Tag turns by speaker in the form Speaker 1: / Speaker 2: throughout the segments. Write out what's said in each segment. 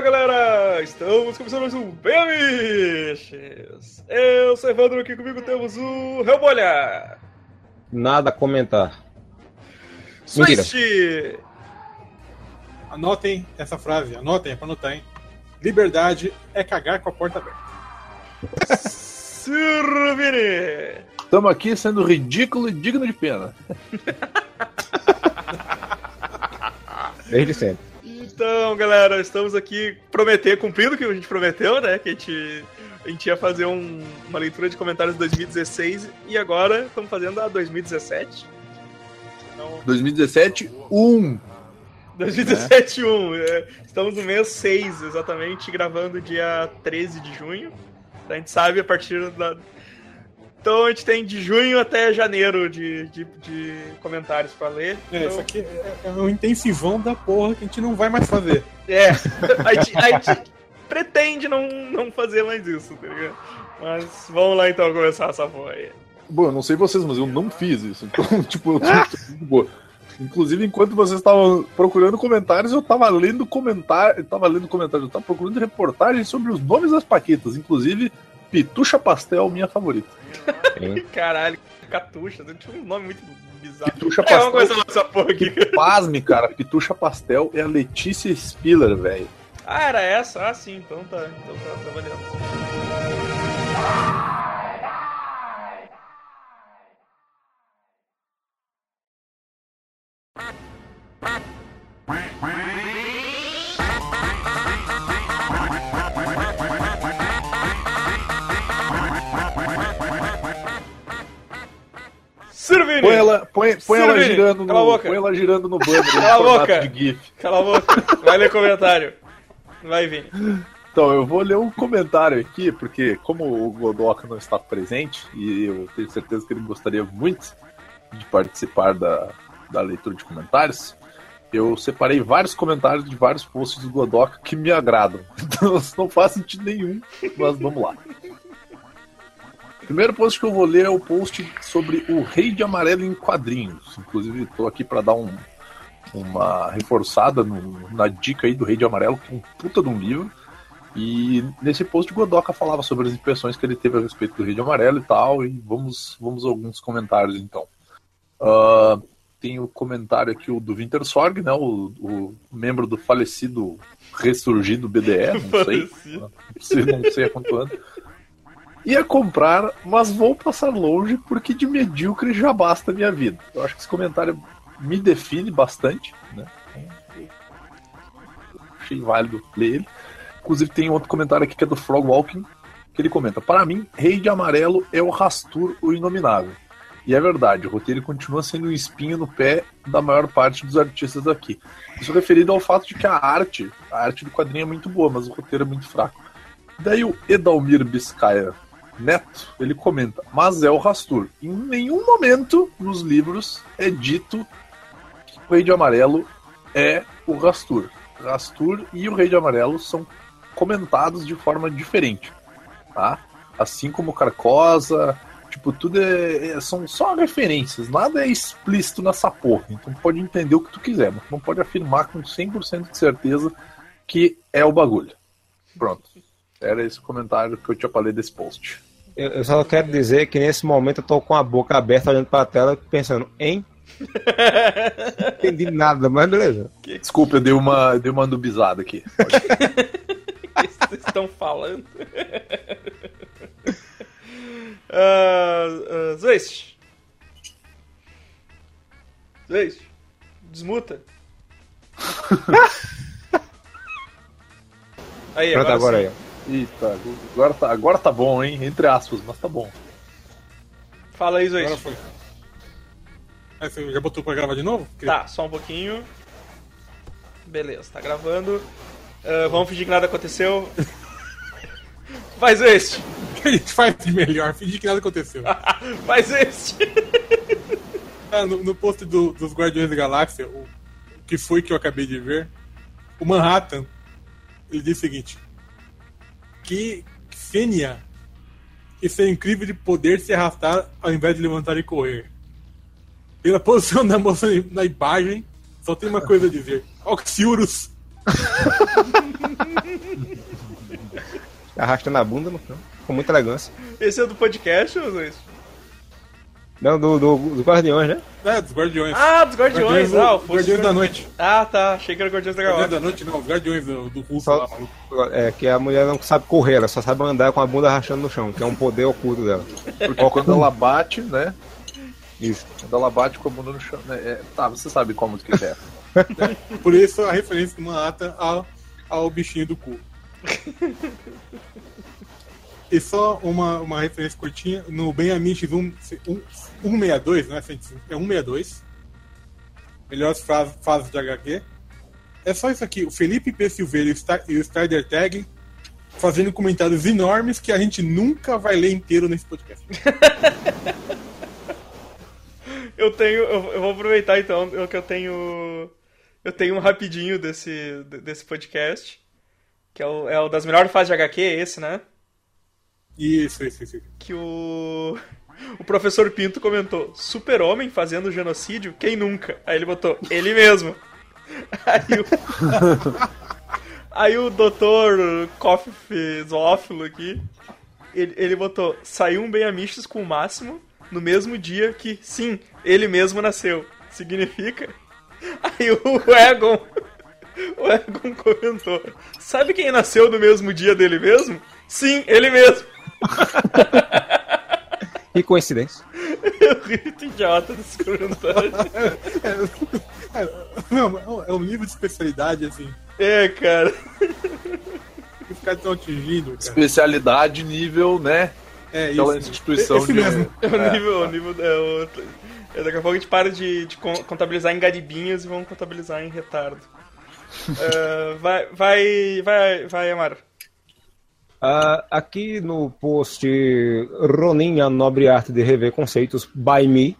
Speaker 1: Fala galera! Estamos começando mais um Bemiches! Eu sou Evandro, aqui comigo temos o Rebolha!
Speaker 2: Nada a comentar.
Speaker 1: Mentira.
Speaker 3: Anotem essa frase, anotem, é pra anotar, hein? Liberdade é cagar com a porta aberta.
Speaker 1: Sirvini!
Speaker 4: Estamos aqui sendo ridículo e digno de pena.
Speaker 2: Desde sempre.
Speaker 1: Então, galera, estamos aqui prometer, cumprindo o que a gente prometeu, né? Que a gente, a gente ia fazer um- uma leitura de comentários de 2016 e agora estamos fazendo a 2017. Então,
Speaker 4: 2017, 1.
Speaker 1: 2017 1. é, estamos no mês 6, exatamente, gravando dia 13 de junho. A gente sabe a partir da. Então a gente tem de junho até janeiro de, de, de comentários pra ler.
Speaker 3: É,
Speaker 1: Então,
Speaker 3: isso aqui é, é um intensivão da porra que a gente não vai mais fazer.
Speaker 1: É, a gente, a gente pretende não, não fazer mais isso, tá ligado? Mas vamos lá então começar essa porra aí.
Speaker 4: Bom, eu não sei vocês, mas eu não fiz isso. Então, tipo, eu tô muito boa. Inclusive, enquanto vocês estavam procurando comentários, eu tava lendo comentários. Eu tava lendo comentários, eu tava procurando reportagens sobre os nomes das paquetas. Inclusive, Pitucha Pastel, minha favorita.
Speaker 2: Sim.
Speaker 1: Caralho, Catuxa, tinha um nome muito bizarro.
Speaker 4: Pitucha
Speaker 1: É, vamos
Speaker 4: Pastel.
Speaker 1: começar essa porra aqui.
Speaker 4: Pasme, cara. Pitucha Pastel é a Letícia Spiller, velho.
Speaker 1: Ah, era essa? Ah, sim, então tá. Então tá trabalhando. Sirvini!
Speaker 4: Põe ela, põe, põe ela girando
Speaker 1: cala
Speaker 4: no. Põe ela girando no banner
Speaker 1: Cala boca.
Speaker 4: de GIF.
Speaker 1: Cala a boca. Vai ler comentário. Vai, Vini.
Speaker 4: Então, eu vou ler um comentário aqui, porque como o Godoka não está presente, e eu tenho certeza que ele gostaria muito de participar da, da leitura de comentários, eu separei vários comentários de vários posts do Godoka que me agradam. Então, não faz sentido nenhum, mas vamos lá. O primeiro post que eu vou ler é o post sobre o Rei de Amarelo em quadrinhos. Inclusive, estou aqui para dar um, uma reforçada no- na dica aí do Rei de Amarelo, que é um puta de um livro. E nesse post Godoka falava sobre as impressões que ele teve a respeito do Rio de Amarelo e tal, e vamos, vamos a alguns comentários então. Ah, tem o comentário aqui o do Winter Sorg, né, o, o membro do falecido ressurgido BDE, não sei, não sei, não sei há quanto ano. Ia comprar, mas vou passar longe porque de medíocre já basta a minha vida. Eu acho que esse comentário me define bastante, né? Achei válido ler ele. Inclusive tem outro comentário aqui que é do Frog Walking, que ele comenta: Para mim, Rei de Amarelo é o Rastur, o Inominável. E é verdade, o roteiro continua sendo um espinho no pé da maior parte dos artistas aqui. Isso referido ao fato de que a arte, a arte do quadrinho é muito boa, mas o roteiro é muito fraco. Daí o Edalmir Biscaia Neto, ele comenta, mas é o Rastur. Em nenhum momento nos livros é dito que o Rei de Amarelo é o Rastur. Rastur e o Rei de Amarelo são comentados de forma diferente, tá? Assim como Carcosa, tipo, tudo é, é- são só referências, nada é explícito nessa porra. Então pode entender o que tu quiser, mas não pode afirmar com 100% de certeza que é o bagulho. Pronto. Era esse comentário que eu pra ler desse post.
Speaker 2: Eu, eu só quero dizer que nesse momento eu tô com a boca aberta olhando pra tela pensando, hein? Não entendi nada, mas beleza.
Speaker 4: Desculpa, eu dei uma, dei uma nubizada aqui.
Speaker 1: O que vocês estão falando? Ah, ah, Zeist. Zeist. Desmuta. Aí,
Speaker 2: Pronto, agora aí.
Speaker 4: Agora tá, agora tá bom, hein? Entre aspas, mas tá bom.
Speaker 1: Fala aí,
Speaker 3: Agora foi. Aí você já botou pra gravar de novo?
Speaker 1: Tá, só um pouquinho. Beleza, tá gravando. Ah, vamos fingir que nada aconteceu. Faz este!
Speaker 3: O que a gente faz de melhor? Fingir que nada aconteceu.
Speaker 1: Faz este!
Speaker 3: Ah, no, no post do- dos Guardiões da Galáxia, o, o que foi que eu acabei de ver, o Manhattan, ele diz o seguinte: Que Fênia, isso é incrível de poder se arrastar ao invés de levantar e correr. Pela posição da moça na imagem, só tem uma coisa a dizer: Oxiurus.
Speaker 2: arrastando a bunda no chão, com muita elegância.
Speaker 1: Esse é do podcast, ou Luiz?
Speaker 2: Não, do, do, do Guardiões, né?
Speaker 3: É, dos Guardiões.
Speaker 1: Ah, dos Guardiões.
Speaker 3: do-
Speaker 1: Ah, o
Speaker 3: Guardiões da Noite.
Speaker 1: Ah, tá. Achei que era Guardiões da
Speaker 3: Guardiões
Speaker 1: Galáxia.
Speaker 3: da Noite não, os Guardiões do, do Russo
Speaker 2: Só-
Speaker 3: lá, maluco.
Speaker 2: É, que a mulher não sabe correr, ela só sabe andar com a bunda arrastando no chão, que é um poder oculto dela.
Speaker 4: Porque quando ela bate, né?
Speaker 2: Isso.
Speaker 4: Quando ela bate com a bunda no chão. Né, é- tá, você sabe música que é.
Speaker 3: Por isso a referência do Manhattan ao, ao bichinho do cu. E só uma, uma referência curtinha, no Ben Amish 1, 162, não é 105, é 162. Melhores fases de HQ. É só isso aqui, o Felipe P. Silveira e o, Strider Tag fazendo comentários enormes que a gente nunca vai ler inteiro nesse podcast.
Speaker 1: Eu tenho. Eu, eu vou aproveitar então que eu tenho. Eu tenho um rapidinho desse, desse podcast. Que é o, é o das melhores fases de HQ, esse, né?
Speaker 3: Isso, isso, isso.
Speaker 1: Que o. O professor Pinto comentou: Super-Homem fazendo genocídio? Quem nunca? Aí ele botou: Ele mesmo. Aí o. Aí o doutor Zoófilo aqui. Ele, ele botou: Saiu um bem-amistos com o máximo no mesmo dia que, sim, ele mesmo nasceu. Significa? Aí o Egon. O Egon comentou: Sabe quem nasceu no mesmo dia dele mesmo? Sim, ele mesmo.
Speaker 2: Que coincidência.
Speaker 1: Eu ri muito idiota desse comentário.
Speaker 3: É, não, é um nível de especialidade, assim,
Speaker 1: É, cara.
Speaker 3: que os caras estão atingindo. Cara.
Speaker 4: Especialidade nível, né?
Speaker 3: É
Speaker 4: Aquela
Speaker 3: isso.
Speaker 4: instituição
Speaker 3: Esse
Speaker 4: de.
Speaker 3: mesmo.
Speaker 1: É o nível. o nível é, o, é, daqui a pouco a gente para de, de con- contabilizar em garibinhas e vamos contabilizar em retardo. É, vai, vai, vai, vai, Amaro.
Speaker 2: Ah, aqui no post Ronin, a nobre arte de rever conceitos, by me,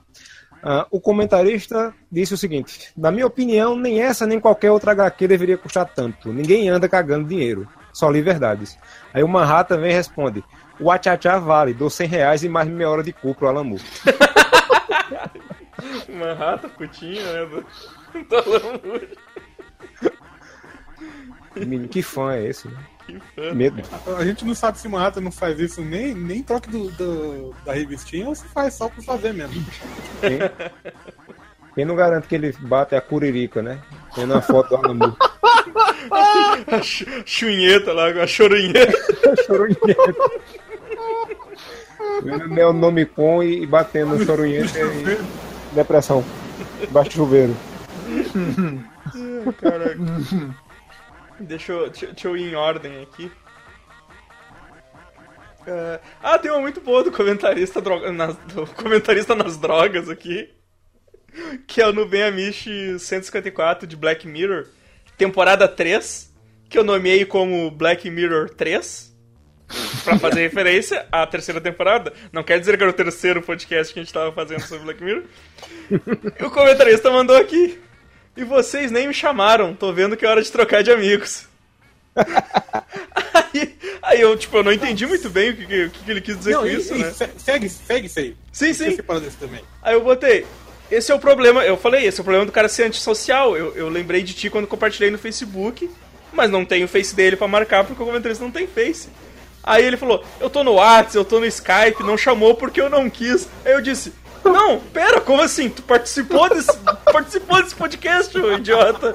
Speaker 2: ah, o comentarista disse o seguinte: Na minha opinião, nem essa nem qualquer outra HQ deveria custar tanto. Ninguém anda cagando dinheiro. Só li verdades. Aí o Manhattan vem e responde: O Achachá vale, dou 100 reais e mais meia hora de cu pro Alamu.
Speaker 1: Manhattan, putinha, né? Do, do Moore.
Speaker 2: Menino, que fã é esse? né?
Speaker 1: Que.
Speaker 2: Medo.
Speaker 3: A gente não sabe se o Manhattan não faz isso nem, nem troca do, do- da revistinha ou se faz só por fazer mesmo.
Speaker 2: Quem, quem não garante que ele bate a curirica, né? Tendo uma foto do Alamu.
Speaker 1: A chu- chunheta lá, a chorinheta.
Speaker 2: Choronhento. Vendo Neonomicon e batendo no choronhento e depressão. Baixo chuveiro.
Speaker 1: Caraca. Deixa eu, deixa, deixa eu ir em ordem aqui. É, ah, tem uma muito boa do comentarista, droga, nas, do comentarista nas drogas aqui. Que é o Nubem Amish 154 de Black Mirror, temporada 3, que eu nomeei como Black Mirror 3. Pra fazer referência à terceira temporada. Não quer dizer que era o terceiro podcast que a gente tava fazendo sobre Black Mirror. E o comentarista mandou aqui. E vocês nem me chamaram, tô vendo que é hora de trocar de amigos. aí, aí eu, tipo, eu não entendi muito bem o que, o que ele quis dizer
Speaker 3: Não,
Speaker 1: com
Speaker 3: e-
Speaker 1: isso,
Speaker 3: e
Speaker 1: né?
Speaker 3: se- Segue, segue isso aí.
Speaker 1: Sim, sim. Aí eu botei. Esse é o problema, eu falei, esse é o problema do cara ser antissocial. Eu, eu lembrei de ti quando compartilhei no Facebook, mas não tem o Face dele pra marcar porque o comentarista não tem Face. Aí ele falou, eu tô no WhatsApp, eu tô no Skype, não chamou porque eu não quis. Aí eu disse, não, pera, como assim? Tu participou desse, participou desse podcast, ô idiota?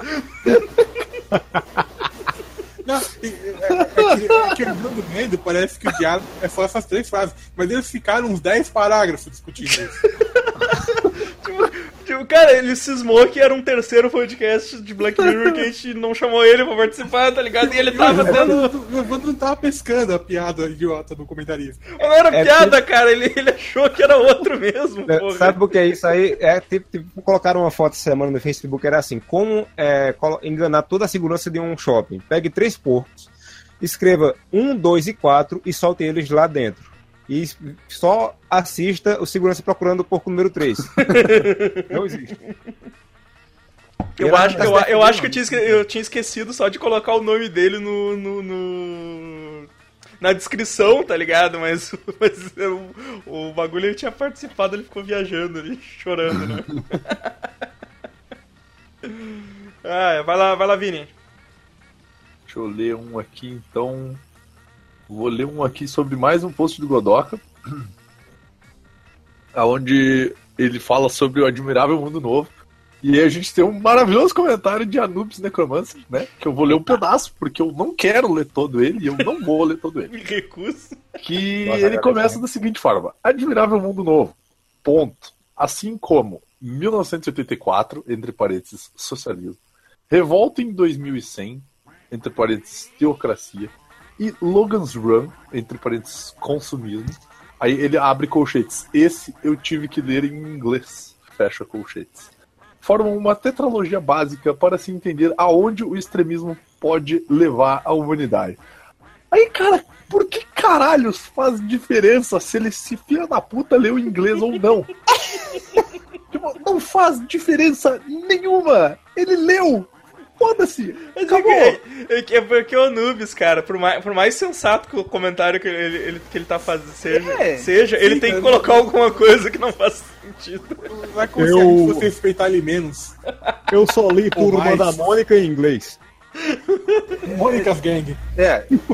Speaker 3: Não, e- é, é que, é que o Bruno Mendo parece que o diálogo é só essas três frases, mas eles ficaram uns 10 parágrafos discutindo isso.
Speaker 1: Tipo, tipo, cara, ele cismou que era um terceiro podcast de Black Mirror que a gente não chamou ele pra participar, tá ligado? E ele tava tendo.
Speaker 3: O Evandro não tava pescando a piada idiota do comentarista.
Speaker 1: Não era
Speaker 2: É
Speaker 1: piada, cara, ele, ele achou que era outro mesmo,
Speaker 2: É,
Speaker 1: porra.
Speaker 2: Sabe por que é isso aí? É tipo, tipo, colocaram uma foto essa semana no Facebook, era assim, como é, enganar toda a segurança de um shopping. Pegue três porcos, escreva um, dois e quatro e solte eles lá dentro. E só assista o segurança procurando o porco número 3. Não existe.
Speaker 1: Eu
Speaker 2: Era-
Speaker 1: acho, eu, eu acho que eu tinha, eu tinha esquecido só de colocar o nome dele no. no- no- na descrição, tá ligado? Mas, mas eu- o bagulho ele tinha participado, ele ficou viajando ali, chorando, né? ah, vai lá, vai lá, Vini.
Speaker 4: Deixa eu ler um aqui então. Vou ler um aqui sobre mais um post do Godoka, onde ele fala sobre o admirável mundo novo. E aí a gente tem um maravilhoso comentário de Anubis Necromancer, né? Que eu vou ler um pedaço, porque eu não quero ler todo ele e eu não vou ler todo ele.
Speaker 1: Me recuso.
Speaker 4: Que
Speaker 2: Nossa,
Speaker 4: ele começa da seguinte forma: Admirável Mundo Novo. Ponto. Assim como 1984, entre parênteses, socialismo. Revolta em 2100, entre parênteses, teocracia. E Logan's Run, entre parênteses, consumismo. Aí ele abre colchetes. Esse eu tive que ler em inglês. Fecha colchetes. Formam uma tetralogia básica para se entender aonde o extremismo pode levar a humanidade. Aí, cara, por que caralhos faz diferença se ele se filha da puta leu inglês ou não? tipo, não faz diferença nenhuma. Ele leu. Foda-se.
Speaker 1: É é, que- é porque o Anubis, cara, por mais, por mais sensato que o comentário que ele, ele- que ele tá fazendo seja,
Speaker 3: É,
Speaker 1: seja ele
Speaker 3: sim,
Speaker 1: tem que colocar alguma coisa que não faz sentido.
Speaker 3: Não é como se a gente
Speaker 2: Eu-
Speaker 3: fosse respeitar ele menos.
Speaker 2: Eu só li Turma
Speaker 3: mais.
Speaker 2: da Mônica em inglês.
Speaker 3: Mônica's Gang.
Speaker 4: É, é tipo.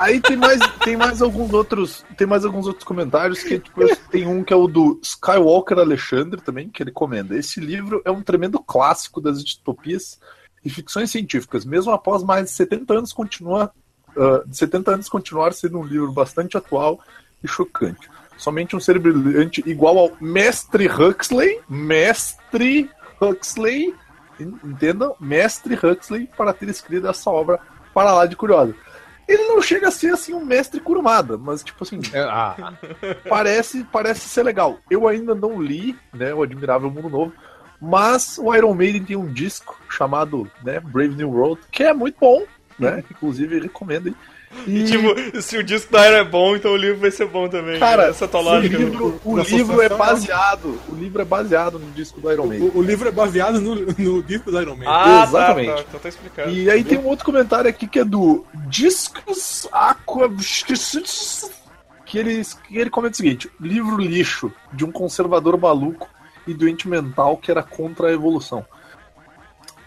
Speaker 4: Aí tem mais, tem mais alguns outros, tem mais alguns outros comentários que tipo, tem um que é o do Skywalker Alexandre também, que ele comenta. Esse livro é um tremendo clássico das distopias e ficções científicas, mesmo após mais de 70 anos continua ah, 70 anos continuar sendo um livro bastante atual e chocante. Somente um ser brilhante igual ao Mestre Huxley, Mestre Huxley, en- entendam? Mestre Huxley para ter escrito essa obra para lá de curiosa. Ele não chega a ser assim um mestre Kurumada, mas tipo assim,
Speaker 2: É, ah,
Speaker 4: parece, parece ser legal. Eu ainda não li, né, o Admirável Mundo Novo, mas o Iron Maiden tem um disco chamado, né, Brave New World, que é muito bom, né? Inclusive recomendo aí. E,
Speaker 1: Tipo, se o disco da Iron é bom, então o livro vai ser bom também.
Speaker 4: cara,
Speaker 1: essa tua
Speaker 4: o
Speaker 1: lógica.
Speaker 4: livro, o livro é baseado, o livro é baseado no disco do Iron Maiden.
Speaker 3: O, o livro é baseado no, no disco do Iron Man.
Speaker 1: Ah,
Speaker 4: Exatamente.
Speaker 1: tá, tá, então tá explicado.
Speaker 4: E aí tem um outro comentário aqui que é do Discos Aqua. Que ele, que ele comenta o seguinte: livro lixo de um conservador maluco e doente mental que era contra a evolução.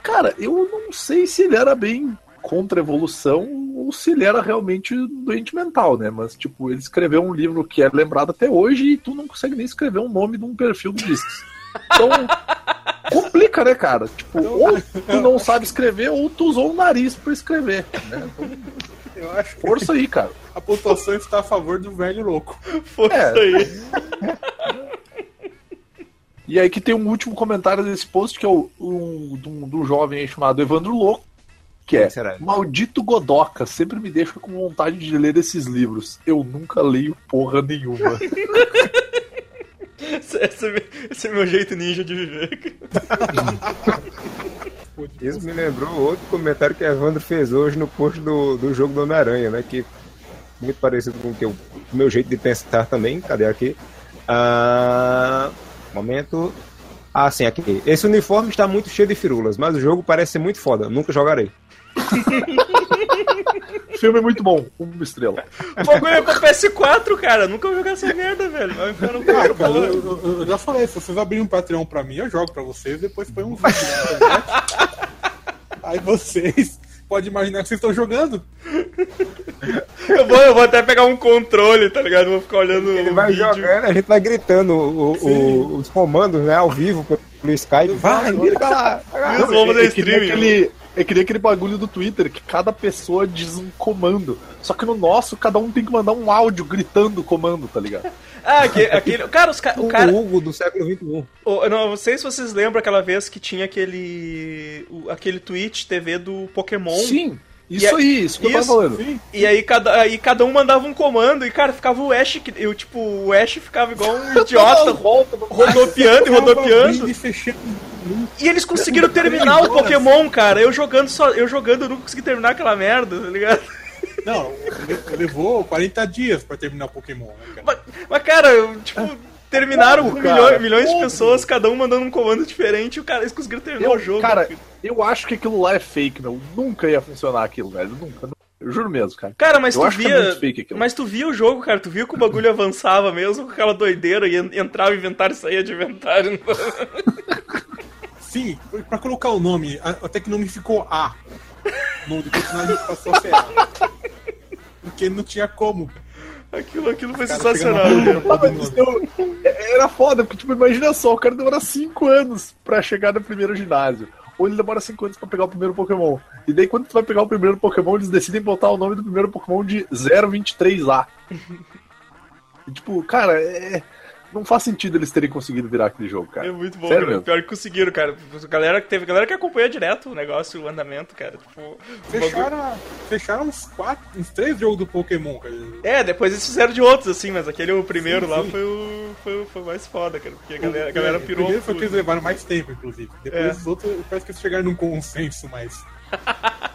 Speaker 4: Cara, eu não sei se ele era bem contra a evolução ou se ele era realmente doente mental, né? Mas, tipo, ele escreveu um livro que é lembrado até hoje e tu não consegue nem escrever o nome de um perfil do Discos. Então, complica, né, cara? Tipo, ou tu não sabe escrever ou tu usou o nariz pra escrever, né? Então,
Speaker 3: Eu acho que
Speaker 4: força aí, cara.
Speaker 3: a pontuação está a favor do velho louco.
Speaker 1: Força
Speaker 4: É.
Speaker 1: aí.
Speaker 4: E aí que tem um último comentário desse post, que é o um, de um, um jovem aí chamado Evandro Louco, que é? Maldito Godoca, sempre me deixa com vontade de ler esses livros. Eu nunca leio porra nenhuma.
Speaker 1: Esse, esse é meu- esse é meu jeito ninja de viver.
Speaker 2: isso me lembrou outro comentário que a Evandro fez hoje no post do, do jogo do Homem-Aranha, né? Que muito parecido com o que eu- o meu jeito de pensar também. Cadê aqui? Ah, momento. Ah, sim, aqui. Esse uniforme está muito cheio de firulas, mas o jogo parece ser muito foda. Nunca jogarei.
Speaker 4: O filme é muito bom, uma estrela.
Speaker 1: O bagulho é pra PS4, cara. Nunca vou jogar essa merda, velho. Vai enfiar no cara,
Speaker 3: eu, eu- eu já falei, se vocês abrirem um Patreon pra mim, eu jogo pra vocês, depois põe um vídeo na internet. Aí vocês podem imaginar que vocês estão jogando.
Speaker 1: Eu vou, eu vou até pegar um controle, tá ligado? Vou ficar olhando
Speaker 2: Ele vai
Speaker 1: vídeo.
Speaker 2: jogando, a gente vai gritando o- o- os comandos, né? Ao vivo pelo Skype. Vai, liga lá!
Speaker 1: Vamos fazer
Speaker 4: é,
Speaker 1: streaming.
Speaker 4: É que nem aquele bagulho do Twitter, que cada pessoa diz um comando. Só que no nosso, cada um tem que mandar um áudio gritando o comando, tá ligado?
Speaker 1: Ah, aquele, aquele- Cara, os ca... o
Speaker 2: O
Speaker 1: cara.
Speaker 2: Hugo do século. XXI.
Speaker 1: o- não, não sei se vocês lembram aquela vez que tinha aquele. o- aquele Twitch TV do Pokémon.
Speaker 4: Sim, isso aí, isso que eu tava
Speaker 1: isso,
Speaker 4: falando.
Speaker 3: Sim.
Speaker 1: E aí cada, aí cada um mandava um comando e, cara, ficava o Ash, que, eu, tipo, o Ash ficava igual um idiota,
Speaker 4: volta,
Speaker 1: rodopiando e rodopiando.
Speaker 3: E
Speaker 1: eles conseguiram terminar o Pokémon, cara. Eu jogando só, eu jogando, eu não consegui terminar aquela merda, tá ligado?
Speaker 3: Não, le- levou 40 dias pra terminar o Pokémon, né, cara?
Speaker 1: Mas, mas, cara, eu, tipo, terminaram
Speaker 4: Como,
Speaker 1: com milhões, milhões de pessoas, cada um mandando um comando diferente, e o cara, eles conseguiram terminar
Speaker 4: Eu,
Speaker 1: o jogo.
Speaker 4: cara, eu acho que aquilo lá é fake, meu. Nunca ia funcionar aquilo, velho. Nunca. nunca. Eu juro mesmo, cara.
Speaker 1: Cara, mas
Speaker 4: eu
Speaker 1: tu
Speaker 4: acho que é
Speaker 1: via.
Speaker 4: muito fake aquilo.
Speaker 1: mas tu via o jogo, cara, tu via que o bagulho avançava mesmo com aquela doideira e en- entrava em inventário e saía de inventário.
Speaker 3: Sim, pra colocar o nome, até que o nome ficou A. O nome do personagem passou a ser A. porque não tinha como.
Speaker 1: Aquilo, aquilo foi
Speaker 3: Cara,
Speaker 1: sensacional. cara.
Speaker 4: Eu- Era foda, porque, tipo, imagina só, o cara demora 5 anos pra chegar no primeiro ginásio. Ou ele demora 5 anos pra pegar o primeiro Pokémon. E daí, quando tu vai pegar o primeiro Pokémon, eles decidem botar o nome do primeiro Pokémon de 023A. E, tipo, cara, é... não faz sentido eles terem conseguido virar aquele jogo, cara.
Speaker 1: É muito bom,
Speaker 4: Sério
Speaker 1: cara.
Speaker 4: mesmo?
Speaker 1: Pior que conseguiram, cara. Galera, teve galera que acompanha direto o negócio, o andamento, cara. Tipo, o bagulho-
Speaker 3: Fecharam, fecharam uns quatro, uns três jogos do Pokémon, cara.
Speaker 1: É, depois eles fizeram de outros, assim, mas aquele o primeiro
Speaker 3: Sim,
Speaker 1: lá
Speaker 3: sim.
Speaker 1: foi o, foi, o- foi o mais foda, cara. Porque a galera, a galera
Speaker 3: É,
Speaker 1: pirou.
Speaker 3: Primeiro foi que eles levaram mais tempo, inclusive. Depois
Speaker 1: É.
Speaker 3: os outros, parece que eles chegaram num consenso, mas.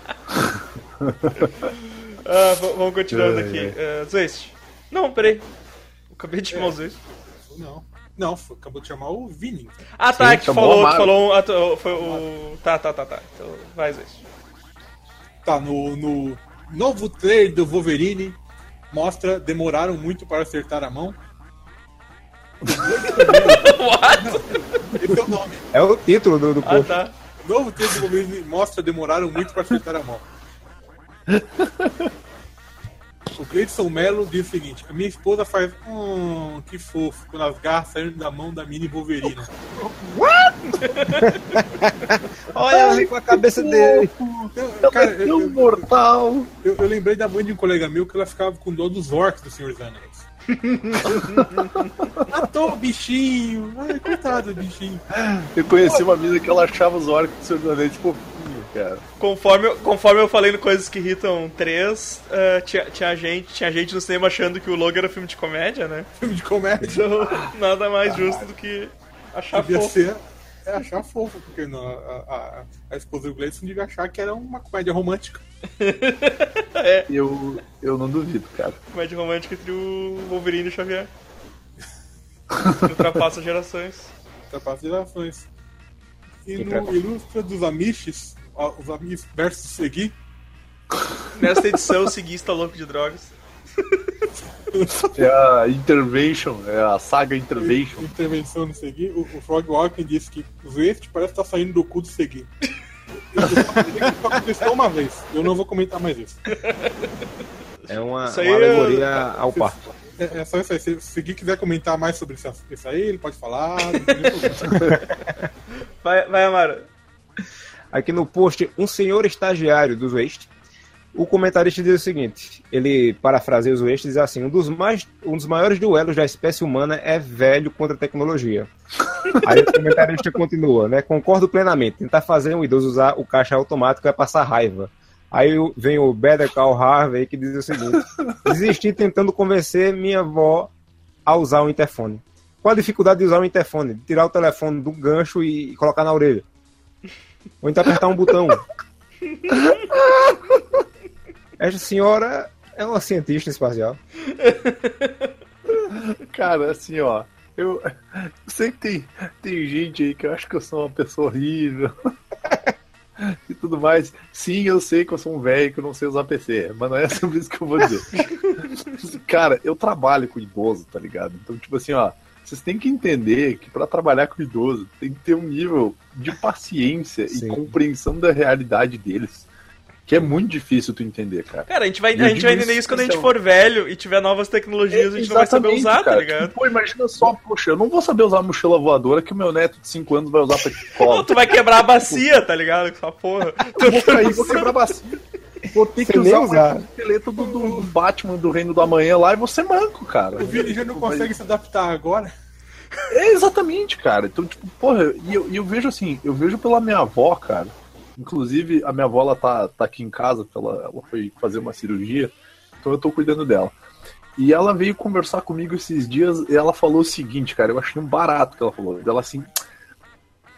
Speaker 1: Ah, vamos continuando
Speaker 4: Ai,
Speaker 1: aqui.
Speaker 4: ai.
Speaker 1: Uh, Zwist. Não, peraí. Acabei de chamar
Speaker 3: É.
Speaker 1: o Zwist.
Speaker 3: Não. Não, foi- acabou de chamar o Vini.
Speaker 1: Ah, tá,
Speaker 4: Sim,
Speaker 1: que falou, tu falou. um- ah, tu- foi o. Tá, tá, tá, tá. Então, vai, Zwist.
Speaker 3: Tá, no, no novo trailer do Wolverine, mostra demoraram muito para acertar a mão. Esse é o nome.
Speaker 2: É o título do, do
Speaker 1: Ah,
Speaker 2: post.
Speaker 1: tá.
Speaker 3: Novo trailer do Wolverine mostra demoraram muito para acertar a mão. O Cleiton Mello diz o seguinte: A minha esposa faz. Hum, que fofo, quando as garras saíram da mão da mini Wolverine.
Speaker 2: Olha ali com a cabeça dele.
Speaker 3: Eu, cara,
Speaker 4: é tão
Speaker 3: eu,
Speaker 4: mortal.
Speaker 3: eu- eu lembrei da mãe de um colega meu que ela ficava com dor dos orcs do Senhor dos Anéis. Matou o bichinho. Ai, coitado do bichinho.
Speaker 4: Eu conheci uma mina que ela achava os orcs do Senhor dos Anéis fofinho, cara.
Speaker 1: Conforme, eu- conforme eu falei no Coisas que Irritam 3, ah, tinha, tinha, gente, tinha gente no cinema achando que o logo era filme de comédia, né?
Speaker 3: Filme de comédia.
Speaker 1: Então, nada mais justo do que achar
Speaker 3: Devia
Speaker 1: fofo.
Speaker 3: ser. É achar fofo, porque não, a, a, a esposa do Gleison devia achar que era uma comédia romântica.
Speaker 4: Eu, eu não duvido, cara.
Speaker 1: Comédia romântica entre o Wolverine e o Xavier. Ultrapassa gerações.
Speaker 3: Ultrapassa gerações. E no Ilustra dos Amish, ó, os Amish versus Segui,
Speaker 1: Nesta edição, o Segui está louco de drogas.
Speaker 4: É a Intervention, é a saga Intervention.
Speaker 3: intervenção no Segui, o, o Frog Walken disse que o Zeste parece estar saindo do cu do Segui. Isso só aconteceu uma vez. Eu não vou comentar mais isso.
Speaker 2: É uma,
Speaker 1: Isso aí
Speaker 2: uma
Speaker 1: é-
Speaker 2: alegoria ao parto.
Speaker 3: É, é só isso aí. Se o Segui quiser comentar mais sobre isso, isso aí, ele pode falar.
Speaker 1: Vai, vai Amaro.
Speaker 2: Aqui no post, um senhor estagiário do West, o comentarista diz o seguinte: ele parafraseia os West e diz assim: um dos, mais, um dos maiores duelos da espécie humana é velho contra a tecnologia. Aí o comentarista continua, né? Concordo plenamente. Tentar fazer um idoso usar o caixa automático é passar raiva. Aí vem o Better Call Harvey que diz o seguinte: desisti tentando convencer minha avó a usar o interfone. Qual a dificuldade de usar o interfone? Tirar o telefone do gancho e colocar na orelha. Ou então apertar um botão. Esta senhora é uma cientista espacial.
Speaker 4: Cara, assim, ó. Eu, eu sei que tem, tem gente aí que eu acho que eu sou uma pessoa horrível. e tudo mais. Sim, eu sei que eu sou um velho que eu não sei usar PC, mas não é sobre isso que eu vou dizer. Cara, eu trabalho com idoso, tá ligado? Então, tipo assim, ó. Vocês têm que entender que pra trabalhar com idoso tem que ter um nível de paciência
Speaker 2: Sim.
Speaker 4: e compreensão da realidade deles. Que é muito difícil tu entender, cara.
Speaker 1: Cara, a gente vai, a gente vai entender
Speaker 4: isso
Speaker 1: quando a gente
Speaker 4: então.
Speaker 1: for velho e tiver novas tecnologias, a gente não vai saber usar, tá
Speaker 4: cara.
Speaker 1: ligado?
Speaker 4: Tipo, pô, imagina só, poxa, eu não vou saber usar a mochila voadora que o meu neto de 5 anos vai usar pra escola.
Speaker 1: tu vai quebrar a bacia, tá ligado? Com essa porra.
Speaker 4: Eu vou cair, vou quebrar a bacia. Vou ter que
Speaker 2: Sem nem
Speaker 4: usar o esqueleto do, do- Batman do Reino do Amanhã lá e você manco, cara.
Speaker 3: O Vini já não consegue se adaptar agora.
Speaker 4: É exatamente, cara. Então, tipo, porra, e eu, eu vejo assim, eu vejo pela minha avó, cara. Inclusive, a minha avó, ela tá, tá aqui em casa, ela, ela foi fazer uma cirurgia, então eu tô cuidando dela. E ela veio conversar comigo esses dias e ela falou o seguinte, cara, eu achei um barato que ela falou. Ela assim,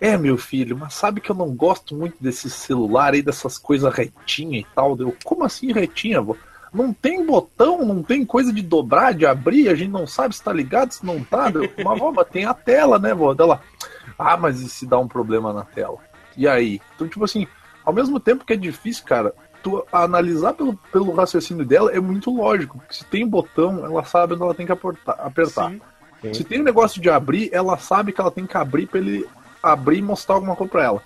Speaker 4: é, meu filho, mas sabe que eu não gosto muito desse celular aí, dessas coisas retinha e tal. Eu, como assim retinha, vô? Não tem botão, não tem coisa de dobrar, de abrir, a gente não sabe se tá ligado, se não tá. Eu, mas, vó, mas tem a tela, né, vó? Dela, ah, mas e se dá um problema na tela? E aí? Então, tipo assim, ao mesmo tempo que é difícil, cara, tu analisar pelo, pelo raciocínio dela é muito lógico. Porque se tem botão, ela sabe onde ela tem que apertar. apertar.
Speaker 1: Sim.
Speaker 4: Se tem um negócio de abrir, ela sabe que ela tem que abrir pra ele abrir e mostrar alguma coisa pra ela.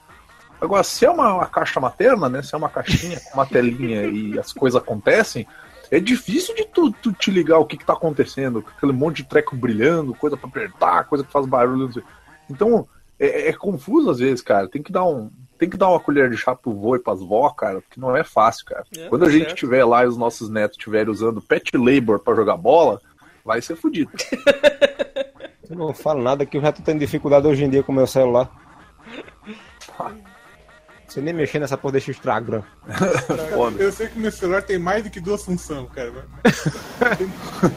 Speaker 4: Agora, se é uma, uma caixa materna, né? Se é uma caixinha com uma telinha e as coisas acontecem, é difícil de tu, tu te ligar o que, que tá acontecendo, aquele monte de treco brilhando, coisa pra apertar, coisa que faz barulho. não sei. Então, é, é confuso às vezes, cara. Tem que dar um. Tem que dar uma colher de chá pro vô e pras vó, cara, porque não é fácil, cara.
Speaker 1: É,
Speaker 4: Quando a gente
Speaker 1: certo.
Speaker 4: tiver lá e os nossos netos estiverem usando pet labor pra jogar bola, vai ser fudido.
Speaker 2: Eu não falo nada que eu já tô tendo dificuldade hoje em dia com o meu celular. Você nem mexer nessa porra desse Instagram.
Speaker 3: Eu sei que meu celular tem mais do que duas funções, cara. Tem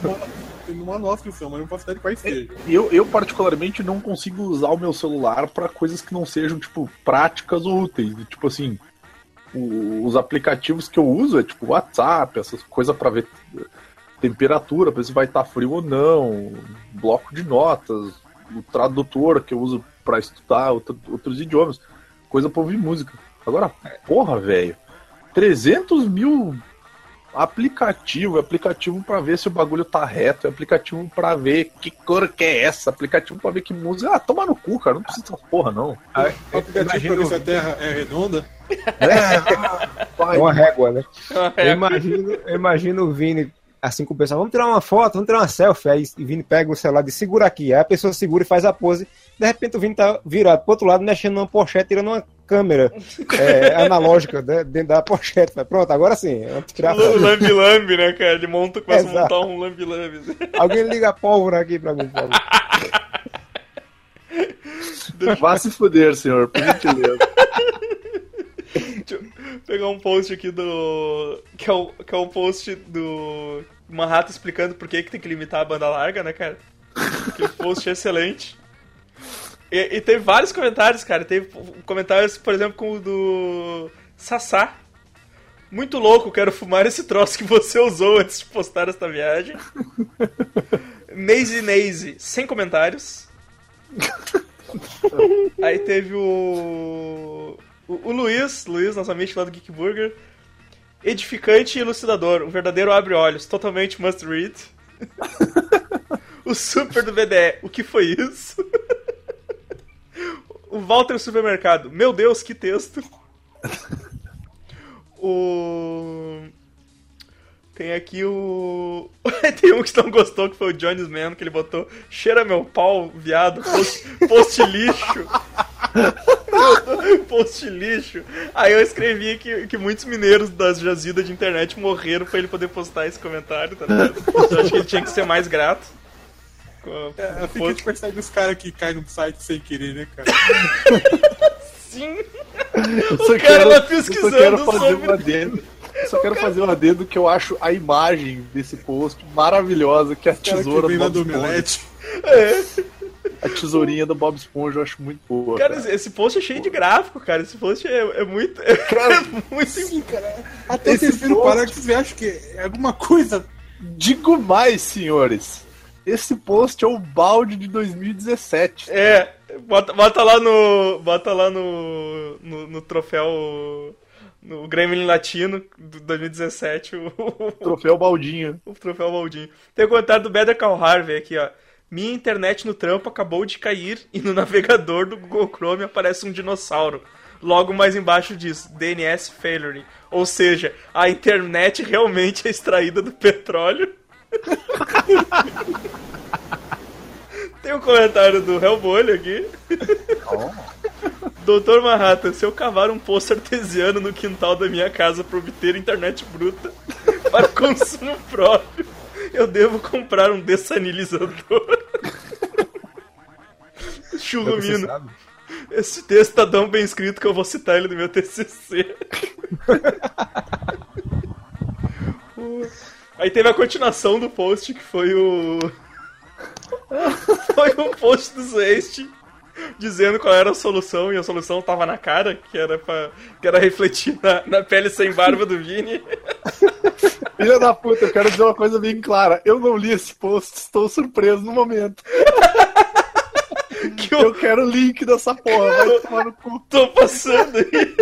Speaker 3: uma, tem uma nova função, mas não posso dar de quais seja.
Speaker 4: E Eu, eu, particularmente, não consigo usar o meu celular pra coisas que não sejam, tipo, práticas ou úteis. Tipo assim, o- os aplicativos que eu uso é tipo WhatsApp, essas coisas pra ver temperatura, pra ver se vai estar frio ou não, bloco de notas, o tradutor que eu uso pra estudar outro- outros idiomas, coisa pra ouvir música. Agora, porra, velho, 300 mil aplicativo, aplicativo pra ver se o bagulho tá reto, aplicativo pra ver que cor que é essa, aplicativo pra ver que música. Ah, toma no cu, cara, não precisa dessas porra, não.
Speaker 3: O aplicativo pra ver se a Terra é redonda.
Speaker 4: É.
Speaker 2: É uma régua, né?
Speaker 1: É,
Speaker 2: Eu imagino, eu imagino o Vini assim com o pessoal, vamos tirar uma foto, vamos tirar uma selfie. Aí o Vini pega o celular e diz, segura aqui. Aí a pessoa segura e faz a pose. De repente o Vini tá virado pro outro lado, mexendo numa pochete, tirando uma câmera é, analógica né, dentro da pochete. Pronto, agora sim. vamos tirar a
Speaker 1: O
Speaker 2: foto.
Speaker 1: lambi-lambi, né, cara? Ele monta, começa a
Speaker 2: Exato.
Speaker 1: montar um lambi-lambi.
Speaker 2: Alguém liga a pólvora aqui pra mim, por favor.
Speaker 4: Vá se fuder, senhor, por gentileza.
Speaker 1: Deixa eu pegar um post aqui do. Que é o, que é o post do Manhattan explicando por que, que tem que limitar a banda larga, né, cara? Que post é excelente. E, e teve vários comentários, cara. Teve comentários, por exemplo, com o do Sassá. Muito louco, quero fumar esse troço que você usou antes de postar esta viagem. Nazy Nazy, sem comentários. Aí teve o. O, o Luiz, Luiz, nosso amigo lá do Geek Burger. Edificante e elucidador, um verdadeiro abre-olhos, totalmente must read. o Super do BDE, o que foi isso? o Walter Supermercado, meu Deus, que texto. o. Tem aqui o. Tem um que não gostou, que foi o Johnny's Man, que ele botou cheira meu pau, viado, post, post lixo. post lixo. Aí eu escrevi que, que muitos mineiros das jazidas de internet morreram pra ele poder postar esse comentário, tá ligado? Eu acho que ele tinha que ser mais grato.
Speaker 3: É, que a
Speaker 1: post-
Speaker 3: gente percebe os caras que caem no site sem querer, né, cara?
Speaker 1: Sim,
Speaker 4: Eu
Speaker 1: o cara lá
Speaker 4: eu só
Speaker 1: pesquisando
Speaker 4: quero fazer
Speaker 1: sobre.
Speaker 4: um Só quero fazer um adendo que eu acho a imagem desse post maravilhosa, que é a
Speaker 3: que
Speaker 4: tesoura
Speaker 3: vem
Speaker 4: do Bob
Speaker 3: do
Speaker 4: Esponja.
Speaker 3: Omelete.
Speaker 1: É.
Speaker 4: A tesourinha do Bob Esponja eu acho muito boa.
Speaker 1: Cara,
Speaker 4: cara.
Speaker 1: esse- post é cheio de gráfico, cara. Esse post é, é muito. É
Speaker 4: Cara,
Speaker 1: muito.
Speaker 3: Sim, cara. Até
Speaker 4: Esse
Speaker 3: terceiro
Speaker 4: post-
Speaker 3: parágrafo você acha que é alguma coisa.
Speaker 4: Digo mais, senhores. Esse post é o balde de 2017.
Speaker 1: É, bota, bota lá no. Bota lá no. No, no troféu. No Grêmio Latino do 2017, o,
Speaker 4: Troféu baldinho.
Speaker 1: o troféu Maldinho. Tem o comentário do Better Call Harvey aqui, ó. Minha internet no trampo acabou de cair e no navegador do Google Chrome aparece um dinossauro. Logo mais embaixo diz DNS failure. Ou seja, a internet realmente é extraída do petróleo. Tem um comentário do Hellbolho aqui. Doutor Manhattan, se eu cavar um poço artesiano no quintal da minha casa para obter internet bruta para consumo próprio, eu devo comprar um dessanilizador. Churrumino. Esse texto tá tão bem escrito que eu vou citar ele no meu TCC. Aí teve a continuação do post, que foi o... Foi um post do Zeist dizendo qual era a solução, e a solução tava na cara, que era, pra... que era refletir na, na pele sem barba do Vini.
Speaker 4: Filha da puta, eu quero dizer uma coisa bem clara. Eu não li esse post, estou surpreso no momento.
Speaker 1: Que
Speaker 4: Eu
Speaker 1: eu
Speaker 4: quero o link dessa porra, vai tomar no cu.
Speaker 1: tô passando aí.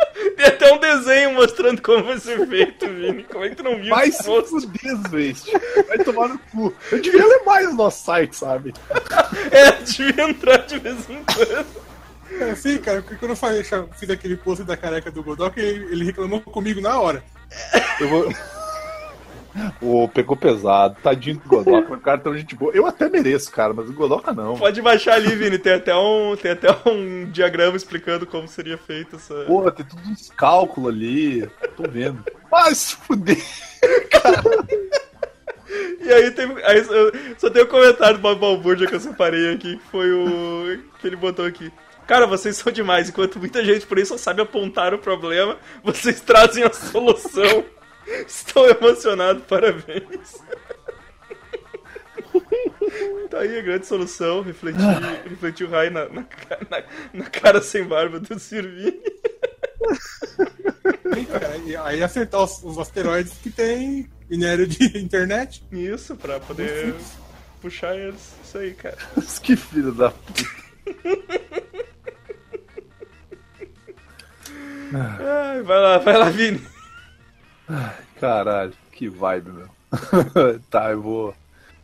Speaker 1: Tem até um desenho mostrando como vai ser feito, Vini. Como é que tu não viu
Speaker 4: se
Speaker 1: post?
Speaker 4: fuder, Zwest. Vai tomar no cu. Eu devia ler mais o nosso site, sabe?
Speaker 1: É, devia entrar de vez em quando.
Speaker 3: É, sim, cara, porque quando eu falei- fiz aquele post da careca do Godok, ele, ele reclamou comigo na hora.
Speaker 4: Eu vou, Ô, pegou pesado. Tadinho do Godoka. O cara tão gente boa. Eu até mereço, cara, mas o Godoka não.
Speaker 1: Pode baixar ali, Vini. Tem até um, tem até um diagrama explicando como seria feito essa.
Speaker 4: Porra, tem tudo uns cálculos ali. Tô vendo. Mas se fuder.
Speaker 1: E aí tem. Aí só tem um comentário do Bob Balbúrdia que eu separei aqui, que foi o. que ele botou aqui. Cara, vocês são demais. Enquanto muita gente por aí só sabe apontar o problema, vocês trazem a solução. Estou emocionado, parabéns. Tá aí a grande solução, refletir, refletir o raio na, na, na- na cara sem barba do Sirvini.
Speaker 3: E aí acertar os, os asteroides que tem minério de internet.
Speaker 1: Isso, pra poder puxar eles. Isso aí, cara.
Speaker 4: que filho da puta.
Speaker 1: Ai, vai lá, vai lá, Vini.
Speaker 4: Caralho, que vibe, meu. tá, eu vou.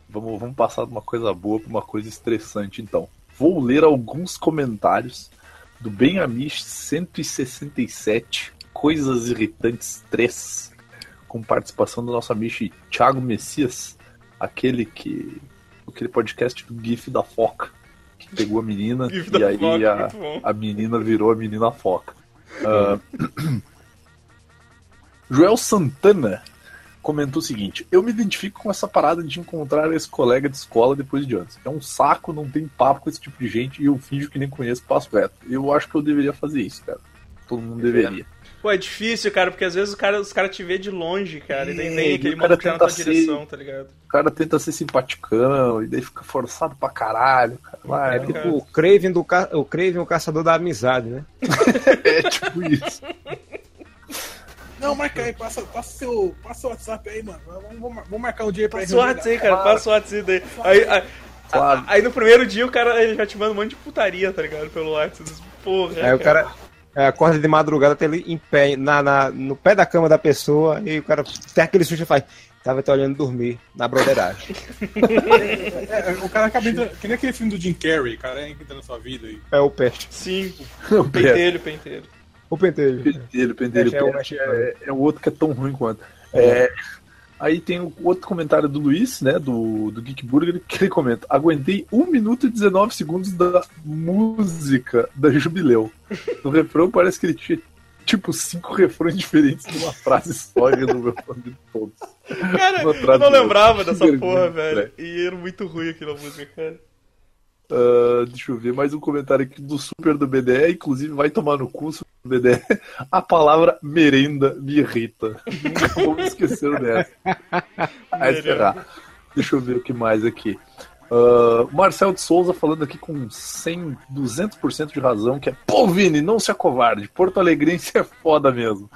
Speaker 4: Vamos, vamos passar de uma coisa boa pra uma coisa estressante, então. Vou ler alguns comentários do Benamish 167, Coisas Irritantes 3, com participação do nosso amigo Thiago Messias, aquele que. aquele podcast do GIF da Foca, que pegou a menina e aí
Speaker 1: Foca,
Speaker 4: a, a menina virou a menina Foca. Ah, Joel Santana comentou o seguinte: Eu me identifico com essa parada de encontrar esse colega de escola depois de anos. É um saco, não tem papo com esse tipo de gente e eu finjo que nem conheço passo reto. Eu acho que eu deveria fazer isso, cara. Todo mundo deveria.
Speaker 1: Pô, é difícil, cara, porque às vezes os caras os cara te vê de longe, cara, e daí
Speaker 4: É,
Speaker 1: nem
Speaker 4: e
Speaker 1: aquele
Speaker 4: o cara
Speaker 1: tá na tua
Speaker 4: tenta ser-
Speaker 1: direção, tá ligado?
Speaker 4: O cara tenta ser simpaticão e daí fica forçado pra caralho, cara. Vai,
Speaker 2: É
Speaker 4: não-
Speaker 2: tipo o Craven, do o Craven, o caçador da amizade, né?
Speaker 4: é tipo isso.
Speaker 3: Não, marca aí, passa, passa, seu, passa o WhatsApp aí, mano. Vamos, vamos, vamos marcar um dia aí pra
Speaker 1: Passa o WhatsApp aí, cara, passa o WhatsApp daí. Aí, aí,
Speaker 4: Claro.
Speaker 1: aí no primeiro dia o cara ele já te manda um monte de putaria, tá ligado? Pelo WhatsApp. Porra,
Speaker 2: Aí o cara é, acorda de madrugada, tá ali em pé, na, na- no pé da cama da pessoa, e o cara tem aquele susto e faz. Tava te olhando dormir na broderagem.
Speaker 3: É, o cara acaba entrando. Que nem aquele filme do Jim Carrey, cara entra na sua vida aí.
Speaker 2: É o peste.
Speaker 1: Sim,
Speaker 4: O
Speaker 1: pentelho.
Speaker 2: O pentelho.
Speaker 4: Pentelho, pentelho.
Speaker 2: É, é
Speaker 4: é, é o outro que é tão ruim quanto. É, aí tem o outro comentário do Luiz, né, do, do Geek Burger, que ele comenta: Aguentei 1 minuto e 19 segundos da música da Jubileu. No refrão parece que ele tinha tipo cinco refrões diferentes numa frase só e resolveu fazer todos.
Speaker 1: Cara, eu não lembrava dessa
Speaker 4: vergonha,
Speaker 1: porra, velho.
Speaker 4: velho.
Speaker 1: E era muito ruim aquela música, cara.
Speaker 4: Ah, deixa eu ver, mais um comentário aqui do Super do BDE, inclusive vai tomar no cu Super do BDE. A palavra merenda me irrita. Nunca vou esquecer dessa. Vai. Deixa eu ver o que mais aqui. Ah, Marcel de Souza falando aqui com 100, 200% de razão, que é Pô, Vini, não se acovarde. Porto Alegrense é foda mesmo.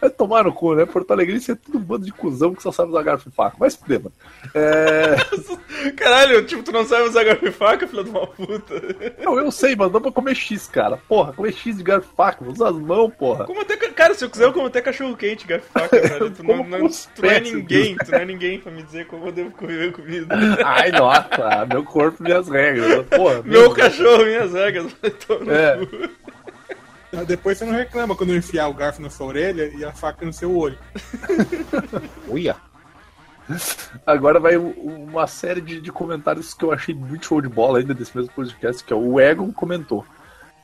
Speaker 4: Vai tomar no cu, né? Porto Alegrense é tudo um bando de cuzão que só sabe usar garfo e faca. Fuder, mano. É...
Speaker 1: Caralho, tipo, tu não sabe usar garfo e faca, filho de uma puta.
Speaker 4: Não, eu sei, mas não pra comer X, cara. Porra, comer X de garfo e faca, usa as mãos, porra.
Speaker 1: Como até, cara, se eu quiser, eu como até cachorro quente, garfo e faca. Tu não, não- tu não é ninguém, tu não é ninguém pra me dizer como eu devo comer comida.
Speaker 4: Ai, nossa, meu corpo, minhas regras. Porra,
Speaker 1: Meu
Speaker 4: mesmo.
Speaker 1: cachorro, minhas regras.
Speaker 4: É.
Speaker 1: cu.
Speaker 3: Depois você não reclama quando eu enfiar o garfo na sua orelha e a faca no seu olho.
Speaker 2: Uia.
Speaker 4: Agora vai uma série de, de comentários que eu achei muito show de bola ainda desse mesmo podcast, que é o Egon comentou.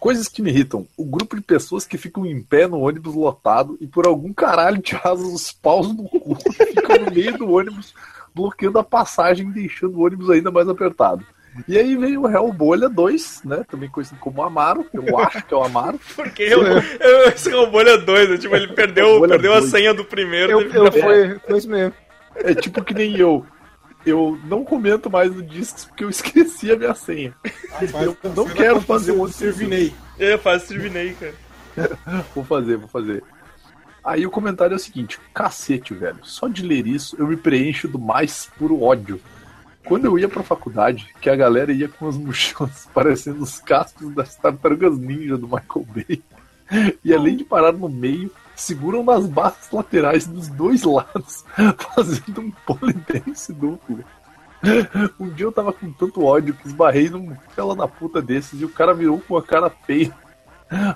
Speaker 4: Coisas que me irritam. O grupo de pessoas que ficam em pé no ônibus lotado e por algum caralho te rasam os paus no cu e ficam no meio do ônibus bloqueando a passagem e deixando o ônibus ainda mais apertado. E aí veio o Real Bolha 2, né? Também conhecido como Amaro, eu acho que é o Amaro.
Speaker 1: Porque eu, eu, esse Rambolha é doido, tipo, ele perdeu,
Speaker 4: Rambolha
Speaker 1: perdeu a senha do primeiro.
Speaker 2: Eu, eu foi, foi isso mesmo.
Speaker 4: É tipo que nem eu. Eu não comento mais no Discs porque eu esqueci a minha senha. Eu não quero fazer um outro
Speaker 3: Servinei.
Speaker 1: Eu faço Sirvinei, cara.
Speaker 4: Vou fazer, vou fazer. Aí o comentário é o seguinte: cacete, velho. Só de ler isso eu me preencho do mais puro ódio. Quando eu ia pra faculdade, que a galera ia com as mochilas parecendo os cascos das tartarugas ninja do Michael Bay. E além de parar no meio, seguram nas barras laterais dos dois lados, fazendo um polidense duplo. Um dia eu tava com tanto ódio que esbarrei num fela da puta desses e o cara virou com a cara feia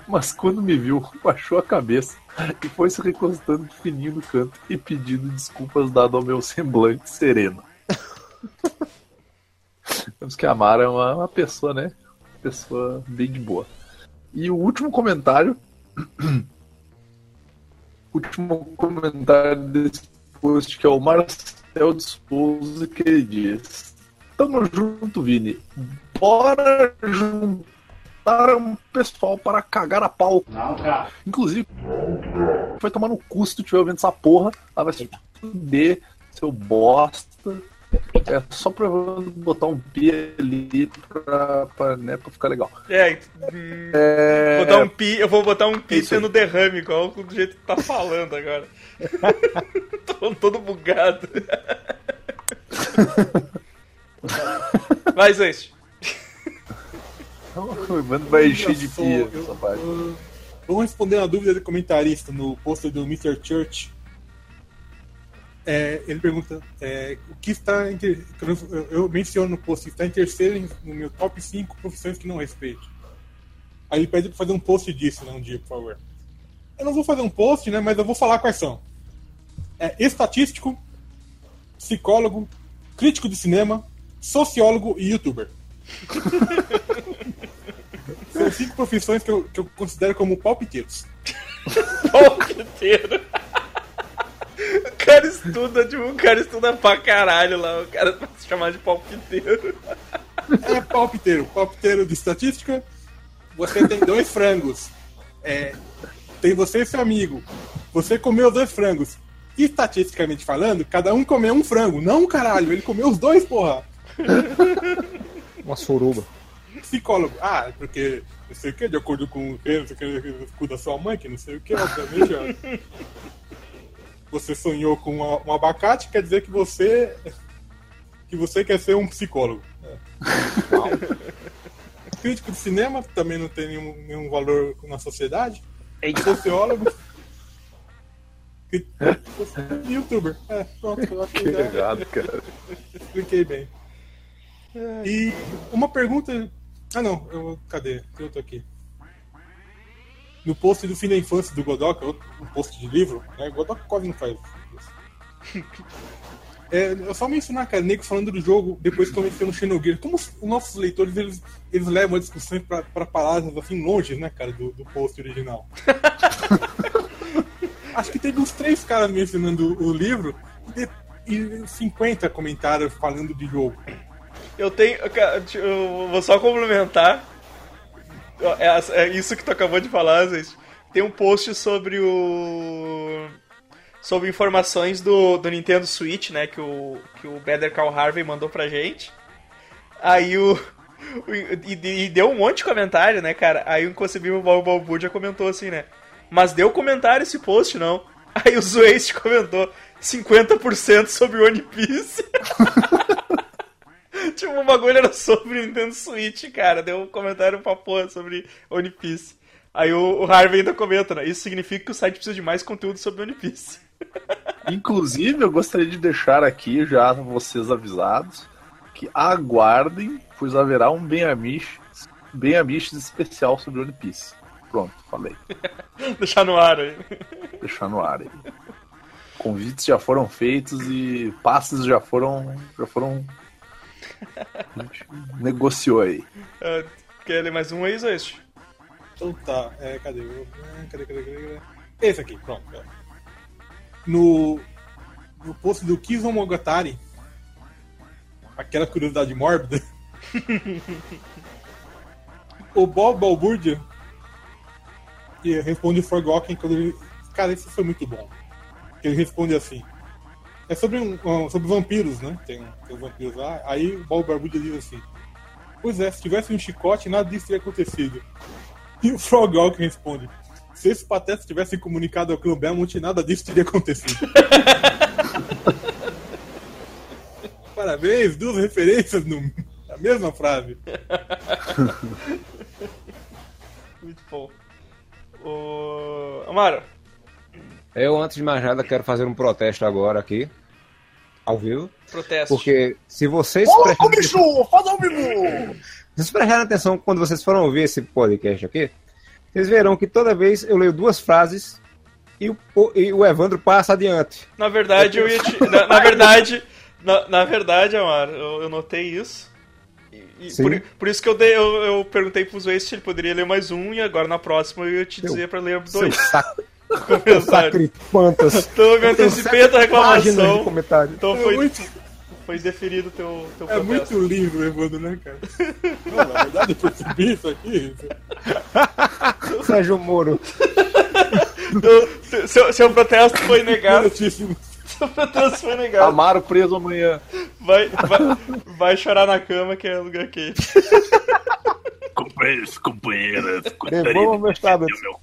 Speaker 4: Mas quando me viu, baixou a cabeça e foi se recostando fininho no canto e pedindo desculpas dado ao meu semblante sereno. Temos que amar é uma, uma pessoa, né? Pessoa bem de boa. E o último comentário. último comentário desse post que é o Marcel de Souza que diz: Tamo junto, Vini. Bora juntar um pessoal para cagar a pau.
Speaker 5: Não, cara.
Speaker 4: Inclusive, vai tomar no cu se tu estiver ouvindo essa porra. Ela vai se fuder, seu bosta. É só pra botar um pi ali pra, pra, né, pra ficar legal.
Speaker 1: É, hum,
Speaker 4: É,
Speaker 1: botar um pi, eu vou botar um pi
Speaker 4: aí.
Speaker 1: sendo derrame, igual do jeito que tá falando agora. Tô todo bugado. Mas é isso.
Speaker 4: O mano vai encher de pia
Speaker 3: eu-
Speaker 4: essa parte.
Speaker 3: eu- Vamos responder uma dúvida do comentarista no post do Mr. Church. É, ele pergunta é, o que está em ter- eu, eu menciono no post está em terceiro no meu top 5 profissões que não respeito. Aí ele pede para fazer um post disso né, um dia, por favor. Eu não vou fazer um post, né, mas eu vou falar quais são. É, estatístico, psicólogo, crítico de cinema, sociólogo e youtuber. São cinco profissões que eu, que eu considero como palpiteiros.
Speaker 1: Palpiteiro. O cara estuda, tipo, o cara estuda pra caralho lá. O cara vai se chamar de palpiteiro.
Speaker 3: É palpiteiro. Palpiteiro de estatística. Você tem dois frangos. É, tem você e seu amigo. Você comeu dois frangos. Estatisticamente falando, cada um comeu um frango. Não, caralho, ele comeu os dois, porra.
Speaker 2: Uma suruba.
Speaker 3: Psicólogo. Ah, é porque não sei o que, de acordo com o que, não sei o que, com da sua mãe, que não sei o que, obviamente, ó. Você sonhou com um, um abacate, quer dizer que você. que você quer ser um psicólogo. É. Crítico de cinema, também não tem nenhum, nenhum valor na sociedade. Sociólogo. Cri- e Youtuber. É, pronto, eu acho que já
Speaker 4: cara.
Speaker 3: expliquei bem. E uma pergunta. Ah não, eu, cadê? Eu tô aqui. No post do fim da infância do Godok, um post de livro, né? O Godok quase não faz isso. É, eu só mencionar, cara, nego falando do jogo depois que eu menciono Xenogears. Como os os nossos leitores eles, eles levam a discussão pra, pra palavras assim longe, né, cara, do, do post original. Acho que teve uns três caras mencionando o livro e, e 50 comentários falando de jogo.
Speaker 1: Eu tenho. Eu vou só complementar. É, é isso que tu acabou de falar, Zé. Tem um post sobre o. Sobre informações do, do Nintendo Switch, né? Que o, que o Better Call Harvey mandou pra gente. Aí o. E, e deu um monte de comentário, né, cara? Aí o Inconcebível Balbu já comentou assim, né? Mas deu comentário esse post, não. Aí o Zwaste comentou 50% sobre One Piece. Tipo, o bagulho era sobre Nintendo Switch, cara. Deu um comentário pra porra sobre One Piece. Aí o, o Harvey ainda comenta, né? Isso significa que o site precisa de mais conteúdo sobre One Piece.
Speaker 4: Inclusive, eu gostaria de deixar aqui já vocês avisados que aguardem, pois haverá um bem amish, bem amish especial sobre One Piece. Pronto, falei.
Speaker 1: Deixar no ar aí.
Speaker 4: Deixar no ar aí. Convites já foram feitos e passes já foram. Já foram. A gente negociou aí.
Speaker 1: Ah, Quer ler mais um aí, Zoeste?
Speaker 3: Então tá, é, cadê? É, Cadê, cadê, cadê, cadê? Esse aqui, pronto. é. No, no post do Kizon Mogatari, aquela curiosidade mórbida, o Bob Balbúrdia que responde o Forgotten quando ele. Cara, isso foi muito bom. Ele responde assim. É sobre, um, sobre vampiros, né? Tem, tem os vampiros lá. Aí o Bob Balbúrdia diz assim: Pois é, se tivesse um chicote, nada disso teria acontecido. E o Frog que responde: Se esses patetas tivessem comunicado ao Clã Belmont, nada disso teria acontecido. Parabéns, duas referências no, na mesma frase.
Speaker 1: Muito bom. O... Amaro,
Speaker 2: Eu, antes de mais nada, quero fazer um protesto agora aqui, ao vivo.
Speaker 1: protesto.
Speaker 2: Porque se vocês
Speaker 4: Ô,
Speaker 2: prestarem
Speaker 4: bicho! Faz ao vivo!
Speaker 2: Se vocês prestarem atenção quando vocês foram ouvir esse podcast aqui, Vocês verão que toda vez eu leio duas frases e o, e o Evandro passa adiante.
Speaker 1: Na verdade, eu ia te. Na, na verdade, na, na, verdade, Amar, eu, eu notei isso. E, por, por, isso que eu, dei, eu, eu perguntei pro Zoe se ele poderia ler mais um, e agora na próxima eu ia te dizer Seu, pra ler dois.
Speaker 2: Saco. Sacripantas.
Speaker 1: Então eu me antecipei a tua reclamação. Então foi, é muito... foi deferido teu, teu
Speaker 3: É muito lindo, Evandro, né, cara? Não, na verdade, eu percebi isso aqui.
Speaker 2: Sérgio Moro.
Speaker 1: Então, seu, seu protesto foi negado. seu protesto foi negado.
Speaker 4: Amaro preso amanhã.
Speaker 1: Vai, vai, vai chorar na cama que é lugar quente.
Speaker 5: Companheiros, companheiras,
Speaker 2: gostaria de
Speaker 5: meu, meu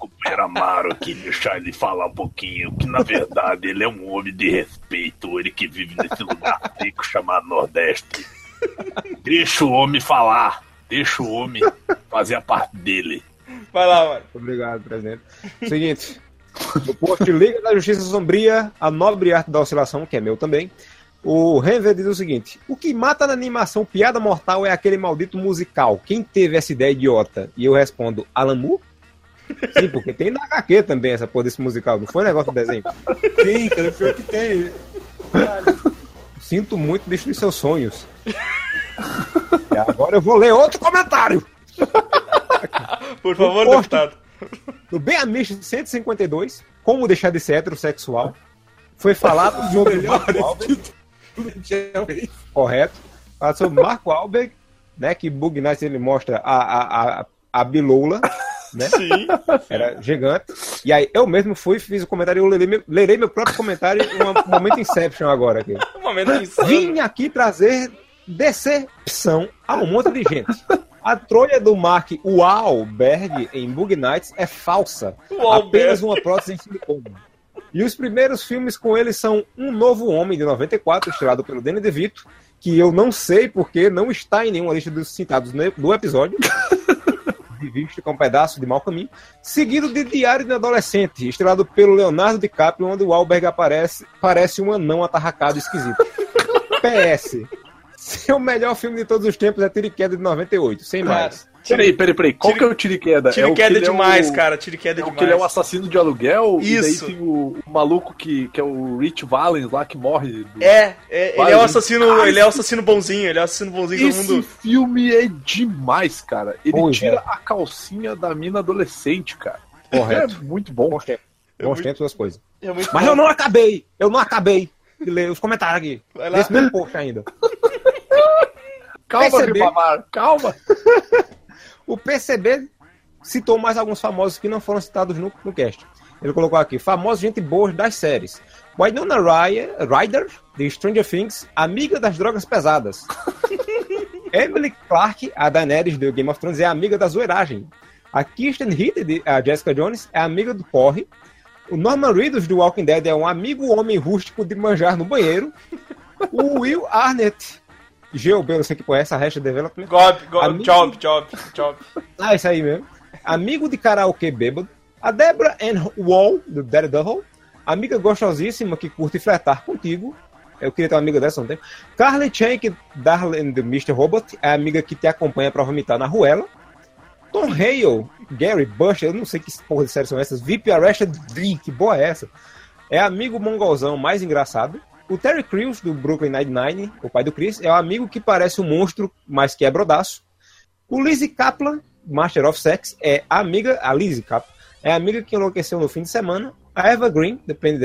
Speaker 5: Amaro aqui, deixar ele falar um pouquinho, que na verdade ele é um homem de respeito, ele que vive nesse lugar seco chamado Nordeste. Deixa o homem falar, deixa o homem fazer a parte dele.
Speaker 1: Vai lá, mano.
Speaker 2: Obrigado, presidente. Seguinte, no post Liga da Justiça Sombria, a nobre arte da oscilação, que é meu também, o Renver diz o seguinte: O que mata na animação Piada Mortal é aquele maldito musical. Quem teve essa ideia idiota? E eu respondo: Moore? Sim, porque tem na HQ também essa porra desse musical, não foi um negócio do desenho?
Speaker 3: Sim, cara, pior que tem.
Speaker 2: Sinto muito destruir seus sonhos. E agora eu vou ler outro comentário.
Speaker 1: Por favor, no deputado.
Speaker 2: No Bem Amish 152, Como Deixar de Ser Heterossexual, foi falado de um Correto. Fala sobre Marco Alberg, né? Que Bug Nights ele mostra a, a, a, a biloula, né?
Speaker 1: Sim.
Speaker 2: Era gigante. E aí eu mesmo fui, fiz o comentário, eu lerei meu, lerei meu próprio comentário um momento Inception agora aqui.
Speaker 1: Um momento Inception.
Speaker 2: Vim aqui trazer decepção a um monte de gente. A trolha do Mark Wahlberg em Bug Nights é falsa. Apenas uma prótese em silicone. E os primeiros filmes com ele são Um Novo Homem, de 94, estrelado pelo Danny DeVito, que eu não sei porque não está em nenhuma lista dos citados do episódio. Visto com um pedaço de mau caminho. Seguido de Diário de Adolescente, estrelado pelo Leonardo DiCaprio, onde o Wahlberg aparece, parece um anão atarracado esquisito. PS. Seu melhor filme de todos os tempos é Tiro e Queda de 98, sem mais.
Speaker 4: Peraí, peraí, peraí. Qual Tire... que é o tiro e queda?
Speaker 1: Tiro
Speaker 4: e
Speaker 1: queda é, é demais, o... cara. Tiro e queda é,
Speaker 4: é
Speaker 1: demais.
Speaker 4: que ele é o assassino de aluguel.
Speaker 1: Isso.
Speaker 4: E daí tem o, o, maluco que, que é o Rich Valens lá que morre.
Speaker 1: Do... É, é ele é o assassino. Ah, ele é o assassino bonzinho. Ele é o assassino bonzinho
Speaker 4: Esse
Speaker 1: mundo.
Speaker 4: filme é demais, cara. Ele tira é. a calcinha da mina adolescente, cara.
Speaker 2: Correto.
Speaker 4: É muito bom. Bons tempos.
Speaker 2: É Bons tempos as coisas. É Mas bom. eu não acabei. Eu não acabei de ler os comentários aqui. Nesse mesmo post ainda.
Speaker 4: calma, Ribamar. Calma.
Speaker 2: O PCB citou mais alguns famosos que não foram citados no, no cast. Ele colocou aqui, famosos gente boa das séries. Winona Ryder, de Stranger Things, amiga das drogas pesadas. Emily Clark, a Daenerys do Game of Thrones, é amiga da zoeiragem. A Kirsten Heath, de, a Jessica Jones, é amiga do porre. O Norman Reedus, do Walking Dead, é um amigo homem rústico de manjar no banheiro. O Will Arnett, GOB, não sei que conhece, a Hash Development.
Speaker 1: Gob, gob amigo... Job, Job, Job.
Speaker 2: Ah, isso aí mesmo. Amigo de karaokê bêbado. A Debra Ann Wall, do Daredevil. Amiga gostosíssima que curte fletar contigo. Eu queria ter uma amiga dessa não tem. Carly Chank, Darlene do Mr. Robot, é a amiga que te acompanha pra vomitar na ruela. Tom Hale, Gary Bush, eu não sei que porra de série são essas. VIP Arrested D, que boa é essa? É amigo mongolzão mais engraçado. O Terry Crews, do Brooklyn Nine-Nine, o pai do Chris, é o amigo que parece um monstro, mas que é brodaço. O Lizzie Kaplan, Master of Sex, é a amiga, a Lizzie Kaplan, é a amiga que enlouqueceu no fim de semana. A Eva Green, do Penny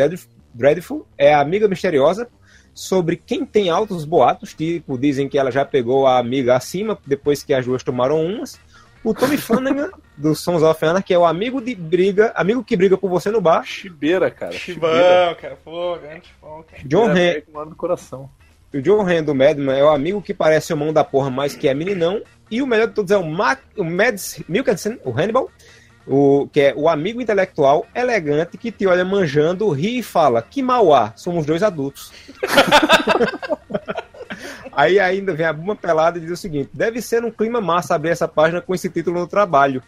Speaker 2: Dreadful, é a amiga misteriosa sobre quem tem altos boatos, tipo, dizem que ela já pegou a amiga acima depois que as duas tomaram umas. O Tommy Flanagan, do Sons of Anarchy, é o amigo de briga, amigo que briga por você no bar.
Speaker 4: Chibeira, cara.
Speaker 1: Chibão, cara. Pô, grande bom, cara.
Speaker 2: John Hen.
Speaker 4: do coração.
Speaker 2: O John Hen do Madman é o amigo que parece o mão da porra, mas que é meninão. E o melhor de todos é o, Mac, o Mads Mikkelsen, o Hannibal, o, que é o amigo intelectual elegante que te olha manjando, ri e fala: Que mal há, somos dois adultos. Aí ainda vem a Buma Pelada e diz o seguinte: deve ser um clima massa abrir essa página com esse título no trabalho.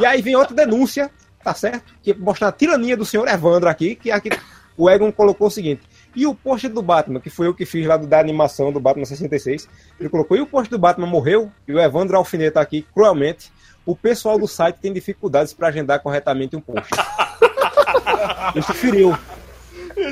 Speaker 2: e aí vem outra denúncia, tá certo? Que mostra a tirania do senhor Evandro aqui, que aqui o Egon colocou o seguinte: E o post do Batman, que foi eu que fiz lá do, da animação do Batman 66, ele colocou, e o post do Batman morreu, e o Evandro Alfineta aqui, cruelmente, o pessoal do site tem dificuldades para agendar corretamente um post. Isso feriu.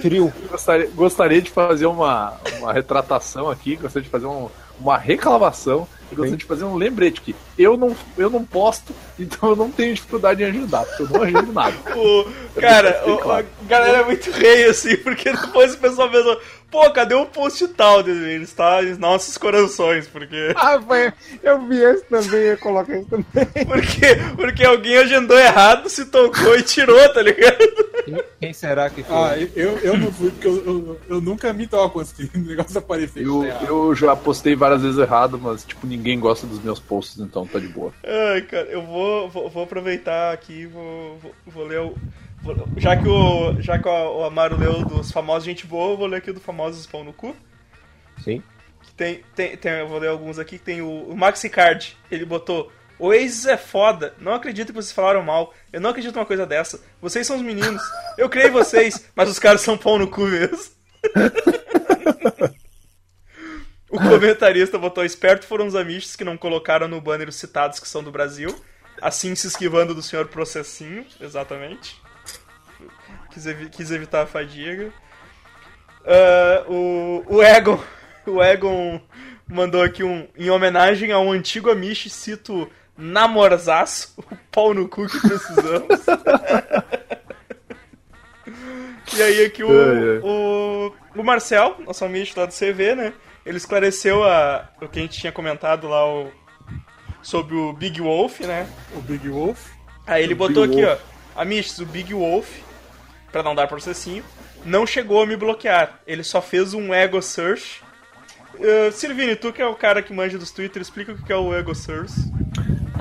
Speaker 2: Feriu.
Speaker 4: Gostaria, gostaria de fazer uma, uma retratação aqui, gostaria de fazer um, uma reclamação e gostaria de fazer um lembrete que eu não, eu não posto, então eu não tenho dificuldade em agendar, porque eu não agendo nada.
Speaker 1: O, cara, o, a galera é muito rei, assim, porque depois o pessoal pensa, pô, cadê o post tal? Ele está em nossos corações, porque.
Speaker 2: Ah, foi, eu vi esse também, eu coloquei esse também.
Speaker 1: Porque, porque alguém agendou errado, se tocou e tirou, tá ligado?
Speaker 2: Quem será que foi?
Speaker 3: Ah, eu, eu não fui, porque eu, eu, eu nunca me toco de o negócio aparecer.
Speaker 4: Eu, eu já postei várias vezes errado, mas tipo, ninguém gosta dos meus posts, então tá de boa.
Speaker 1: Ai, cara, eu vou, vou, vou aproveitar aqui, vou, vou, vou ler o. já que, o, já que o, o Amaro leu dos famosos gente boa, eu vou ler aqui do famosos pão no cu.
Speaker 2: Sim.
Speaker 1: Tem, tem, tem, eu vou ler alguns aqui. Tem o, o Maxi Card, ele botou. O Aces é foda. Não acredito que vocês falaram mal. Eu não acredito numa coisa dessa. Vocês são os meninos. Eu criei vocês, mas os caras são pão no cu mesmo. o comentarista botou: Esperto foram os amistos que não colocaram no banner os citados que são do Brasil. Assim se esquivando do senhor Processinho. Exatamente. Quis, evi- quis evitar a fadiga. Ah, o, o Egon. O Egon mandou aqui um. Em homenagem a um antigo Amish, cito namorzaço, o pau no cu que precisamos. e aí aqui o, o, o Marcel, nosso Amish lá do CV, né? Ele esclareceu a, o que a gente tinha comentado lá o, sobre o Big Wolf, né?
Speaker 3: O Big Wolf.
Speaker 1: Aí ele
Speaker 4: O
Speaker 1: botou
Speaker 4: Big
Speaker 1: aqui,
Speaker 4: Wolf.
Speaker 1: ó. Amish, o Big Wolf, pra não dar processinho, não chegou a me bloquear. Ele só fez um ego search. Uh, Silvini, tu que é o cara que manja dos Twitter, explica o que é o ego search.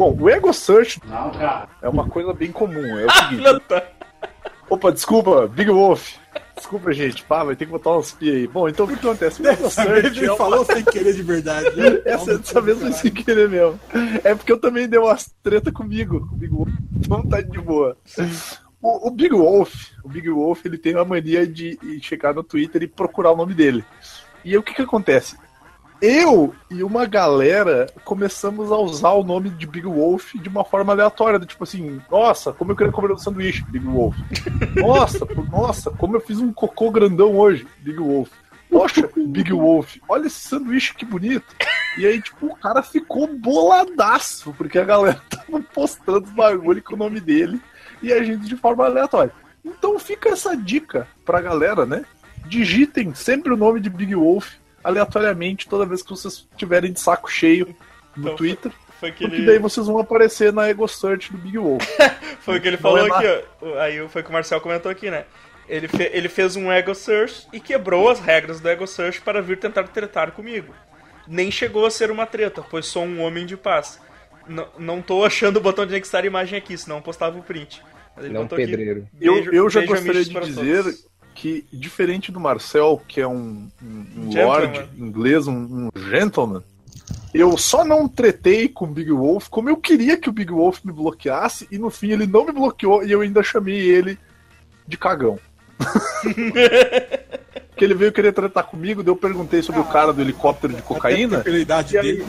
Speaker 4: Bom, o Ego Search é uma coisa bem comum. É o seguinte.
Speaker 1: Não tá.
Speaker 4: Opa, desculpa, Big Wolf. Desculpa, gente. Pá, vai ter que botar uns pi aí. Bom, então o que acontece? O Ego Search
Speaker 3: ele
Speaker 4: é
Speaker 3: falou sem querer de verdade. né?
Speaker 4: Essa, dessa vez foi sem querer mesmo. É porque eu também dei umas treta comigo, Wolf. Então tá de boa. O, o Big Wolf, o Big Wolf, ele tem a mania de chegar no Twitter e procurar o nome dele. E o que que acontece? Eu e uma galera começamos a usar o nome de Big Wolf de uma forma aleatória, tipo assim, nossa, como eu queria comer um sanduíche, Big Wolf. Nossa, nossa, como eu fiz um cocô grandão hoje, Big Wolf. Poxa, Big Wolf, olha esse sanduíche que bonito. E aí, tipo, o cara ficou boladaço, porque a galera tava postando os bagulho com o nome dele e a gente de forma aleatória. Então fica essa dica pra galera, né? Digitem sempre o nome de Big Wolf aleatoriamente toda vez que vocês estiverem de saco cheio no
Speaker 1: Então,
Speaker 4: Twitter,
Speaker 1: Foi que
Speaker 4: porque
Speaker 1: ele,
Speaker 4: daí vocês vão aparecer na Ego Search do Big Wolf.
Speaker 1: foi o que ele
Speaker 4: Não
Speaker 1: falou
Speaker 4: é
Speaker 1: aqui, ó. Aí foi o que o Marcel comentou aqui, né? Ele, fe- ele fez um ego search e quebrou as regras do ego search para vir tentar tretar comigo. Nem chegou a ser uma treta, pois sou um homem de paz. N não tô achando o botão de anexar imagem aqui, senão eu postava o print. Mas ele botou aqui,
Speaker 2: pedreiro.
Speaker 4: Eu,
Speaker 1: beijo-
Speaker 4: eu já gostaria de dizer
Speaker 1: todos.
Speaker 4: que, diferente do Marcel, que é um, um, um
Speaker 1: Gentleman.
Speaker 4: lord inglês, um, um gentleman, eu só não tretei com o Big Wolf como eu queria que o Big Wolf me bloqueasse, e no fim ele não me bloqueou e eu ainda chamei ele de cagão. Porque ele veio querer tratar comigo, daí eu perguntei sobre o cara do helicóptero de cocaína. Aí-
Speaker 3: dele.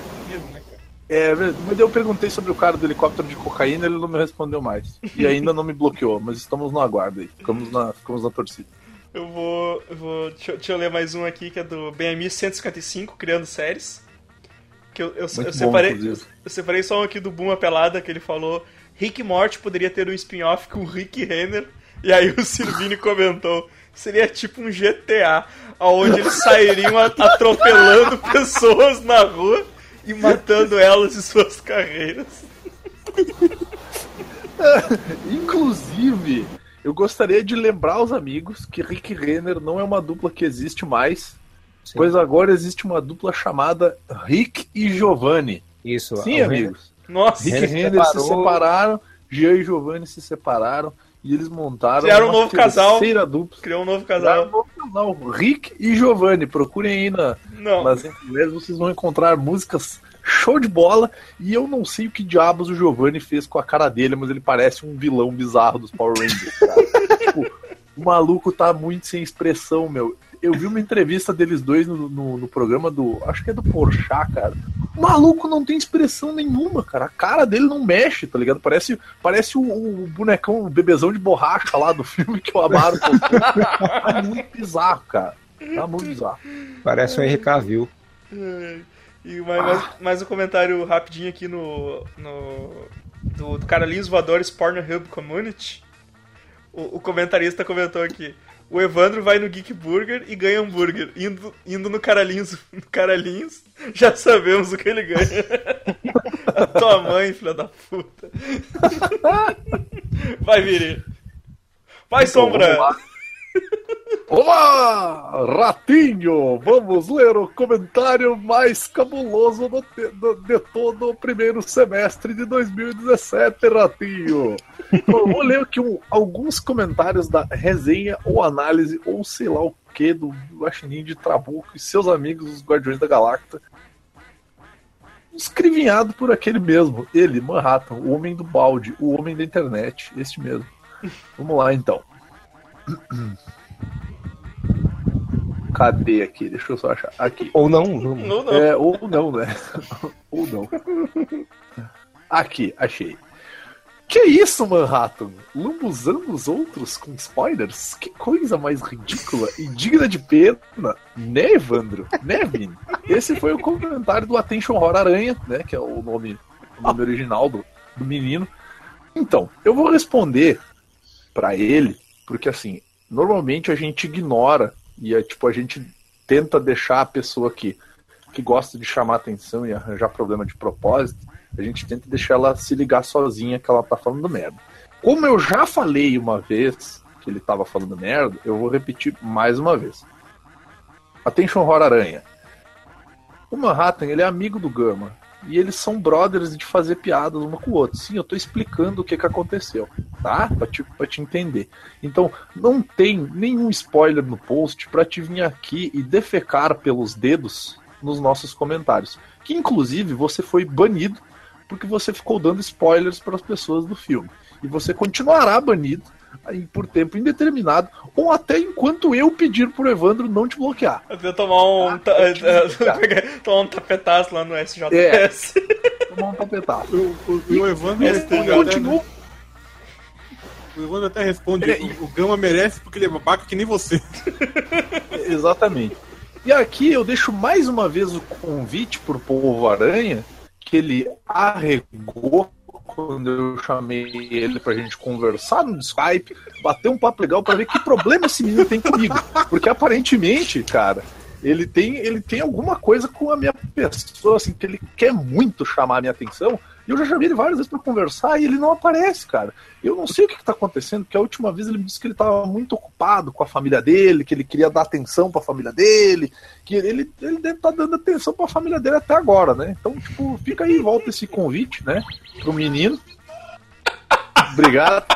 Speaker 4: É, mas eu perguntei sobre o cara do helicóptero de cocaína ele não me respondeu mais. E ainda não me bloqueou, mas estamos no aguardo aí. Ficamos na, ficamos na torcida.
Speaker 1: Eu vou. Eu vou deixa, eu- deixa eu ler mais um aqui que é do BMI 155, criando séries. Que eu, eu, eu
Speaker 4: bom,
Speaker 1: separei. Eu,
Speaker 4: inclusive.
Speaker 1: separei só um aqui do Boom a Pelada, que ele falou. Rick Morty poderia ter um spin-off com Rick Renner. E aí o Silvini comentou. Seria tipo um GTA, onde eles sairiam atropelando pessoas na rua e matando elas e suas carreiras.
Speaker 4: Inclusive, eu gostaria de lembrar os amigos que Rick Renner não é uma dupla que existe mais,
Speaker 2: Sim.
Speaker 4: pois agora existe uma dupla chamada Rick e Giovanni.
Speaker 2: Isso.
Speaker 4: Sim, amigos.
Speaker 1: Nossa,
Speaker 4: Rick e
Speaker 2: Renner
Speaker 4: Renner se separaram, Jean e Giovanni se separaram e eles montaram
Speaker 1: Criaram um novo casal.
Speaker 4: terceira dupla.
Speaker 1: criou um novo
Speaker 4: Criaram um
Speaker 1: casal.
Speaker 4: novo casal, Rick e Giovanni. Procurem aí na,
Speaker 1: Não,
Speaker 4: nas inglês, vocês vão encontrar músicas show de bola. E eu não sei o que diabos o Giovanni fez com a cara dele, mas ele parece um vilão bizarro dos Power Rangers. cara. tipo, o maluco tá muito sem expressão, meu. eu vi uma entrevista deles dois no, no, no programa do. Acho que é do Porchat, cara. O maluco não tem expressão nenhuma, cara. A cara dele não mexe, tá ligado? Parece, parece o, o bonecão, o bebezão de borracha lá do filme que o Amaro. Tá muito bizarro, cara. Tá muito bizarro.
Speaker 2: Parece um Henrique Cavill.
Speaker 1: E mais, mais, mais um comentário rapidinho aqui no. no do, do Carlinhos Voadores Pornhub Community. O, o comentarista comentou aqui. O Evandro vai no Geek Burger e ganha hambúrguer. Indo, indo no Caralhinhos, no Caralhinhos, já sabemos o que ele ganha. A tua mãe, filha da puta. Vai, Viri. Vai, Sombra.
Speaker 4: Então, vamos lá. Olá, Ratinho! Vamos ler o comentário mais cabuloso do, do, de todo o primeiro semestre de 2017, Ratinho! Eu vou ler aqui um, alguns comentários da resenha ou análise, ou sei lá o que, do Guaxinim de Trabuco e seus amigos, os Guardiões da Galacta. Escrivinhado por aquele mesmo, ele, Manhattan, o homem do balde, o homem da internet, este mesmo. Vamos lá então. Cadê aqui? Deixa eu só achar. Aqui.
Speaker 2: Ou não.
Speaker 1: Não, não.
Speaker 4: É, ou não, né? ou não. Aqui, achei. Que isso, Manhattan? Lambuzando os outros com spoilers? Que coisa mais ridícula e digna de pena. Né, Evandro? Né, Vini? Esse foi o comentário do Attention Horror Aranha, né? Que é o nome, o nome original do, do menino. Então, eu vou responder para ele, porque assim, normalmente a gente ignora e é tipo, a gente tenta deixar a pessoa que, que gosta de chamar atenção e arranjar problema de propósito, a gente tenta deixar ela se ligar sozinha que ela tá falando merda. Como eu já falei uma vez que ele tava falando merda, eu vou repetir mais uma vez. Attention Horror Aranha. O Manhattan, ele é amigo do Gama. E eles são brothers de fazer piadas um com o outro. Sim, eu tô explicando o que, que aconteceu, tá? Pra te, pra te entender. Então, não tem nenhum spoiler no post pra te vir aqui e defecar pelos dedos nos nossos comentários. Que inclusive você foi banido porque você ficou dando spoilers para as pessoas do filme. E você continuará banido por tempo indeterminado, ou até enquanto eu pedir pro Evandro não te bloquear.
Speaker 1: Eu vou tomar um, ta-
Speaker 4: Ah,
Speaker 1: eh, tomar um tapetaço lá no SJS.
Speaker 4: Tomar um tapetaço.
Speaker 3: O, o, o Evandro responde
Speaker 4: Continua.
Speaker 3: né? O Evandro até responde,
Speaker 4: Ele-
Speaker 3: o, o Gama merece porque ele é babaca que nem você.
Speaker 4: Exatamente. E aqui eu deixo mais uma vez o convite pro povo aranha, que ele arregou quando eu chamei ele pra gente conversar no Skype, bater um papo legal pra ver que problema esse menino tem comigo. Porque aparentemente, cara, ele tem, ele tem alguma coisa com a minha pessoa, assim, que ele quer muito chamar a minha atenção. Eu já chamei ele várias vezes pra conversar e ele não aparece, cara. Eu não sei o que, que tá acontecendo, porque a última vez ele me disse que ele tava muito ocupado com a família dele, que ele queria dar atenção pra família dele, que ele, ele deve estar dando atenção pra família dele até agora, né? Então, tipo, fica aí, volta esse convite, né, pro menino. Obrigado.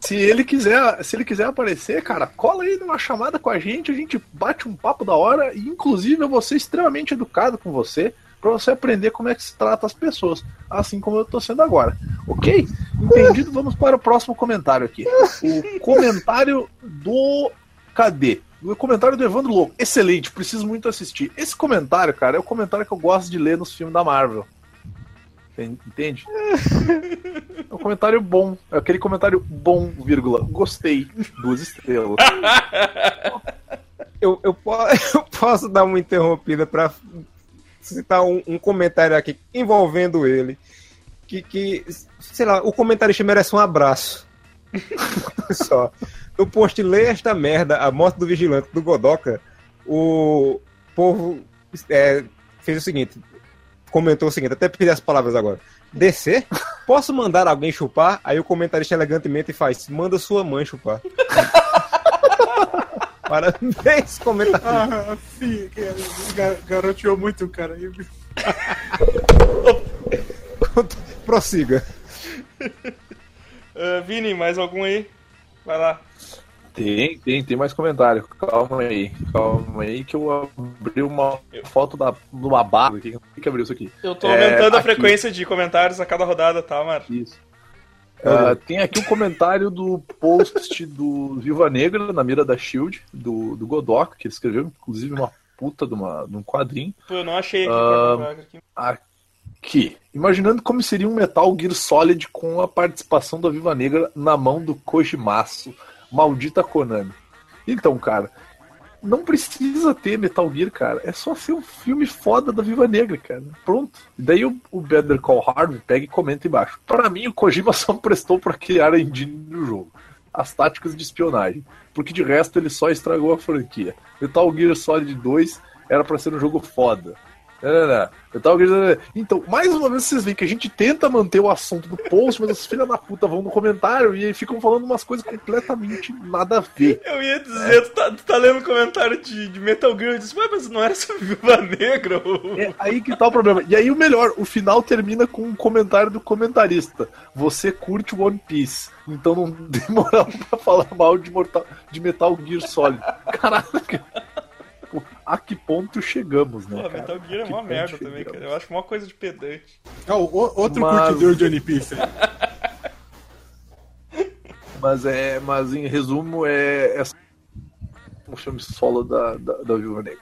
Speaker 4: Se ele quiser, se ele quiser aparecer, cara, cola aí numa chamada com a gente, a gente bate um papo da hora e inclusive eu vou ser extremamente educado com você pra você aprender como é que se trata as pessoas, assim como eu tô sendo agora. OK? Entendido? Vamos para o próximo comentário aqui. O comentário do cadê? O comentário do Evandro Louco. Excelente, preciso muito assistir. Esse comentário, cara, é o comentário que eu gosto de ler nos filmes da Marvel. Entende? É um comentário bom. É aquele comentário bom, vírgula. Gostei. Duas estrelas.
Speaker 2: Eu, eu, po- eu posso dar uma interrompida para citar um, um comentário aqui envolvendo ele. Que, que, sei lá, o comentarista merece um abraço. Só. No post Lê esta merda, a morte do vigilante do Godoka, o povo é, fez o seguinte: comentou o seguinte, até pedir as palavras agora. Descer? Posso mandar alguém chupar? Aí o comentarista elegantemente faz: manda sua mãe chupar. Parabéns, comentarista.
Speaker 3: Ah, sim, gar garoteou muito, cara.
Speaker 2: Prossiga.
Speaker 1: Ah, Vini, mais algum aí? Vai lá.
Speaker 4: Tem, tem, tem mais comentário. Calma aí, calma aí que eu abri uma foto da, de uma barra aqui. Quem que abriu isso aqui?
Speaker 1: Eu tô
Speaker 4: É,
Speaker 1: aumentando a
Speaker 4: aqui.
Speaker 1: frequência de comentários a cada rodada, tá, Mar?
Speaker 4: Isso. Ah, tem aqui um comentário do post do Viva Negra na mira da Shield, do, do Godok, que ele escreveu, inclusive, uma puta de, uma, de um quadrinho.
Speaker 1: Pô, eu não achei aqui
Speaker 4: Ah,
Speaker 1: aqui.
Speaker 4: Aqui, imaginando como seria um Metal Gear Solid com a participação da Viva Negra na mão do Kojimaço, maldita Konami. Então, cara, não precisa ter Metal Gear, cara. É só ser um filme foda da Viva Negra, cara. Pronto. E daí o, o Better Call Harvey pega e comenta embaixo. Para mim, o Kojima só prestou pra criar a engine do jogo. As táticas de espionagem. Porque de resto ele só estragou a franquia. Metal Gear Solid 2 era pra ser um jogo foda. Não, não, não. Metal Gear... Então, mais uma vez vocês veem que a gente tenta manter o assunto do post, mas os filhos da puta vão no comentário e ficam falando umas coisas completamente nada a ver.
Speaker 1: Eu ia dizer, tu, tá, tu tá lendo um comentário de, de Metal Gear, eu disse, ué, mas não era essa Viva Negra? ô?"
Speaker 4: É aí que tá o problema. E aí o melhor, o final termina com um comentário do comentarista. Você curte One Piece, então não tem moral pra falar mal de, Mortal, de Metal Gear Solid. Caraca. A que ponto chegamos, né?
Speaker 1: Pô,
Speaker 4: cara?
Speaker 1: Metal Gear é uma merda
Speaker 4: chegamos?
Speaker 1: também, cara. Eu acho uma coisa de pedante.
Speaker 3: Ah, o- o- outro
Speaker 4: Mas-
Speaker 3: curtidor de One Piece.
Speaker 4: Mas é, mas em resumo é, é um filme solo da, da, da Viúva Negra.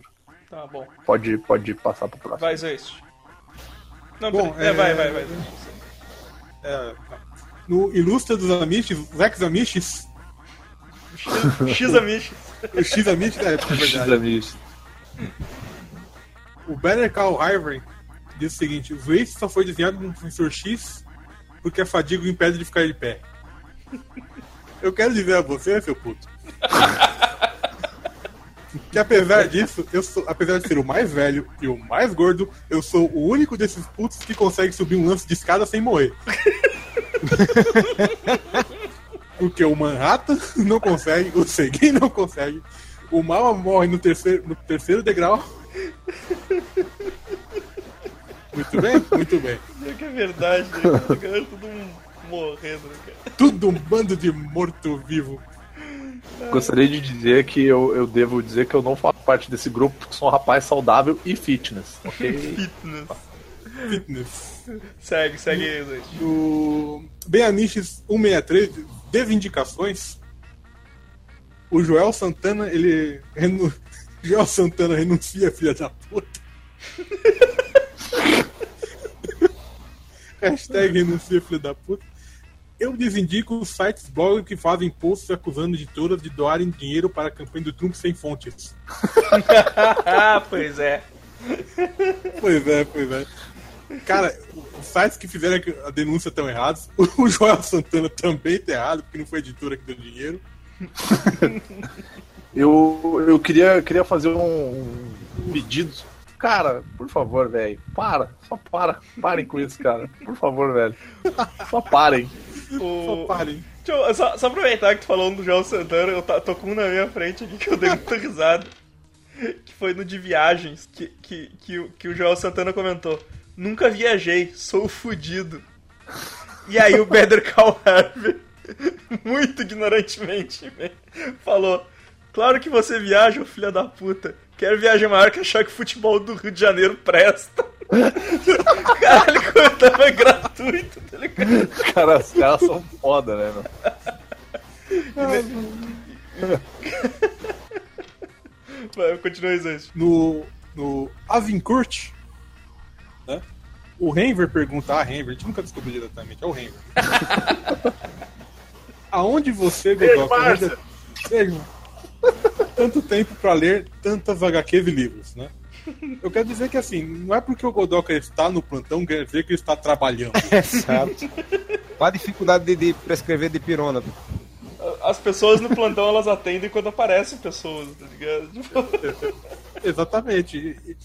Speaker 1: Tá bom.
Speaker 4: Pode, pode passar pro próximo.
Speaker 1: Vai, Zeist. Não,
Speaker 3: Bom,
Speaker 1: é,
Speaker 3: é-
Speaker 1: vai, vai, vai.
Speaker 3: É, no Ilustra dos Amish, os ex-Amish,
Speaker 1: X, X Amish.
Speaker 3: o X-Amish, é, é verdade.
Speaker 4: Amigos.
Speaker 3: O Better Call Harvey diz o seguinte: o Waze só foi desenhado como professor X porque a fadiga o impede de ficar de pé. Eu quero dizer a você, seu puto, que apesar disso, eu sou, apesar de ser o mais velho e o mais gordo, eu sou o único desses putos que consegue subir um lance de escada sem morrer. Porque o Manhattan não consegue, o Segui não consegue, o Mama morre no terceiro, no terceiro degrau. Muito bem, muito bem.
Speaker 1: É que é verdade, né? cara? Todo mundo morrendo, né, cara?
Speaker 3: Tudo um bando de morto-vivo.
Speaker 4: Gostaria de dizer que eu, eu devo dizer que eu não faço parte desse grupo, porque sou um rapaz saudável e fitness, ok?
Speaker 1: Fitness.
Speaker 3: Fitness.
Speaker 1: Segue, segue aí, Zeist.
Speaker 3: Do Beaniches 163, Devindicações. O Joel Santana, ele. Renu... Joel Santana renuncia, filha da puta. Hashtag renuncia, filha da puta. Eu desindico os sites blog que fazem posts acusando editoras de doarem dinheiro para a campanha do Trump sem fontes.
Speaker 1: ah, pois é.
Speaker 3: Pois é, pois é. Cara, os sites que fizeram a denúncia estão errados. O Joel Santana também tá errado, porque não foi a editora que deu dinheiro.
Speaker 4: Eu, eu queria, queria fazer um, um pedido. Cara, por favor, velho, para, só para, parem com isso, cara, por favor, velho, só parem.
Speaker 1: O...
Speaker 3: Só parem.
Speaker 1: Deixa eu, só, só aproveitar que tu falou do João Santana, eu tô com um na minha frente aqui que eu dei muita risada. Que foi no de viagens, que, que, que, o- que o João Santana comentou. Nunca viajei, sou fudido. E aí o Better Call Harvey, muito ignorantemente, falou: Claro que você viaja, ô filha da puta. Quero viagem maior que achar que o futebol do Rio de Janeiro presta. Caralho, como tava gratuito, tá ligado?
Speaker 4: Cara, os caras são foda, né, meu?
Speaker 1: Vai, continua Zé.
Speaker 3: No, no Azincourt, né? O Henver pergunta, ah, Henver, a gente nunca descobriu diretamente, é o Henver. Aonde você, Godoka. Beijo. tanto tempo pra ler tantas HQs e livros, né? Eu quero dizer que assim, não é porque o Godoka está no plantão, quer dizer que ele está trabalhando.
Speaker 2: Exato. Qual a dificuldade de, de prescrever de pirona?
Speaker 1: As pessoas no plantão elas atendem quando aparecem pessoas, tá ligado?
Speaker 3: Exatamente. E, e-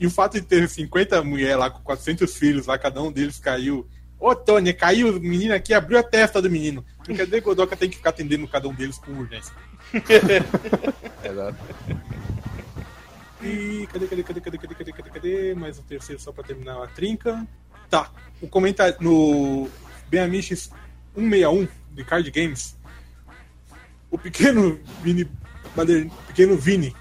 Speaker 3: e o fato de ter 50 mulheres lá com 400 filhos, lá cada um deles caiu. Ô, Tony, caiu o menino aqui, abriu a testa do menino. O Godoka tem que ficar atendendo cada um deles com urgência.
Speaker 4: Exato.
Speaker 3: E cadê, cadê, cadê, cadê, cadê, cadê, cadê, cadê? Mais um terceiro só pra terminar a trinca. Tá. O comentário no Beamiches 161 de Card Games. O pequeno Vini. Pequeno Vini.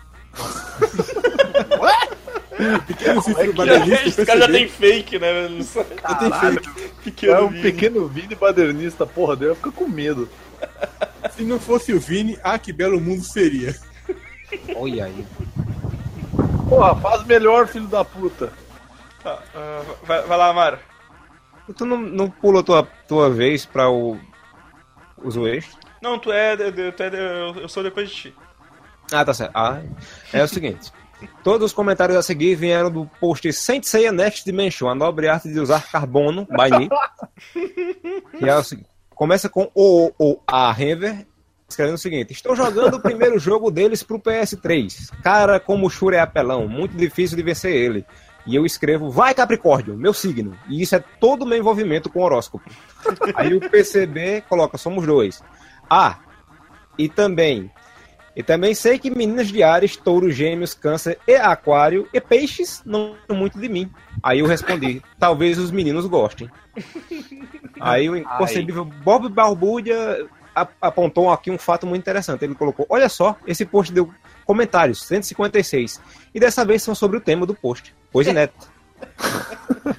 Speaker 3: Pequeno Cícero
Speaker 1: Esse
Speaker 3: Badernista,
Speaker 1: cara já tem fake, né? Não.
Speaker 3: Já tem fake.
Speaker 1: Pequeno
Speaker 4: É um
Speaker 1: Vini.
Speaker 4: pequeno Vini badernista, porra, dele fica com medo.
Speaker 3: Se não fosse o Vini, ah, que belo mundo seria.
Speaker 2: Olha aí.
Speaker 4: Porra, faz melhor, filho da puta.
Speaker 1: Tá, ah, vai, vai lá, Amaro.
Speaker 2: Tu não, não pula tua, tua vez pra o. Os extra?
Speaker 1: Não, tu é, tu é eu sou depois de ti.
Speaker 2: Ah, tá certo. Ah, é o seguinte. Todos os comentários a seguir vieram do post Senseiya Next Dimension, a nobre arte de usar carbono, by. E é. Começa com o, o a Renver, escrevendo o seguinte: Estou jogando o primeiro jogo deles pro PS3. Cara, como o Shura é apelão, muito difícil de vencer ele. E eu escrevo, vai Capricórnio, meu signo. E isso é todo o meu envolvimento com horóscopo. Aí o PCB coloca, somos dois. Ah, e também. E também sei que meninas de Ares, touro, gêmeos, câncer e aquário e peixes não muito de mim. Aí eu respondi, talvez os meninos gostem. Aí o inconcebível Bob Barbuda a- apontou aqui um fato muito interessante. Ele colocou, olha só, esse post deu comentários, 156. E dessa vez são sobre o tema do post. Coisa inédita.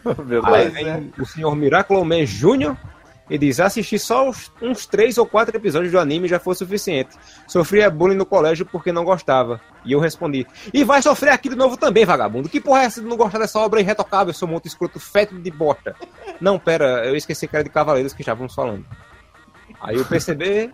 Speaker 2: Aí
Speaker 4: Verdade.
Speaker 2: vem o senhor Miracle Man Jr. e diz: assistir só os- uns três ou quatro episódios do anime já foi suficiente. Sofria bullying no colégio porque não gostava. E eu respondi: e vai sofrer aqui de novo também, vagabundo. Que porra é essa de não gostar dessa obra irretocável, seu monte escroto fétido de bosta? Não, pera, eu esqueci que era de Cavaleiros que estávamos falando. Aí o PCB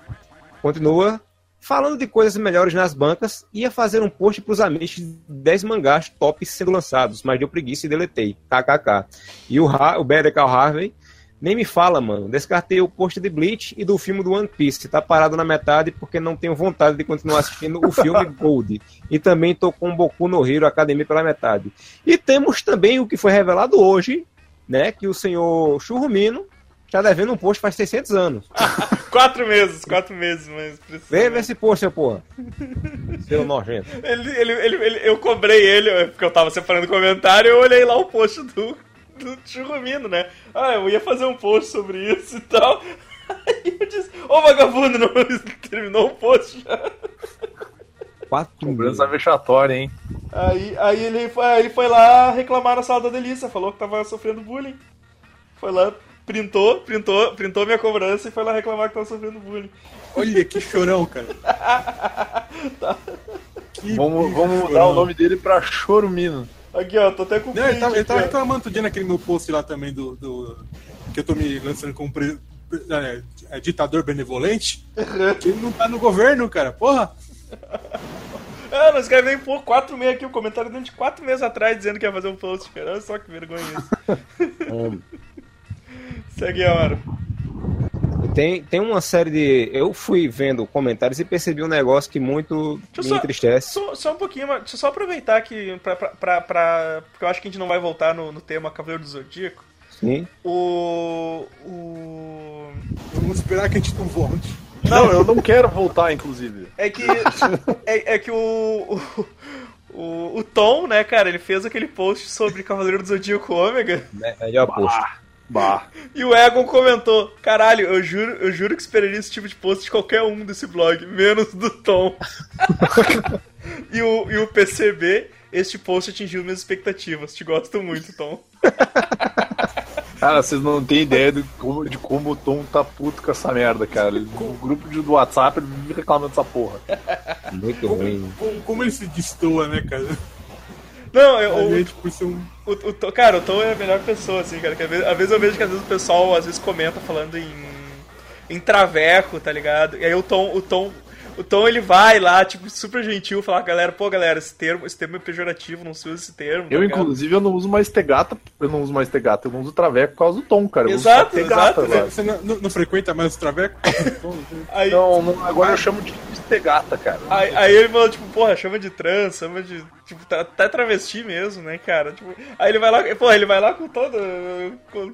Speaker 2: continua. Falando de coisas melhores nas bancas, ia fazer um post pros amigos de 10 mangás tops sendo lançados, mas deu preguiça e deletei. KKK. E o, ha o Better Call Harvey nem me fala, mano. Descartei o post de Bleach e do filme do One Piece. Tá parado na metade porque não tenho vontade de continuar assistindo o filme Gold. E também tô com Boku no Hero Academia pela metade. E temos também o que foi revelado hoje, né? Que o senhor Churrumino está devendo um post faz 600 anos.
Speaker 1: Quatro meses, quatro meses, mas precisa.
Speaker 2: Vê, vê esse post, seu porra. Seu nojento.
Speaker 1: Ele, ele, ele, eu cobrei ele, porque eu tava separando comentário, eu olhei lá o post do Churrumino, né? Ah, eu ia fazer um post sobre isso e tal. Aí eu disse, ô vagabundo, não terminou o post já.
Speaker 2: Quatro
Speaker 4: Cobrança vexatória, hein?
Speaker 1: Aí, aí ele, foi, aí ele foi lá reclamar na sala da delícia, falou que tava sofrendo bullying. Foi lá, printou, printou, printou minha cobrança e foi lá reclamar que tava sofrendo bullying.
Speaker 3: Olha que chorão, cara. Que
Speaker 4: Vamos, vamos mudar o nome dele pra Chorumino.
Speaker 1: Aqui, ó, tô até com o
Speaker 3: Não, ele
Speaker 1: print
Speaker 3: tava, ele tava
Speaker 1: ó.
Speaker 3: reclamando outro dia naquele meu post lá também do. do- que eu tô me lançando como pre- pre- é, é, ditador benevolente. que ele não tá no governo, cara. Porra!
Speaker 1: Ah, não escreve nem por quatro meses aqui, o comentário dentro de quatro meses atrás dizendo que ia fazer um post, cara. Olha só que vergonha isso.
Speaker 2: Homem.
Speaker 1: Segue a hora.
Speaker 2: Tem, tem uma série de. Eu fui vendo comentários e percebi um negócio que muito
Speaker 1: Deixa
Speaker 2: me
Speaker 1: só-
Speaker 2: entristece.
Speaker 1: Só, só um pouquinho, mas deixa eu só aproveitar que. Pra, pra, pra, pra- porque eu acho que a gente não vai voltar no, no tema Cavaleiro do Zodíaco.
Speaker 2: Sim.
Speaker 1: O. O.
Speaker 3: Vamos esperar que a gente não volte.
Speaker 4: Não, eu não quero voltar, inclusive.
Speaker 1: É que. é, é que o, o. O, o Tom, né, cara, ele fez aquele post sobre Cavaleiro do Zodíaco Ômega
Speaker 2: Me- Melhor post.
Speaker 4: Bah.
Speaker 1: e o Egon comentou: Caralho, eu juro, eu juro que esperaria esse tipo de post de qualquer um desse blog, menos do Tom. e, o, e o PCB, este post atingiu minhas expectativas. Te gosto muito, Tom.
Speaker 4: Cara, vocês não têm ideia de como, de como o Tom tá puto com essa merda, cara. Ele- No grupo de, do WhatsApp ele vive reclamando dessa porra.
Speaker 2: Muito ruim.
Speaker 3: Como, como ele se destoa, né, cara?
Speaker 1: Não, eu,
Speaker 3: A
Speaker 1: o,
Speaker 3: gente por ser um.
Speaker 1: O, o cara, o Tom é a melhor pessoa, assim, cara. Que às, vezes, às vezes eu vejo que às vezes o pessoal às vezes comenta falando em, em traveco, tá ligado? E aí o Tom, o Tom, o Tom ele vai lá, tipo, super gentil, falar, galera, pô, galera, esse termo, esse termo é pejorativo, não se usa esse termo. tá
Speaker 4: Eu,
Speaker 1: ligado?
Speaker 4: inclusive, eu não uso mais tegata. Eu não uso mais tegata, eu não uso traveco por causa do Tom, cara. Eu
Speaker 1: Exato,
Speaker 4: tegata
Speaker 1: exato.
Speaker 3: Você não, não- não frequenta mais o Traveco?
Speaker 1: Aí,
Speaker 4: Não, não, agora eu chamo de tegata, cara.
Speaker 1: aí, aí ele falou, tipo, porra, chama de trans, chama de. Tipo, tá- até travesti mesmo, né, cara? Tipo, aí ele vai lá, porra, ele vai lá com todo. com-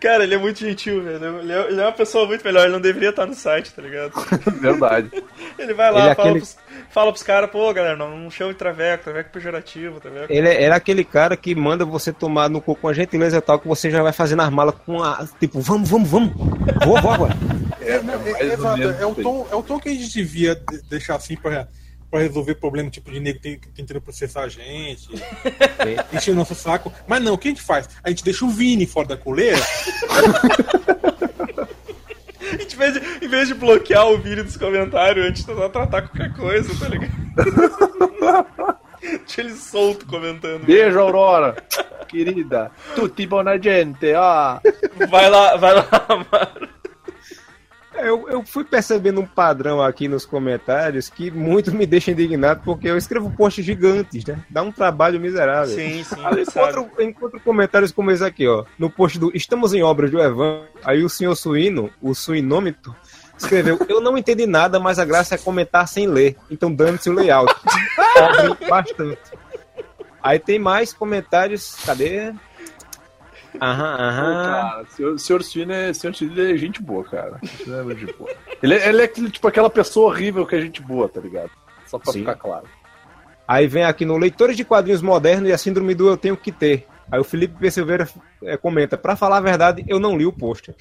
Speaker 1: Cara, ele é muito gentil, velho. Ele é, ele é uma pessoa muito melhor, ele não deveria estar no site, tá ligado?
Speaker 4: Verdade.
Speaker 1: Ele vai lá,
Speaker 2: Ele é
Speaker 1: fala,
Speaker 2: aquele-
Speaker 1: pros, fala pros caras, pô, galera, não, não chama de traveco, traveco é pejorativo, traveco.
Speaker 2: Ele é- era aquele cara que manda você tomar no cu com a gentileza tal que você já vai fazendo as malas com a. Tipo, vamos, vamos, vamos. Vou, vou agora.
Speaker 4: É,
Speaker 3: é, exato,
Speaker 4: menos
Speaker 3: é o tom, é o tom que a gente devia de- deixar assim pra, pra resolver problema tipo de nego tem- tentando processar a gente, encher o nosso saco. Mas não, o que a gente faz? A gente deixa o Vini fora da coleira,
Speaker 1: A gente, em vez, de, em vez de bloquear o vídeo dos comentários, a gente tentar tratar qualquer coisa, tá ligado? Deixa ele solto comentando.
Speaker 4: Beijo, Aurora. Querida. Tutti buona gente, ó.
Speaker 1: Vai lá, vai lá, Amaro.
Speaker 2: Eu, eu fui percebendo um padrão aqui nos comentários que muito me deixa indignado porque eu escrevo posts gigantes, né? Dá um trabalho miserável.
Speaker 1: Sim, sim,
Speaker 2: Aí eu encontro, eu encontro comentários como esse aqui, ó. No post do Estamos em Obras do Evan. Aí o senhor Suíno, o suinômetro, escreveu: Eu não entendi nada, mas a graça é comentar sem ler. Então dane-se o layout. Cobre bastante. Aí tem mais comentários. Cadê? Aham, aham.
Speaker 4: cara, senhor, Suíno é, senhor é gente boa, cara. Ele é gente boa. Ele, é- ele é tipo aquela pessoa horrível que é gente boa, tá ligado? Só pra
Speaker 2: Sim.
Speaker 4: ficar claro.
Speaker 2: Aí vem aqui no Leitores de Quadrinhos Modernos e a Síndrome do Eu Tenho Que Ter. Aí o Felipe P. Silveira é, comenta, pra falar a verdade, eu não li o post.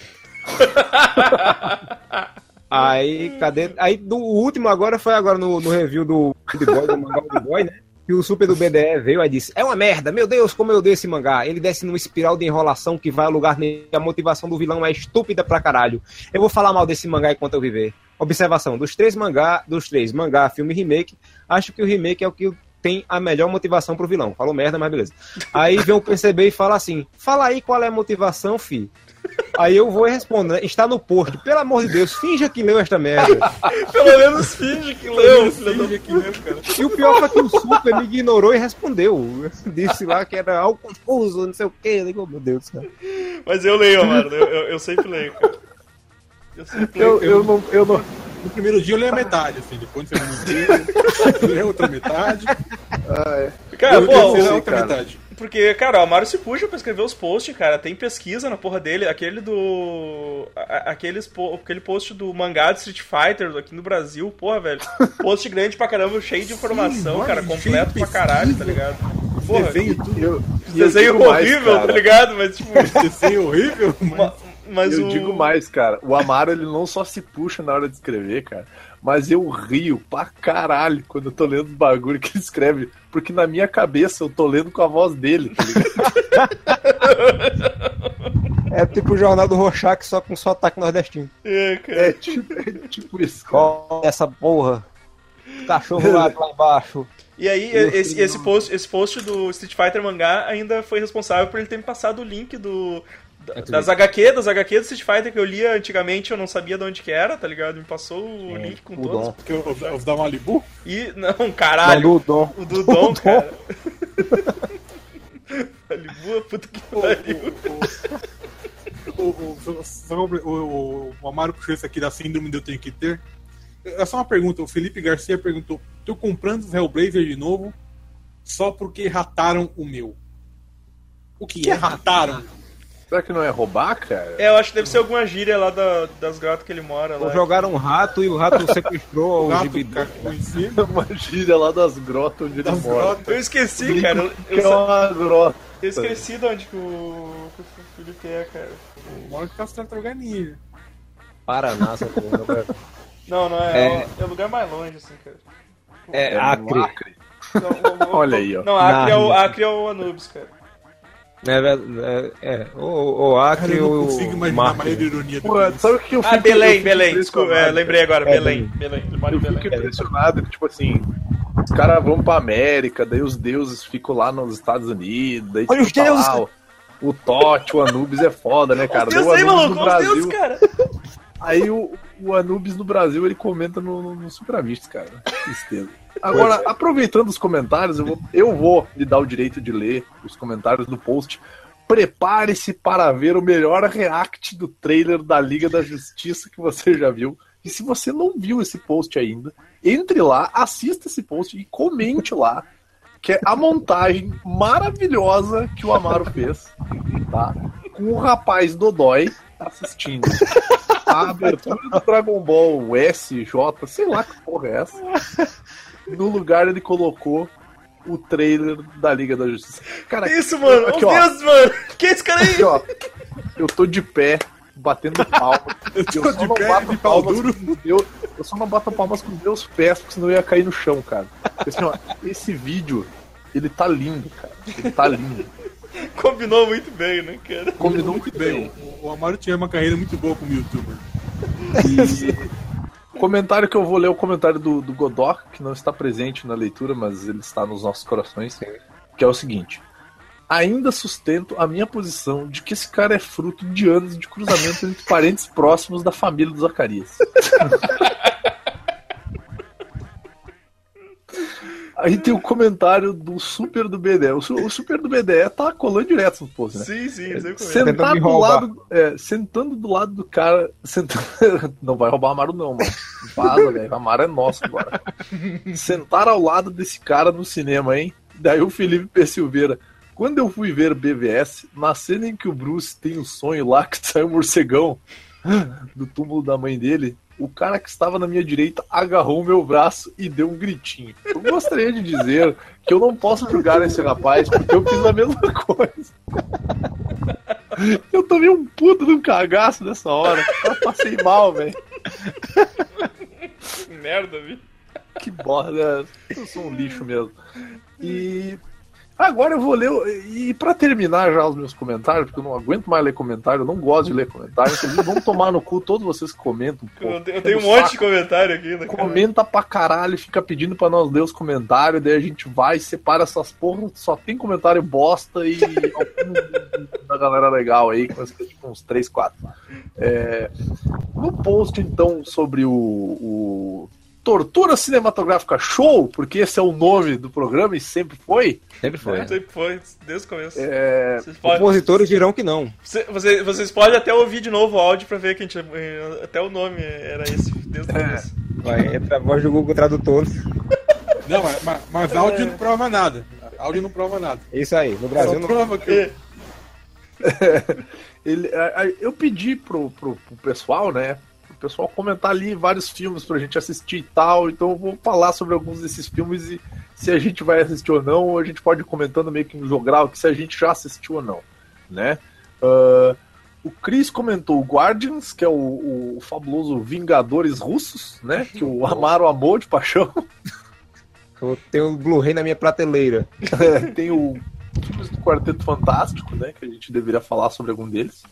Speaker 2: Aí, cadê? Aí do o último agora foi agora no, no review do Old Boy, do mangá Old Boy, né? Que o super do BDE veio e disse: É uma merda, meu Deus, como eu odeio esse mangá. Ele desce numa espiral de enrolação que vai a lugar nenhum. A motivação do vilão é estúpida pra caralho. Eu vou falar mal desse mangá enquanto eu viver. Observação: dos três mangá, dos três, mangá, filme e remake, acho que o remake é o que tem a melhor motivação pro vilão. Falou merda, mas beleza. Aí vem o PCB e fala assim: Fala aí qual é a motivação, fi. Aí eu vou responder, está no post. Pelo amor de Deus, finja que leu esta merda.
Speaker 1: Pelo menos finge que leu,
Speaker 3: finge que leu, cara.
Speaker 2: E o pior foi que o Super me ignorou e respondeu. Disse lá que era algo confuso, não sei o quê. Eu digo, oh, meu Deus céu.
Speaker 1: Mas eu leio, Amaro. Eu, eu, eu sempre leio, cara. Eu sempre leio.
Speaker 4: Eu, eu, não, eu não.
Speaker 3: No primeiro dia eu leio a metade, assim, depois no segundo dia eu leio a outra metade.
Speaker 1: Cara,
Speaker 3: eu,
Speaker 1: pô,
Speaker 3: eu leio outra
Speaker 4: cara.
Speaker 3: metade.
Speaker 1: Porque, cara, o Amaro se puxa pra escrever os posts, cara. Tem pesquisa na porra dele. Aquele do. a- Aqueles, po- aquele post do mangá de Street Fighter aqui no Brasil, porra, velho. Post grande pra caramba, cheio de informação,
Speaker 3: Sim,
Speaker 1: cara. Completo pra caralho, tá ligado? Porra,
Speaker 3: Desenho tudo.
Speaker 4: Eu, eu
Speaker 1: desenho
Speaker 4: mais,
Speaker 1: horrível,
Speaker 4: cara.
Speaker 1: tá ligado? Mas, tipo.
Speaker 3: Desenho horrível, mas...
Speaker 1: ma- mas
Speaker 4: eu
Speaker 1: o...
Speaker 4: digo mais, cara. O Amaro ele não só se puxa na hora de escrever, cara, mas eu rio pra caralho quando eu tô lendo os bagulho que ele escreve, porque na minha cabeça eu tô lendo com a voz dele, tá ligado?
Speaker 2: É tipo o Jornal do Rorschach, só com sotaque nordestino.
Speaker 1: É, cara.
Speaker 4: É tipo, é tipo isso, cara.
Speaker 2: Essa porra. Cachorro lá, lá embaixo.
Speaker 1: E aí, esse, esse, post, esse post do Street Fighter mangá ainda foi responsável por ele ter me passado o link do. Da- Das HQ, das HQ do Street Fighter que eu lia antigamente, eu não sabia de onde que era, tá ligado? Me passou o link com
Speaker 2: o
Speaker 1: todos.
Speaker 2: Dom.
Speaker 3: Porque eu, eu, eu dar Malibu?
Speaker 1: E. Não, caralho.
Speaker 2: Não, do Dom.
Speaker 1: O do Dom, cara. Malibu, puta que pariu.
Speaker 3: O, o, o, o, o, o Amaro puxou isso aqui da síndrome de eu tenho que ter. É só uma pergunta. O Felipe Garcia perguntou: tô comprando os Hellblazer de novo só porque rataram o meu. O que é rataram?
Speaker 4: Será que não é roubar, cara?
Speaker 1: É, eu acho que deve ser alguma gíria lá da- das grotas que ele mora.
Speaker 2: Ou
Speaker 1: Lá.
Speaker 2: jogaram um rato e o rato sequestrou
Speaker 3: O
Speaker 2: o gibi.
Speaker 4: Uma gíria lá das grotas onde ele
Speaker 3: Das
Speaker 4: mora.
Speaker 3: grotas.
Speaker 1: Eu esqueci, cara. Eu,
Speaker 4: Que
Speaker 1: eu,
Speaker 4: é uma grota.
Speaker 1: eu esqueci de onde que o, que o Felipe é, cara.
Speaker 3: Mora que tá se tartaruga ninja.
Speaker 2: Paraná, essa porra. velho.
Speaker 1: Não, não é.
Speaker 2: É.
Speaker 1: É, o lugar mais longe, assim, cara.
Speaker 2: É,
Speaker 4: É
Speaker 2: Acre.
Speaker 4: Acre.
Speaker 1: Não, o- o-
Speaker 4: Olha aí, ó.
Speaker 1: Não, Acre é, o. Acre é o Anubis, cara.
Speaker 2: É, verdade, é, é. O, o
Speaker 3: Cara,
Speaker 2: Acre
Speaker 3: eu
Speaker 2: ou
Speaker 3: não consigo
Speaker 2: o
Speaker 3: imaginar maneira de ironia do
Speaker 4: Pô, sabe o que eu fico
Speaker 1: Ah, Belém,
Speaker 4: eu fico
Speaker 1: Belém. Desculpa, é, lembrei agora.
Speaker 2: É,
Speaker 1: Belém, Belém. Em
Speaker 4: Eu
Speaker 1: Belém.
Speaker 4: fico impressionado que, tipo assim, os caras vão pra América, daí os deuses ficam lá nos Estados Unidos, daí
Speaker 2: Olha os deuses,
Speaker 4: lá, o, Tote, o Anubis é foda, né, cara?
Speaker 1: Os deuses aí,
Speaker 4: o Anubis
Speaker 1: maluco,
Speaker 4: no
Speaker 1: olha os deuses,
Speaker 4: Brasil,
Speaker 1: cara.
Speaker 4: aí o, o Anubis no Brasil, ele comenta no, no, no Super Amistos, cara. Que Tristeza. Agora, aproveitando os comentários, eu vou, eu vou lhe dar o direito de ler os comentários do post. Prepare-se para ver o melhor react do trailer da Liga da Justiça que você já viu. E se você não viu esse post ainda, entre lá, assista esse post e comente lá, que é a montagem maravilhosa que o Amaro fez, tá? Com o rapaz Dodói assistindo. A abertura do Dragon Ball S, J, sei lá que porra é essa. No lugar ele colocou o trailer da Liga da Justiça. Cara,
Speaker 1: Isso, mano.
Speaker 4: Aqui,
Speaker 1: Os
Speaker 4: ó.
Speaker 1: deuses, mano. Que é esse cara aí?
Speaker 4: Aqui, ó. Eu tô de pé, batendo palma.
Speaker 3: Eu tô
Speaker 4: só
Speaker 3: de pé, de pau
Speaker 4: palmas
Speaker 3: duro.
Speaker 4: Deus- Eu só não bato palmas com meus pés, porque senão eu ia cair no chão, cara. Assim, ó, esse vídeo, ele tá lindo, cara. Ele tá lindo.
Speaker 1: Combinou muito bem, né, cara?
Speaker 4: Combinou muito bem.
Speaker 3: O, o Amaro tinha uma carreira muito boa como youtuber.
Speaker 4: E... comentário que eu vou ler é o comentário do, do Godok, que não está presente na leitura, mas ele está nos nossos corações, que é o seguinte. Ainda sustento a minha posição de que esse cara é fruto de anos de cruzamento entre parentes próximos da família do Zacarias. Aí tem o comentário do Super do BDE. O, o Super do BDE tá colando direto no post, né?
Speaker 1: Sim, sim, eu é.
Speaker 4: Sentar
Speaker 2: me
Speaker 4: do lado, é, sentando do lado do cara. Sentando, não vai roubar Amaro, não, mano. Vaza, velho. Amaro é nosso agora. Sentar ao lado desse cara no cinema, hein? Daí o Felipe P. Silveira. Quando eu fui ver BVS, na cena em que o Bruce tem o sonho lá que sai o morcegão do túmulo da mãe dele, o cara que estava na minha direita agarrou o meu braço e deu um gritinho. Eu gostaria de dizer que eu não posso julgar esse rapaz porque eu fiz a mesma coisa. Eu tomei um puto de um cagaço nessa hora. Eu passei mal, velho.
Speaker 1: Merda, viu?
Speaker 4: Que borra, né? Eu sou um lixo mesmo. E agora eu vou ler. E pra terminar já os meus comentários, porque eu não aguento mais ler comentário, eu não gosto de ler comentário. Inclusive, vamos tomar no cu todos vocês que comentam. pô.
Speaker 1: Eu tenho, eu tenho um monte de comentário aqui, né, cara?
Speaker 4: Comenta pra caralho, fica pedindo pra nós ler os comentários, daí a gente vai, separa essas porras, só tem comentário bosta e da galera legal aí, que vai ser tipo uns 3, 4. É, no post, então, sobre o, o Tortura Cinematográfica Show, porque esse é o nome do programa e sempre foi,
Speaker 2: Sempre foi.
Speaker 1: Sempre foi, desde o começo.
Speaker 4: é,
Speaker 1: Vocês, podem,
Speaker 2: Compositores dirão que não.
Speaker 1: Cê- você- vocês podem até ouvir de novo o áudio pra ver que a gente. eh, Até o nome era esse, desde o
Speaker 4: É.
Speaker 1: começo.
Speaker 2: Vai, entra a voz do Google Tradutor.
Speaker 3: Não, mas, mas, mas áudio não prova nada. Áudio não prova nada.
Speaker 2: Isso aí, no Brasil
Speaker 3: Só
Speaker 2: não.
Speaker 3: prova que
Speaker 1: E-
Speaker 4: ele, a- a- eu pedi pro, pro, pro pessoal, né? O pessoal comentar ali vários filmes pra gente assistir e tal. Então eu vou falar sobre alguns desses filmes e se a gente vai assistir ou não, ou a gente pode ir comentando meio que no jogral que se a gente já assistiu ou não, né? Ah, o Chris comentou o Guardians, que é o, o fabuloso Vingadores Russos, né? Que o Amaro amou de paixão.
Speaker 2: Eu tenho o Blu-ray na minha prateleira.
Speaker 4: Tem o filmes do Quarteto Fantástico, né? Que a gente deveria falar sobre algum deles.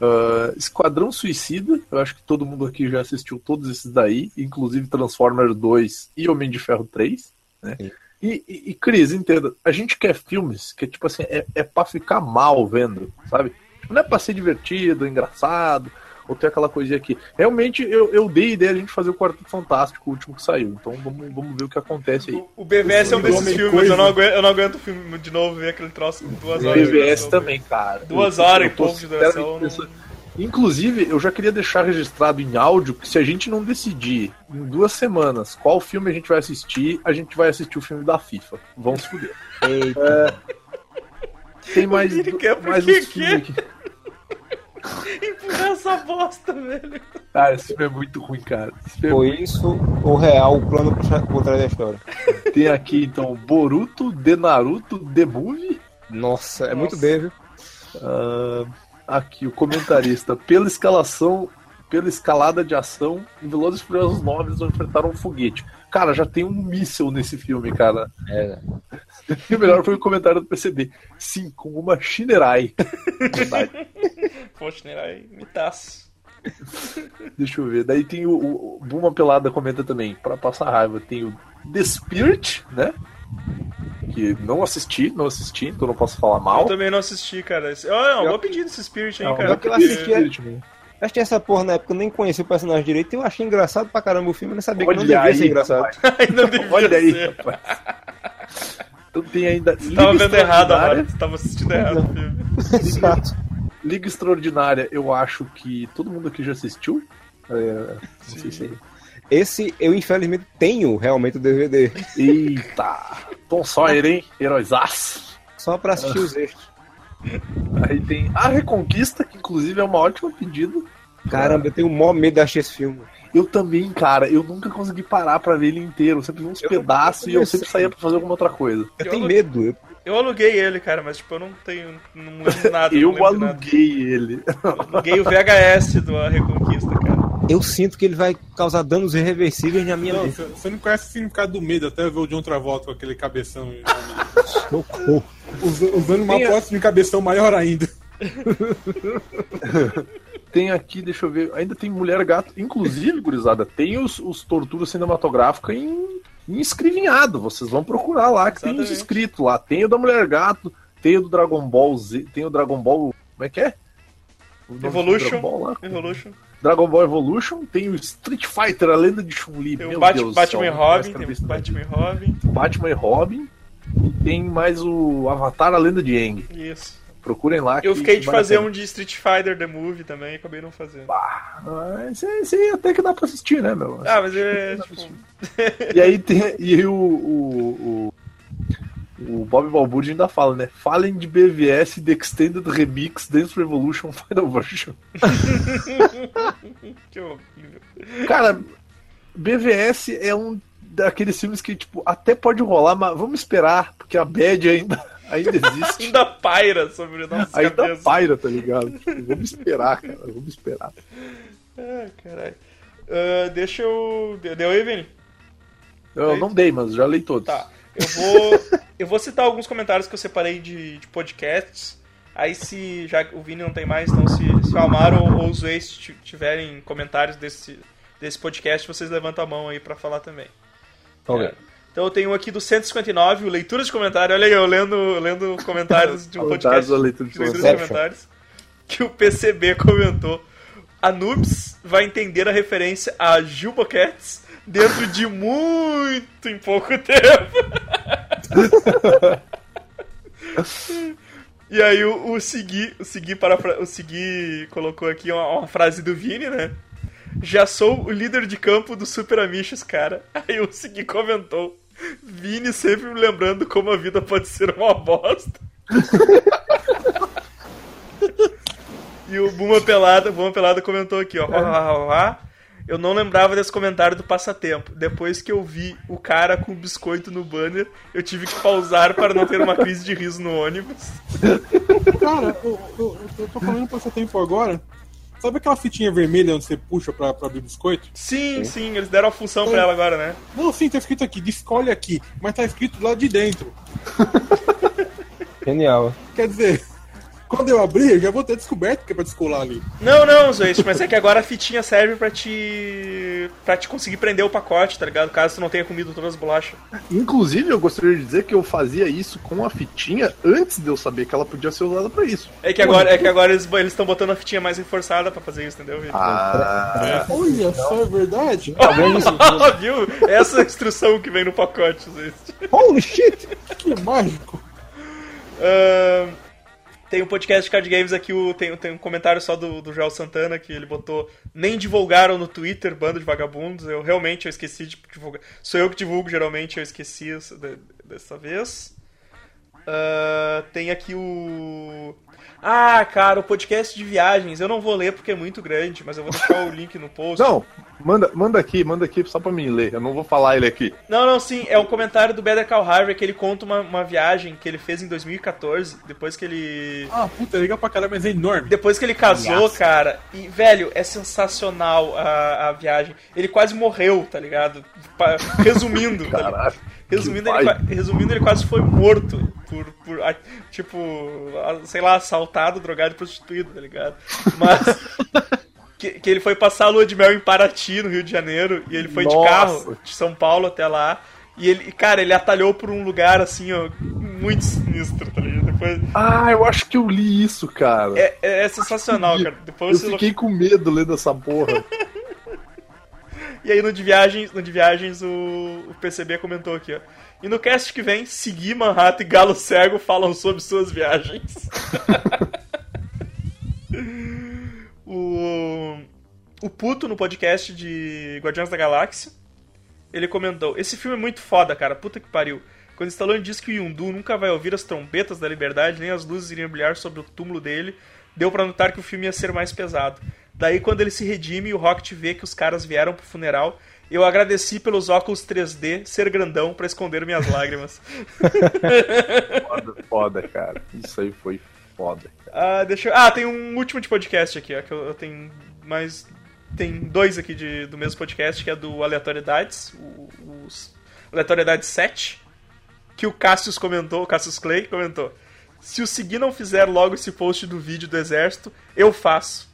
Speaker 4: Ah, Esquadrão Suicida, eu acho que todo mundo aqui já assistiu todos esses daí, inclusive Transformers 2 e Homem de Ferro 3, né?
Speaker 2: Sim.
Speaker 4: E, e, e, Cris, entenda, a gente quer filmes que, tipo assim, é, é pra ficar mal vendo, sabe? Tipo, Não é pra ser divertido, engraçado, ou ter aquela coisinha aqui. Realmente, eu, eu dei a ideia de a gente fazer o Quarteto Fantástico, o último que saiu. Então vamos, vamos ver o que acontece aí.
Speaker 1: O, o BVS é um desses filmes,
Speaker 3: Coisa.
Speaker 1: eu não, aguento, eu não aguento o filme de novo, ver aquele troço com duas
Speaker 4: O
Speaker 1: horas. de
Speaker 4: BVS também, cara.
Speaker 1: Duas
Speaker 4: Eu-
Speaker 1: horas
Speaker 4: eu
Speaker 1: e pouco de duração,
Speaker 4: Inclusive, eu já queria deixar registrado em áudio que se a gente não decidir em duas semanas qual filme a gente vai assistir, a gente vai assistir o filme da FIFA. Vamos se fuder.
Speaker 2: Eita.
Speaker 4: Tem mais,
Speaker 1: Ele quer por
Speaker 4: mais uns filmes aqui.
Speaker 1: Empurrar essa bosta, velho.
Speaker 4: Cara, esse filme é muito ruim, cara. É
Speaker 2: Foi
Speaker 4: muito-
Speaker 2: isso o real, o plano por trás da história.
Speaker 4: Tem aqui, então, Boruto, The Naruto, The Movie.
Speaker 2: Nossa, é
Speaker 1: Nossa.
Speaker 2: muito bem, viu?
Speaker 4: Ah, aqui, o comentarista. Pela escalação, pela escalada de ação, em Velozes e Furiosos 9 eles vão enfrentar um foguete. Cara, já tem um míssil nesse filme, cara.
Speaker 2: É.
Speaker 4: E o melhor foi o comentário do PCB. Sim, com uma Shinerai.
Speaker 1: Poxa, né? Mitaço.
Speaker 4: Deixa eu ver. Daí tem o, o Buma Pelada comenta também, pra passar raiva, tem o The Spirit, né? Que não assisti, não assisti, então não posso falar
Speaker 1: Eu
Speaker 4: mal.
Speaker 1: também não assisti, cara. Esse- Ó, é
Speaker 4: Eu-
Speaker 1: bom pedido esse Spirit aí,
Speaker 4: Não,
Speaker 1: cara.
Speaker 2: eu que eu
Speaker 1: porque-
Speaker 2: assisti, é-
Speaker 4: Spirit, né?
Speaker 2: Assisti essa porra na época, eu nem conhecia o personagem direito, e eu achei engraçado pra caramba o filme, eu nem sabia que não
Speaker 4: Olha
Speaker 2: devia
Speaker 4: aí,
Speaker 2: ser engraçado.
Speaker 1: devia
Speaker 4: Olha aí,
Speaker 1: ser.
Speaker 4: rapaz. Então tem ainda.
Speaker 1: Você tava
Speaker 4: Liga
Speaker 1: vendo errado
Speaker 4: Extraordinária.
Speaker 1: agora. Você tava assistindo errado o filme.
Speaker 2: Exato.
Speaker 4: Liga Extraordinária, eu acho que todo mundo aqui já assistiu. É, não sei se
Speaker 2: Esse eu infelizmente tenho realmente o DVD,
Speaker 4: Eita! Tom Sawyer, hein? Heróisaço.
Speaker 2: só pra assistir os extras.
Speaker 4: Aí tem A Reconquista, que inclusive é uma ótima pedida.
Speaker 2: Caramba, eu tenho o maior medo de assistir esse filme.
Speaker 4: Eu também, cara, eu nunca consegui parar pra ver ele inteiro. Eu sempre vi uns
Speaker 2: Eu-
Speaker 4: pedaços
Speaker 2: eu
Speaker 4: e eu sempre saía pra fazer alguma outra coisa.
Speaker 2: Eu
Speaker 1: Eu
Speaker 2: tenho
Speaker 1: não-
Speaker 2: medo. eu-
Speaker 1: Eu aluguei ele, cara, mas tipo, eu não tenho. Não lembro nada. não
Speaker 4: Eu
Speaker 1: lembro de nada.
Speaker 4: aluguei ele.
Speaker 1: Aluguei o VHS do A Reconquista.
Speaker 2: Eu sinto que ele vai causar danos irreversíveis na minha
Speaker 3: Não,
Speaker 2: mente.
Speaker 3: você não conhece o significado do medo, até ver o John Travolta com aquele cabeção.
Speaker 2: Socorro.
Speaker 3: Usa- Usando uma
Speaker 4: Tem a-
Speaker 3: prótese de cabeção maior ainda.
Speaker 4: Tem aqui, deixa eu ver, ainda tem Mulher Gato. Inclusive, gurizada, tem os, os torturas cinematográficas em, em escrevinhado. Vocês vão procurar lá, que tem os
Speaker 1: Exatamente.
Speaker 4: escritos lá. Tem o da Mulher Gato, tem o do Dragon Ball Z, tem o Dragon Ball. Como é que é?
Speaker 1: Evolution.
Speaker 4: Ball, lá?
Speaker 1: Evolution.
Speaker 4: Dragon Ball Evolution, tem o Street Fighter, a lenda de Chun-Li.
Speaker 1: Tem
Speaker 4: Meu
Speaker 1: o Bat-
Speaker 4: Deus
Speaker 1: Batman e
Speaker 4: mais
Speaker 1: Robin. Tem o Batman e. Robin.
Speaker 4: Batman e Robin. E tem mais o Avatar, a lenda de Aang.
Speaker 1: Isso.
Speaker 4: Procurem lá.
Speaker 1: Eu
Speaker 4: que
Speaker 1: fiquei de fazer um de Street Fighter The Movie também, acabei não fazendo.
Speaker 4: Ah, esse, esse aí até que dá pra assistir, né, meu?
Speaker 1: Ah, mas é tipo.
Speaker 4: E aí tem. E aí o. O, o, o Bob Balbúrdia ainda fala, né? Falem de BVS The Extended Remix Dance Revolution Final Version.
Speaker 1: Que horrível.
Speaker 4: Cara, BVS é um daqueles filmes que, tipo, até pode rolar, mas vamos esperar, porque a bad ainda, ainda existe.
Speaker 1: Ainda paira sobre nossas
Speaker 4: Ainda
Speaker 1: cabeças.
Speaker 4: paira, tá ligado? Tipo, vamos esperar, cara. Vamos esperar.
Speaker 1: Ah, caralho. Ah, deixa eu. Deu deu aí, Vini?
Speaker 4: Eu não dei, mas já li todos.
Speaker 1: Tá. Eu vou. eu vou citar alguns comentários que eu separei de, de podcasts. Aí se. Já que o Vini não tem mais, então se, se o Amaro ou, ou os ex ti- tiverem comentários desse, desse podcast, vocês levantam a mão aí pra falar também.
Speaker 2: Ok.
Speaker 1: É. Então eu tenho aqui do 159, o leitura de comentário. Olha aí, eu lendo, lendo comentários de um podcast.
Speaker 4: leitura de
Speaker 1: leitura de
Speaker 2: comentários.
Speaker 1: Que o PCB comentou. A Noobs vai entender a referência a Juba Cats dentro de muito em pouco tempo. E aí o, o Segui, o Segui, parafra- o Segui colocou aqui uma, uma frase do Vini, né? Já sou o líder de campo do Super Amichos, cara. Aí o Segui comentou. Vini sempre me lembrando como a vida pode ser uma bosta. e o Buma Pelada, Buma Pelada comentou aqui, ó. "Ó, ó, ó, ó, Eu não lembrava desse comentário do passatempo. Depois que eu vi o cara com biscoito no banner, eu tive que pausar para não ter uma crise de riso no ônibus.
Speaker 3: Cara, eu, eu, eu tô falando passatempo agora. Sabe aquela fitinha vermelha onde você puxa pra, pra abrir biscoito?
Speaker 1: Sim, sim, eles deram a função pra ela agora, né?
Speaker 3: Não, sim, tá escrito aqui, escolhe aqui, mas tá escrito lá de dentro.
Speaker 2: Genial.
Speaker 3: Quer dizer, quando eu abrir, eu já vou ter descoberto que é pra descolar ali.
Speaker 1: Não, não, Zoeste, mas é que agora a fitinha serve pra te. pra te conseguir prender o pacote, tá ligado? Caso tu não tenha comido todas as bolachas.
Speaker 4: Inclusive, eu gostaria de dizer que eu fazia isso com a fitinha antes de eu saber que ela podia ser usada pra isso.
Speaker 1: É que agora, é que agora eles estão botando a fitinha mais reforçada pra fazer isso, entendeu, Vitor?
Speaker 4: Ah,
Speaker 3: Olha só, é verdade?
Speaker 1: Ah, viu? Essa é a instrução que vem no pacote, Zoeste.
Speaker 2: Holy shit!
Speaker 3: Que mágico.
Speaker 1: Ahn, tem um podcast de card games aqui, o- tem, tem um comentário só do, do Joel Santana que ele botou. Nem divulgaram no Twitter, bando de vagabundos. Eu realmente eu esqueci de divulgar. Sou eu que divulgo, geralmente eu esqueci essa- de- dessa vez. Ah, tem aqui o. Ah, cara, o podcast de viagens. Eu não vou ler porque é muito grande, mas eu vou deixar o link no post.
Speaker 4: não, manda, manda aqui, manda aqui só pra mim ler. Eu não vou falar ele aqui.
Speaker 1: Não, não, sim, é um comentário do Better Call Harvey que ele conta uma, uma viagem que ele fez em 2014, depois que ele.
Speaker 3: Ah, puta, é legal pra caramba, mas é enorme.
Speaker 1: Depois que ele casou, cara, e, velho, é sensacional a, a viagem. Ele quase morreu, tá ligado? Resumindo, tá ligado? Resumindo ele, resumindo, ele quase foi morto por, por tipo, sei lá, assaltado, drogado e prostituído, tá ligado? Mas. Que, que ele foi passar a lua de mel em Paraty, no Rio de Janeiro, e ele foi de
Speaker 4: Nossa.
Speaker 1: carro de São Paulo até lá. E ele, cara, ele atalhou por um lugar assim, ó, muito sinistro, tá ligado? Depois,
Speaker 4: Ah, eu acho que eu li isso, cara.
Speaker 1: é, é, é sensacional, cara.
Speaker 4: eu
Speaker 1: Depois você
Speaker 4: fiquei com medo lendo essa porra.
Speaker 1: E aí no de viagens, no de viagens o, o PCB comentou aqui, ó. E no cast que vem, Segui, Manhattan e Galo Cego falam sobre suas viagens. o, o Puto no podcast de Guardiões da Galáxia, ele comentou: Esse filme é muito foda, cara. Puta que pariu. Quando Stallone diz que o Yundu nunca vai ouvir as trombetas da liberdade, nem as luzes iriam brilhar sobre o túmulo dele, deu pra notar que o filme ia ser mais pesado. Daí, quando ele se redime e o Rocket vê que os caras vieram pro funeral, eu agradeci pelos óculos 3D ser grandão pra esconder minhas lágrimas.
Speaker 4: Foda, foda, cara. Isso aí foi foda.
Speaker 1: Ah, deixa eu... ah, tem um último de podcast aqui, ó, que eu, eu tenho mais tem dois aqui de, do mesmo podcast, que é do Aleatoriedades, o, os Aleatoriedades 7, que o Cassius comentou, o Cassius Clay comentou. Se o Segui não fizer logo esse post do vídeo do exército, eu faço.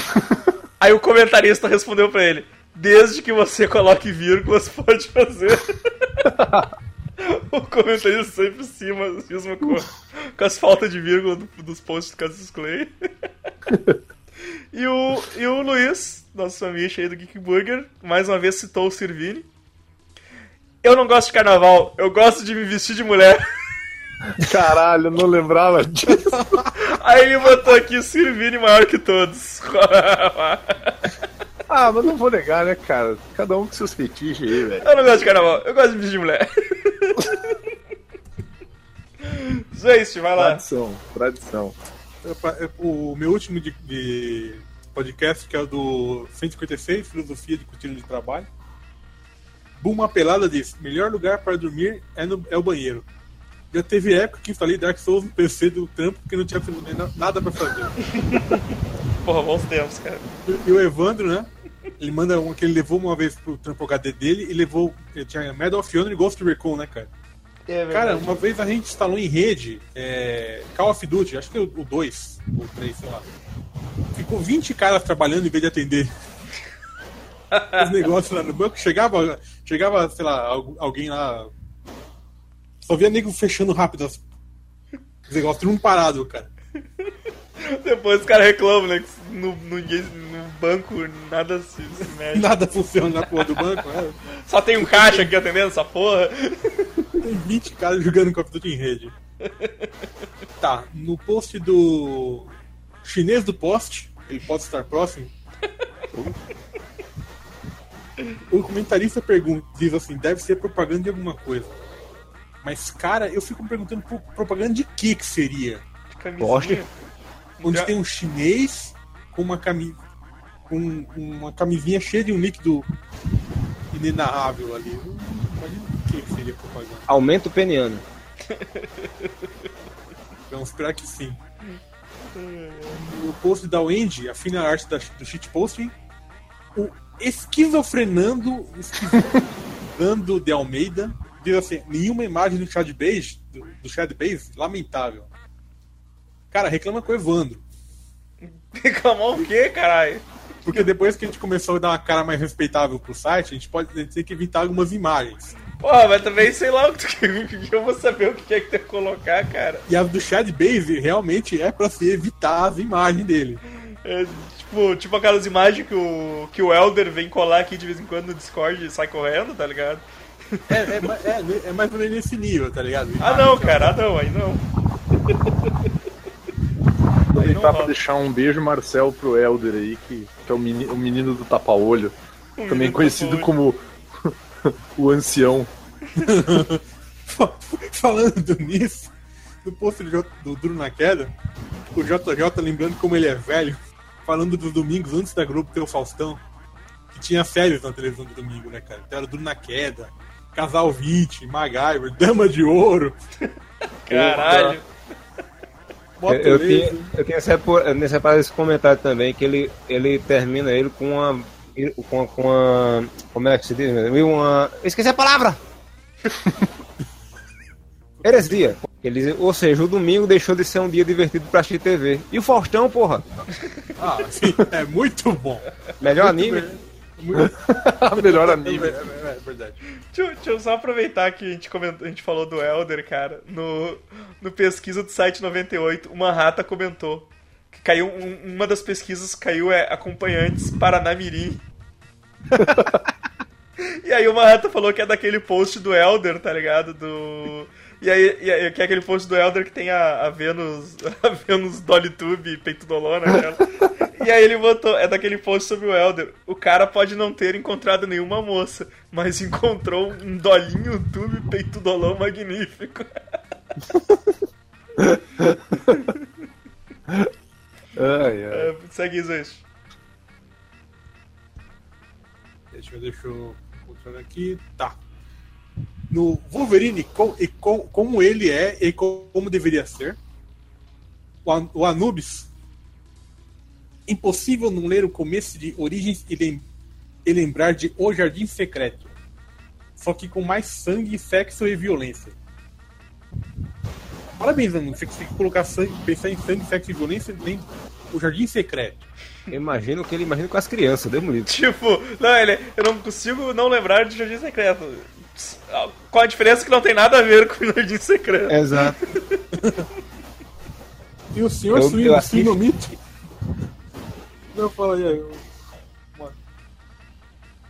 Speaker 1: Aí o comentarista respondeu pra ele: Desde que você coloque vírgulas, pode fazer. o comentarista sempre cima, cisma com, com as faltas de vírgula do- dos posts do Cassius Clay. e, o, e o Luiz, nosso amigo aí do Geek Burger, mais uma vez citou o Sirvini. Eu não gosto de carnaval, eu gosto de me vestir de mulher.
Speaker 4: Caralho, eu não lembrava disso.
Speaker 1: Aí ele botou aqui Sirvini maior que todos.
Speaker 4: Ah, mas não vou negar, né, cara? Cada um com seus fetiches aí, velho.
Speaker 1: Eu não gosto de carnaval, eu gosto de vestir de mulher. Gente, vai lá.
Speaker 4: Tradição, tradição.
Speaker 3: O meu último de, de podcast, que é o do 156, Filosofia de Cotilho de Trabalho. Buma Pelada diz: melhor lugar para dormir é, no, é o banheiro. Já teve época que instalei Dark Souls no PC do trampo porque não tinha nada pra fazer.
Speaker 1: Porra, bons tempos, cara.
Speaker 3: E o Evandro, né? Ele manda um que ele levou uma vez pro trampo HD dele e levou. Ele tinha Medal of Honor e Ghost Recon, né, cara?
Speaker 1: É
Speaker 3: Cara, uma vez a gente instalou em rede é, Call of Duty, acho que o 2 ou 3, sei lá. Ficou 20 caras trabalhando em vez de atender. Os negócios lá no banco. Chegava, chegava sei lá, al- alguém lá. Só via nego fechando rápido as- os negócios, todo mundo parado, cara.
Speaker 1: Depois os caras reclamam, né? Que no, no, no banco nada se, se mexe.
Speaker 3: Nada funciona na porra do banco, né?
Speaker 1: Só tem um caixa aqui atendendo essa porra.
Speaker 3: Tem 20 caras jogando Call of Duty em rede. Tá, no post do chinês do post, ele pode estar próximo. O comentarista pergunta, diz assim, deve ser propaganda de alguma coisa. Mas, cara, eu fico me perguntando pro- propaganda de que que seria?
Speaker 1: Camisinha.
Speaker 2: Poste.
Speaker 3: Onde
Speaker 1: Já-
Speaker 3: tem um chinês com uma camisa com uma camisinha cheia de um líquido inenarrável ali. Imagina o que que seria propaganda.
Speaker 2: Aumento peniano.
Speaker 3: Vamos esperar que sim. No post da Wendy, a fina arte da, do shitposting, o esquizofrenando, esquizofrenando de Almeida, diz assim, nenhuma imagem do Chad Base, do, do Chad Base, lamentável. Cara, reclama com o Evandro.
Speaker 1: Reclamar o quê, caralho?
Speaker 3: Porque depois que a gente começou a dar uma cara mais respeitável pro site, a gente pode tem que evitar algumas imagens.
Speaker 1: Porra, mas também sei lá o que que eu vou saber o que é que tem que colocar, cara.
Speaker 3: E a do Chad Base realmente é pra se evitar as imagens dele.
Speaker 1: É, tipo, tipo aquelas imagens que o, que o Elder vem colar aqui de vez em quando no Discord e sai correndo, tá ligado?
Speaker 3: É, é, é, é mais ou menos nesse nível, tá ligado?
Speaker 1: Ah não, cara, ah não, aí não.
Speaker 4: Aproveitar
Speaker 1: rola.
Speaker 4: pra deixar um beijo, Marcel, pro Elder aí, que, que é o menino, o menino do tapa-olho. Também
Speaker 1: menino do
Speaker 4: conhecido como o ancião.
Speaker 3: Falando nisso, no post do, do Duro na Queda, o JJ lembrando como ele é velho, falando dos domingos antes da Globo ter o Faustão, que tinha séries na televisão do domingo, né, cara? Então era Duro na Queda, Casal 20, MacGyver, Dama de Ouro,
Speaker 1: Caralho.
Speaker 2: Eu, eu tinha, eu tinha separado esse comentário também, que ele, ele termina ele com uma. Com uma, com uma. Como é que se diz? Uma. eu Esqueci a palavra! Heresia. Ele diz, ou seja, o domingo deixou de ser um dia divertido pra assistir TV. E o Faustão, porra?
Speaker 3: Ah, sim, é muito bom.
Speaker 2: Melhor anime.
Speaker 3: Muito,
Speaker 4: Melhor
Speaker 3: é,
Speaker 4: anime.
Speaker 3: é, é verdade.
Speaker 1: Deixa, eu- deixa eu só aproveitar que a gente, comentou, a gente falou do Elder, cara. No, no pesquisa do site 98, uma rata comentou que caiu um- uma das pesquisas caiu é acompanhantes Paranamirim. e aí uma rata falou que é daquele post do Elder, tá ligado? Do e aí, e aí que é aquele post do Elder que tem a, a Venus, a Venus Dollytube e Peito Dolona, cara. E aí ele botou, é daquele post sobre o Elder. O cara pode não ter encontrado nenhuma moça, mas encontrou um dolinho tube peito dolão magnífico.
Speaker 4: Ai, ai.
Speaker 1: É, segue isso aí.
Speaker 3: Deixa eu, deixa eu encontrar aqui. Tá. No Wolverine, com, e com- como ele é e como deveria ser, o, An- o Anubis Impossível não ler o começo de Origens e, lem- e lembrar de O Jardim Secreto. Só que com mais sangue, sexo e violência. Parabéns, Amu. Você conseguiu colocar sangue, pensar em sangue, sexo e violência nem O Jardim Secreto.
Speaker 2: Imagino que ele imagina com as crianças, me livre.
Speaker 1: Tipo, não, ele, eu não consigo não lembrar de Jardim Secreto. Qual a diferença que não tem nada a ver com o Jardim Secreto?
Speaker 2: Exato.
Speaker 3: E o senhor
Speaker 2: Eu-
Speaker 3: Suíno,
Speaker 2: eu assisti-
Speaker 3: Sinomite? Não, fala aí. eu-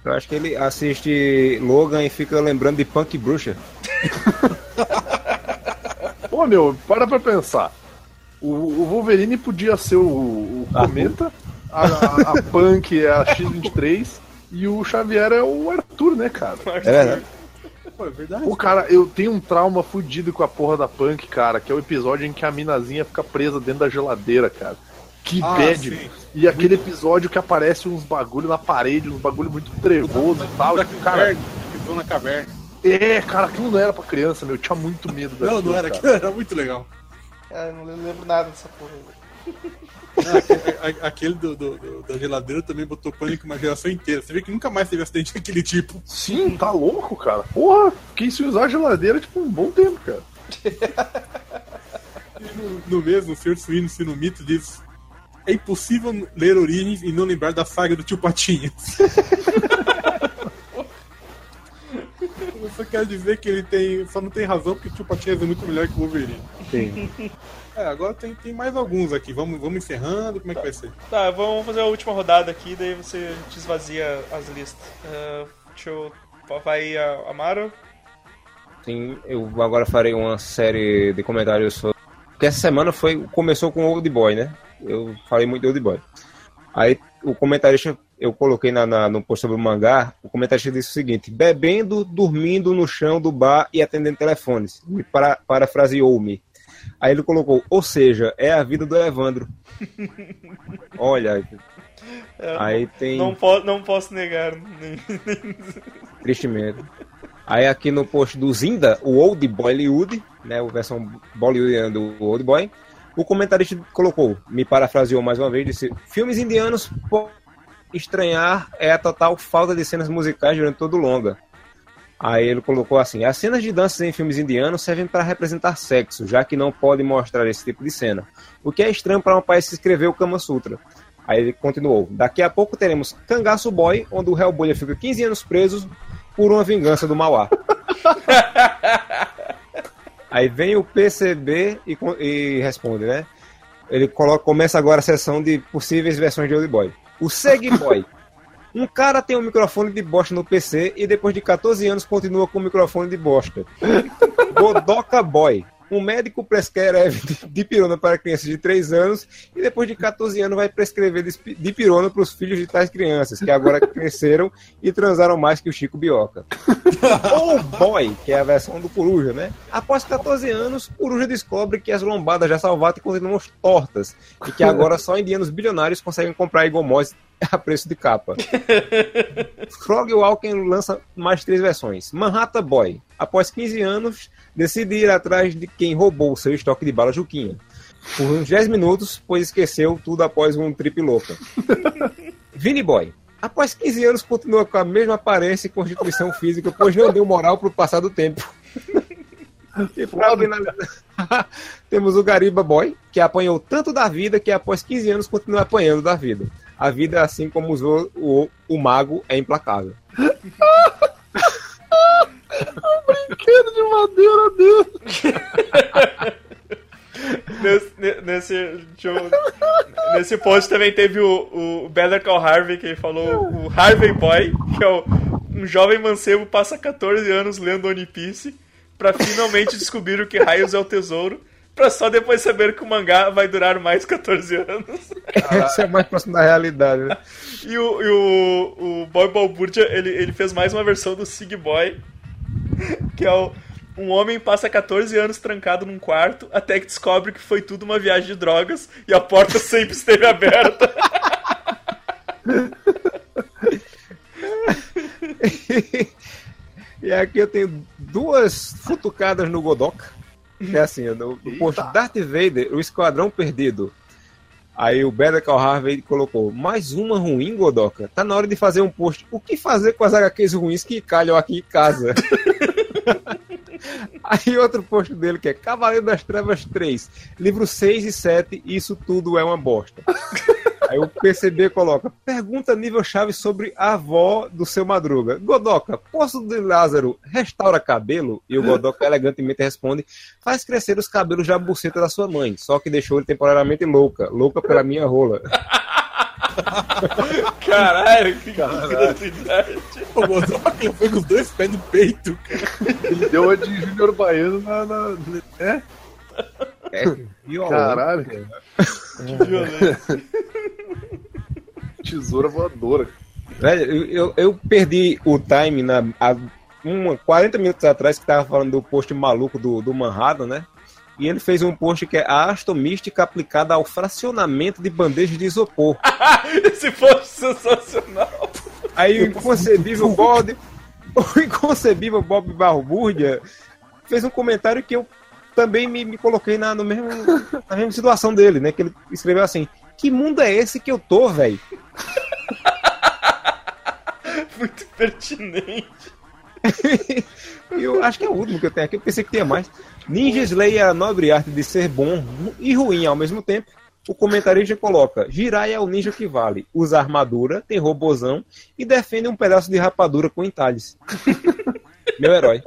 Speaker 2: Eu acho que ele assiste Logan e fica lembrando de Punk Bruxa.
Speaker 4: Pô, meu, para pra pensar. O, o Wolverine podia ser o, o
Speaker 2: Ah,
Speaker 4: Cometa, a, a, a Punk é a X-23 e o Xavier é o Arthur, né, cara?
Speaker 2: É verdade.
Speaker 3: Pô, é verdade.
Speaker 4: Pô, cara, eu tenho um trauma fudido com a porra da Punk, cara, que é o episódio em que a minazinha fica presa dentro da geladeira, cara. Que
Speaker 3: Ah,
Speaker 4: bad.
Speaker 3: sim.
Speaker 4: E aquele episódio que aparece uns bagulho na parede, uns bagulho muito trevoso e tal.
Speaker 3: Da
Speaker 4: Cara,
Speaker 3: caverna, que ficou na caverna.
Speaker 4: é, cara, aquilo não era pra criança, meu. Eu tinha muito medo
Speaker 3: Não,
Speaker 4: daquilo,
Speaker 3: não era,
Speaker 4: cara.
Speaker 3: aquilo era muito legal.
Speaker 1: Ah, não lembro nada dessa porra.
Speaker 3: Ah, Aquele do, do- do- da geladeira também botou pânico uma geração inteira. Você vê que nunca mais teve acidente daquele tipo.
Speaker 4: Sim, tá louco, cara. Porra, fiquei sem usar a geladeira tipo um bom tempo, cara.
Speaker 3: No mesmo, o Sr. Suíno Sinomito diz: É impossível ler Origens e não lembrar da saga do tio Patinhas. Eu só quero dizer que ele tem. Só não tem razão porque o tio Patinhas é muito melhor que o Wolverine.
Speaker 2: Sim.
Speaker 3: É, agora tem, tem mais alguns aqui. Vamos, vamos encerrando, como é que vai ser?
Speaker 1: Tá, vamos fazer a última rodada aqui, daí você desvazia as listas. Ah, deixa eu. Vai a Amaro.
Speaker 2: Sim, eu agora farei uma série de comentários sobre. Porque essa semana foi, começou com Old Boy, né? Eu falei muito de Old Boy. Aí o comentarista, eu coloquei na, na- no post sobre o mangá, o comentarista disse o seguinte: bebendo, dormindo no chão do bar e atendendo telefones. Me para, parafraseou-me. Aí ele colocou, ou seja, é a vida do Evandro. Olha,
Speaker 1: É,
Speaker 2: aí tem.
Speaker 1: não, po não posso negar. nem-
Speaker 2: Tristemente. Aí aqui no post do Zinda, o Old Bollywood, né, a versão bollywoodiana do Old Boy, o comentarista colocou, me parafraseou mais uma vez, disse, filmes indianos estranhar é a total falta de cenas musicais durante todo o longa. Aí ele colocou assim, as cenas de danças em filmes indianos servem para representar sexo, já que não pode mostrar esse tipo de cena. O que é estranho para um país que escreveu o Kama Sutra. Aí ele continuou, daqui a pouco teremos Cangaço Boy, onde o Hellboy fica 15 anos preso por uma vingança do Mauá. Aí vem o PCB e, e responde, né? Ele coloca, começa agora a sessão de possíveis versões de Old Boy. O Seg Boy. Um cara tem um microfone de bosta no PC e depois de 14 anos continua com o microfone de bosta. Godoka Boy. Um médico prescreve dipirona para crianças de 3 anos e depois de 14 anos vai prescrever dipirona para os filhos de tais crianças, que agora cresceram e transaram mais que o Chico Bioca. Ou Boy, que é a versão do Coruja, né? Após 14 anos, Coruja descobre que as lombadas já salvadas continuam tortas e que agora só indianos bilionários conseguem comprar Igomós a preço de capa. Frog Walken lança mais três versões. Manhattan Boy, após 15 anos, decide ir atrás de quem roubou seu estoque de bala Juquinha. Por uns 10 minutos, pois esqueceu tudo após um trip louca. Vini Boy. Após 15 anos, continua com a mesma aparência e constituição física, pois não deu moral pro passar do tempo. E pra finalizar, temos o Gariba Boy, que apanhou tanto da vida que após 15 anos continua apanhando da vida. A vida, assim como usou o, o mago, é implacável.
Speaker 4: Brinquedo de madeira dele.
Speaker 1: Nesse, ne- nesse, eu- nesse post também teve o, o Better Call Harvey, que falou o Harvey Boy, que é o- um jovem mancebo passa 14 anos lendo One Piece pra finalmente descobrir o que raios é o tesouro, pra só depois saber que o mangá vai durar mais 14 anos.
Speaker 2: Esse é mais próximo da realidade, né?
Speaker 1: E o, e o, o Boy Balbúrdia, ele, ele fez mais uma versão do Sig Boy, que é o, um homem passa 14 anos trancado num quarto até que descobre que foi tudo uma viagem de drogas e a porta sempre esteve aberta.
Speaker 2: E aqui eu tenho duas futucadas no Godok. É assim, no, no post Darth Vader, o Esquadrão Perdido. Aí o Better Call Harvey colocou, mais uma ruim, Godoka? Tá na hora de fazer um post. O que fazer com as HQs ruins que calham aqui em casa? Aí outro post dele que é Cavaleiro das Trevas 3, livro 6 e 7, isso tudo é uma bosta. Aí o PCB coloca, pergunta nível chave sobre a avó do seu Madruga. Godoka, poço de Lázaro restaura cabelo? E o Godoka elegantemente responde, faz crescer os cabelos da buceta da sua mãe, só que deixou ele temporariamente louca, louca pela minha rola.
Speaker 1: Caralho, que gratuidade.
Speaker 3: O Godoka ele foi com os dois pés no peito, cara.
Speaker 4: Ele deu a de Júnior Baiano na. na é?
Speaker 2: É, violento.
Speaker 4: Caralho, cara.
Speaker 1: Que violento.
Speaker 4: Tesoura voadora.
Speaker 2: Velho, eu, eu, eu perdi o time na, há uma, 40 minutos atrás que tava falando do post maluco do, do Manhattan, né? E ele fez um post que é a astomística aplicada ao fracionamento de bandejas de isopor.
Speaker 1: Esse post sensacional.
Speaker 2: Aí o inconcebível Bob, o inconcebível Bob Barburdia fez um comentário que eu também me, me coloquei na, no mesmo, na mesma situação dele, né? Que ele escreveu assim: Que mundo é esse que eu tô, velho?
Speaker 1: Muito pertinente.
Speaker 2: Eu acho que é o último que eu tenho aqui, eu pensei que tinha mais. Ninja Slayer é a nobre arte de ser bom e ruim ao mesmo tempo. O comentarista coloca: Jirai é o ninja que vale, usa armadura, tem robozão e defende um pedaço de rapadura com entalhes. Meu herói.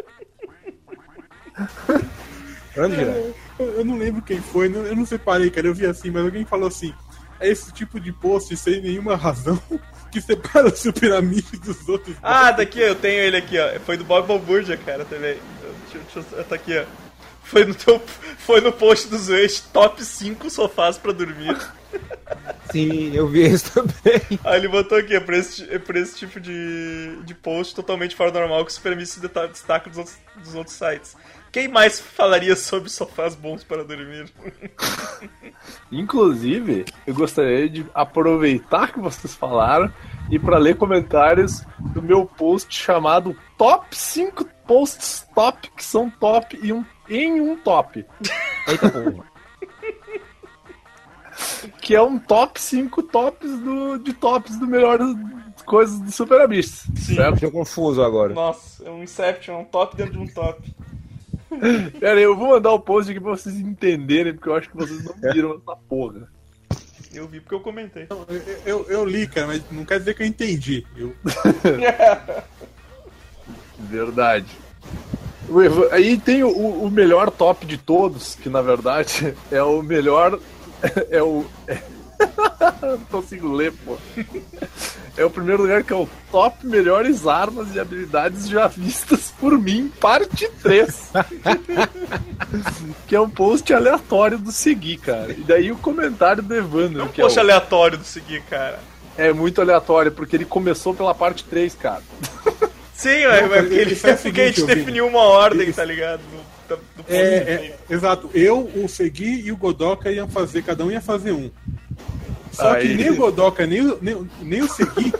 Speaker 2: Grande.
Speaker 3: Eu, eu não lembro quem foi, não- eu não separei, cara. Eu vi assim, mas alguém falou assim: é esse tipo de post sem nenhuma razão que separa o Super Amigo dos outros.
Speaker 1: Ah, daqui, eu tenho ele aqui, ó. Foi do Bob Balbúrdia, cara, também. Deixa, deixa eu- tá aqui, ó. Foi no, teu, foi no post dos ex top 5 sofás pra dormir.
Speaker 2: Sim, eu vi isso também.
Speaker 1: Aí ele botou aqui, é pra esse, é pra esse tipo de, de post totalmente fora do normal que o Super Amigo se destaca dos outros, dos outros sites. Quem mais falaria sobre sofás bons para dormir?
Speaker 4: Inclusive, eu gostaria de aproveitar que vocês falaram e para ler comentários do meu post chamado Top 5 Posts Top que são top e um, em um top.
Speaker 2: Eita porra.
Speaker 4: Que é um top 5 tops do, de tops do melhor coisas do Super Amigos. Certo?
Speaker 2: Estou confuso agora.
Speaker 1: Nossa, é um Inception, um top dentro de um top.
Speaker 4: Pera aí, eu vou mandar o post aqui pra vocês entenderem, porque eu acho que vocês não viram essa porra.
Speaker 1: Eu vi porque eu comentei.
Speaker 3: Eu, eu, eu li, cara, mas não quer dizer que eu entendi. Eu,
Speaker 4: Verdade. Aí tem o, o melhor top de todos, que na verdade é o melhor. É o. Não consigo ler, pô. É o primeiro lugar que é o top melhores armas e habilidades já vistas por mim, parte 3. que é um post aleatório do Segui, cara. E daí o comentário do Evandro,
Speaker 1: É um
Speaker 4: que é,
Speaker 1: post
Speaker 4: o-
Speaker 1: aleatório do seguir, cara.
Speaker 4: é muito aleatório, porque ele começou pela parte 3, cara.
Speaker 1: Sim, é,
Speaker 3: Não,
Speaker 1: é porque,
Speaker 3: ele
Speaker 1: é
Speaker 3: o
Speaker 1: porque a gente definiu uma ordem,
Speaker 3: Ele-
Speaker 1: tá ligado? Do, do, do
Speaker 3: é, é, exato. Eu, o Segui e o Godoka iam fazer, cada um ia fazer um. Só
Speaker 4: Aí.
Speaker 3: que nem o Godoka, nem, o- nem, nem o Segui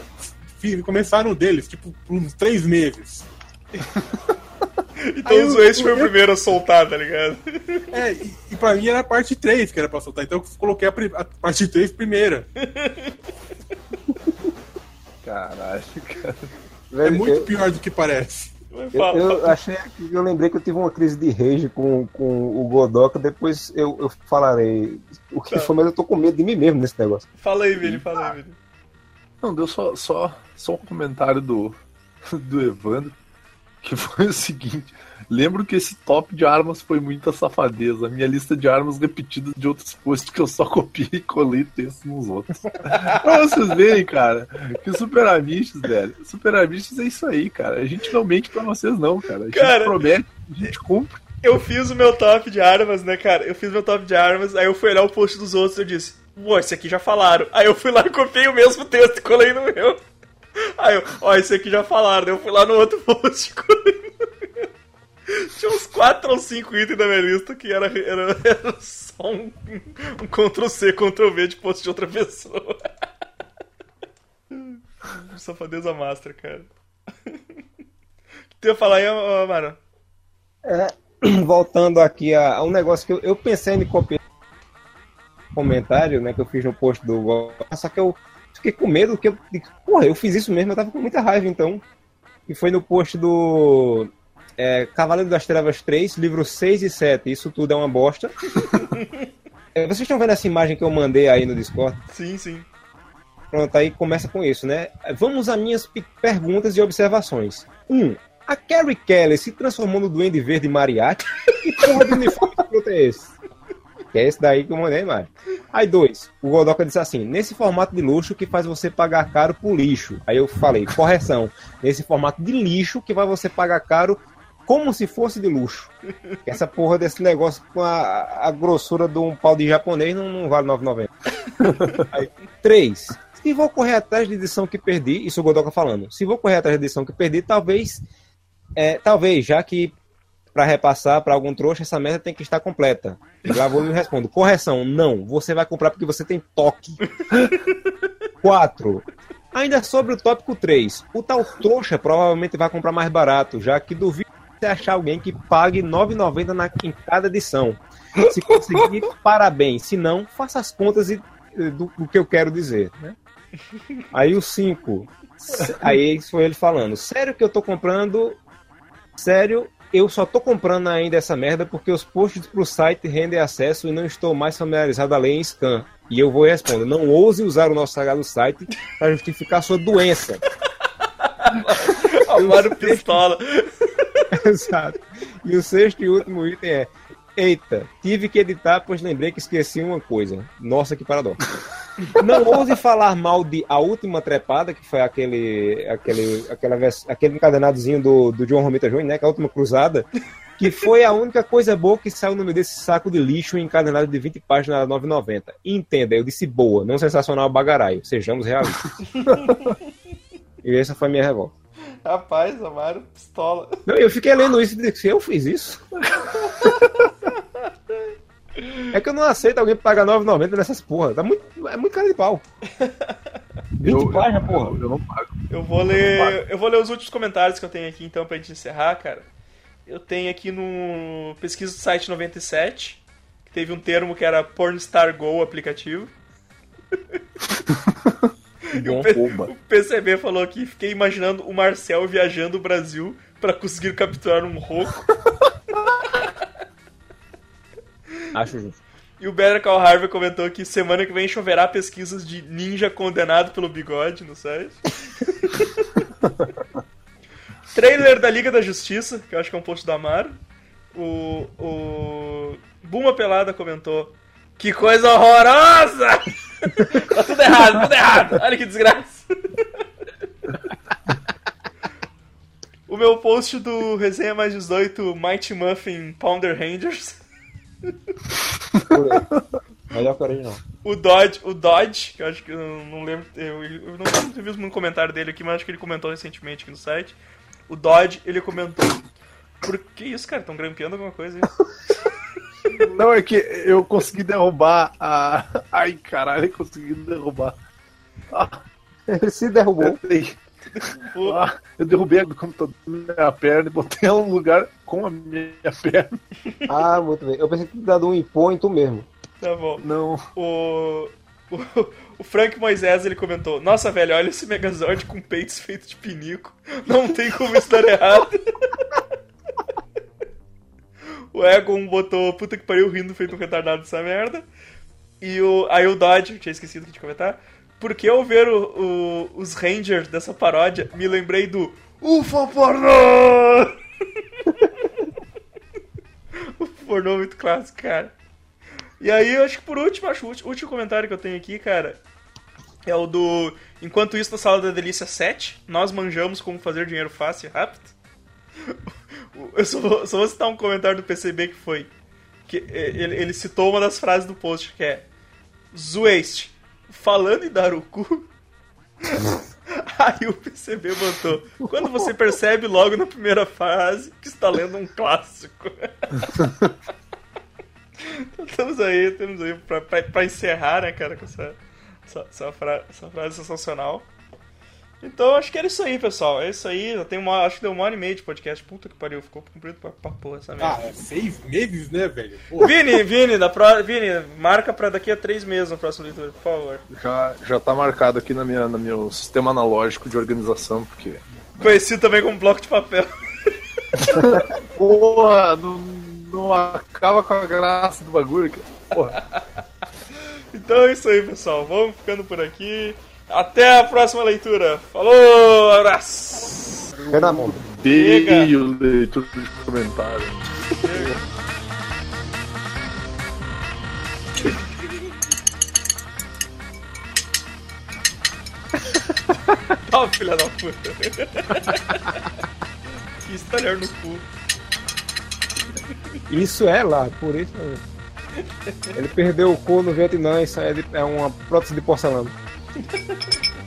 Speaker 3: começaram deles, tipo, por uns três meses.
Speaker 1: Então
Speaker 3: o-
Speaker 1: foi o primeiro a soltar, tá ligado?
Speaker 3: É, e, e pra mim era a parte 3 que era pra soltar, então eu coloquei a, a parte 3 primeira.
Speaker 4: Caralho, cara.
Speaker 3: É muito pior do que parece.
Speaker 2: Eu, eu achei que eu lembrei que eu tive uma crise de rage com, com o Godoka, depois eu, eu falarei o que
Speaker 1: Tá.
Speaker 2: foi, mas eu tô com medo de mim mesmo nesse negócio.
Speaker 1: Fala aí, Vini, fala aí, Vini.
Speaker 4: Não, deu só, só, só um comentário do, do Evandro, que foi o seguinte. Lembro que esse top de armas foi muita safadeza. Minha lista de armas repetidas de outros posts que eu só copiei e colei texto nos outros. pra vocês verem, cara, que Super Amistos, velho. Super Amistos é isso aí, cara. A gente não mente pra vocês, não, cara. A gente
Speaker 1: Cara,
Speaker 4: promete, a gente cumpre.
Speaker 1: Eu fiz o meu top de armas, né, cara? Eu fiz meu top de armas, aí eu fui olhar o post dos outros e eu disse, pô, esse aqui já falaram. Aí eu fui lá e copiei o mesmo texto e colei no meu. Aí eu, ó, esse aqui já falaram. Eu fui lá no outro post e colei no meu. Tinha uns 4 ou 5 itens da minha lista que era, era, era só um, um Ctrl-C, Ctrl-V de post de outra pessoa. Safadeza master, cara. Tu ia falar aí, Amaro?
Speaker 2: voltando aqui a, a um negócio que eu, eu pensei em copiar. comentário, né, que eu fiz no post do só que eu fiquei com medo que eu, porra, eu fiz isso mesmo, eu tava com muita raiva então. E foi no post do é, Cavaleiro das Trevas 3, livro 6 e 7. Isso tudo é uma bosta. É, vocês estão vendo essa imagem que eu mandei aí no Discord?
Speaker 1: Sim, sim.
Speaker 2: Pronto, aí começa com isso, né? Vamos a minhas pe- perguntas e observações. 1. Um, a Carrie Kelly se transformou no Duende Verde Mariachi? Que porra de uniforme fruta é esse? Que é esse daí que eu mandei, Mário. Aí, dois. O Godoka disse assim: nesse formato de luxo que faz você pagar caro por lixo. Aí eu falei: correção. Nesse formato de lixo que vai você pagar caro como se fosse de luxo. Essa porra desse negócio com a, a grossura de um pau de japonês não, não vale 9,90. Aí, três. Se vou correr atrás da edição que perdi, isso o Godoka falando. Se vou correr atrás da edição que perdi, talvez, é, talvez, já que para repassar para algum trouxa, essa merda tem que estar completa. E lá vou me respondo. Correção, não. Você vai comprar porque você tem toque. 4. Ainda sobre o tópico 3. O tal trouxa provavelmente vai comprar mais barato, já que duvido você achar alguém que pague R$ 9,90 na- em cada edição. Se conseguir, parabéns. Se não, faça as contas e, eh, do, do que eu quero dizer. Né? Aí o 5. Aí isso foi ele falando. Sério que eu tô comprando. Sério, eu só tô comprando ainda essa merda porque os posts pro site rendem acesso e não estou mais familiarizado a ler em scan. E eu vou responder: não ouse usar o nosso sagrado site para justificar sua doença.
Speaker 1: Amaro Pistola.
Speaker 2: Exato. E o sexto e último item é: Eita, tive que editar, pois lembrei que esqueci uma coisa. Nossa, que paradoxo. Não ouse falar mal de A Última Trepada, que foi aquele aquele, aquela aquele encadenadozinho do, do John Romita Jr., né? Que é a Última Cruzada, que foi a única coisa boa que saiu no meio desse saco de lixo encadenado de 20 páginas a 9,90. Entenda, eu disse boa, não sensacional bagaraio. Sejamos realistas. e essa foi a minha revolta.
Speaker 1: Rapaz, Amaro Pistola.
Speaker 2: Não, eu fiquei lendo isso e disse, eu fiz isso? é que eu não aceito alguém pagar 9,90 nessas porra. Tá muito, é muito cara de pau. 20
Speaker 4: Eu-
Speaker 2: páginas,
Speaker 4: eu-
Speaker 2: porra.
Speaker 4: Eu, não pago.
Speaker 1: Eu vou ler. Eu vou ler os últimos comentários que eu tenho aqui então pra gente encerrar, cara. Eu tenho aqui no pesquisa do site 97, que teve um termo que era Pornstar Go aplicativo. P-
Speaker 4: oba.
Speaker 1: o PCB falou aqui, fiquei imaginando o Marcel viajando o Brasil pra conseguir capturar um roco.
Speaker 2: Acho justo.
Speaker 1: E o Better Call Harvey comentou que semana que vem choverá pesquisas de ninja condenado pelo bigode no site. Trailer da Liga da Justiça, que eu acho que é um post do Amaro. O, o Buma Pelada comentou que coisa horrorosa! Tá tudo errado, tudo errado! Olha que desgraça! o meu post do Resenha Mais 18 Mighty Muffin Pounder Rangers.
Speaker 2: Melhor que o original.
Speaker 1: O Dodge, o Dodge, que eu acho que eu não lembro, eu, eu não lembro ter visto um comentário dele aqui, mas acho que ele comentou recentemente aqui no site. O Dodge, ele comentou. Por que isso, cara? Estão grampeando alguma coisa aí?
Speaker 4: Não, é que eu consegui derrubar a. Ai, caralho, eu consegui derrubar. Ah,
Speaker 2: Ele se derrubou.
Speaker 1: Pô,
Speaker 4: Ah, eu derrubei computador na minha perna e botei ela no lugar com a minha perna.
Speaker 2: Ah, muito bem. Eu pensei que tinha dado um tu mesmo.
Speaker 1: tá bom.
Speaker 4: Não.
Speaker 1: O, o, o Frank Moisés, ele comentou. Nossa, velho, olha esse Megazord com peitos feitos de pinico. Não tem como estar errado. O Egon botou puta que pariu rindo feito um retardado dessa merda. E o, aí o Dodge, tinha esquecido aqui de comentar. Porque ao ver o- o- os Rangers dessa paródia, me lembrei do UFO pornô! o pornô é muito clássico, cara. E aí, eu acho que por último, acho o último comentário que eu tenho aqui, cara, é o do. Enquanto isso, na Sala da Delícia 7, nós manjamos como fazer dinheiro fácil e rápido. Eu só vou, só vou citar um comentário do PCB que foi. Que eh, ele, ele citou uma das frases do post, que é. Zueste, falando em dar o cu. Aí o PCB botou. Quando você percebe logo na primeira frase que está lendo um clássico. Então, Estamos aí, temos aí pra, pra, pra encerrar, né, cara, com essa, essa, essa, fra- essa frase sensacional. Então acho que era isso aí, pessoal. É isso aí. Eu tenho uma, acho que deu uma hora e meia de podcast. Puta que pariu, ficou cumprido pra, pra porra essa merda.
Speaker 3: Ah, é seis meses, né, velho? Pô,
Speaker 1: Vini, Vini, da pro... Vini, marca pra daqui a três meses na próxima leitura, por favor.
Speaker 4: Já, já tá marcado aqui na minha, no meu sistema analógico de organização, porque.
Speaker 1: Conhecido também como bloco de papel.
Speaker 4: Porra, não, não acaba com a graça do bagulho, cara. Porra.
Speaker 1: Então é isso aí, pessoal. Vamos ficando por aqui. Até a próxima leitura. Falou, abraço.
Speaker 2: Pé na mão.
Speaker 4: Beijo, leitura de comentário.
Speaker 1: Ó, filha da puta. que estalhar no cu.
Speaker 2: Isso é lá, por isso. Ele perdeu o cu no Vietnã, isso é de- é uma prótese de porcelana. Ha ha ha ha!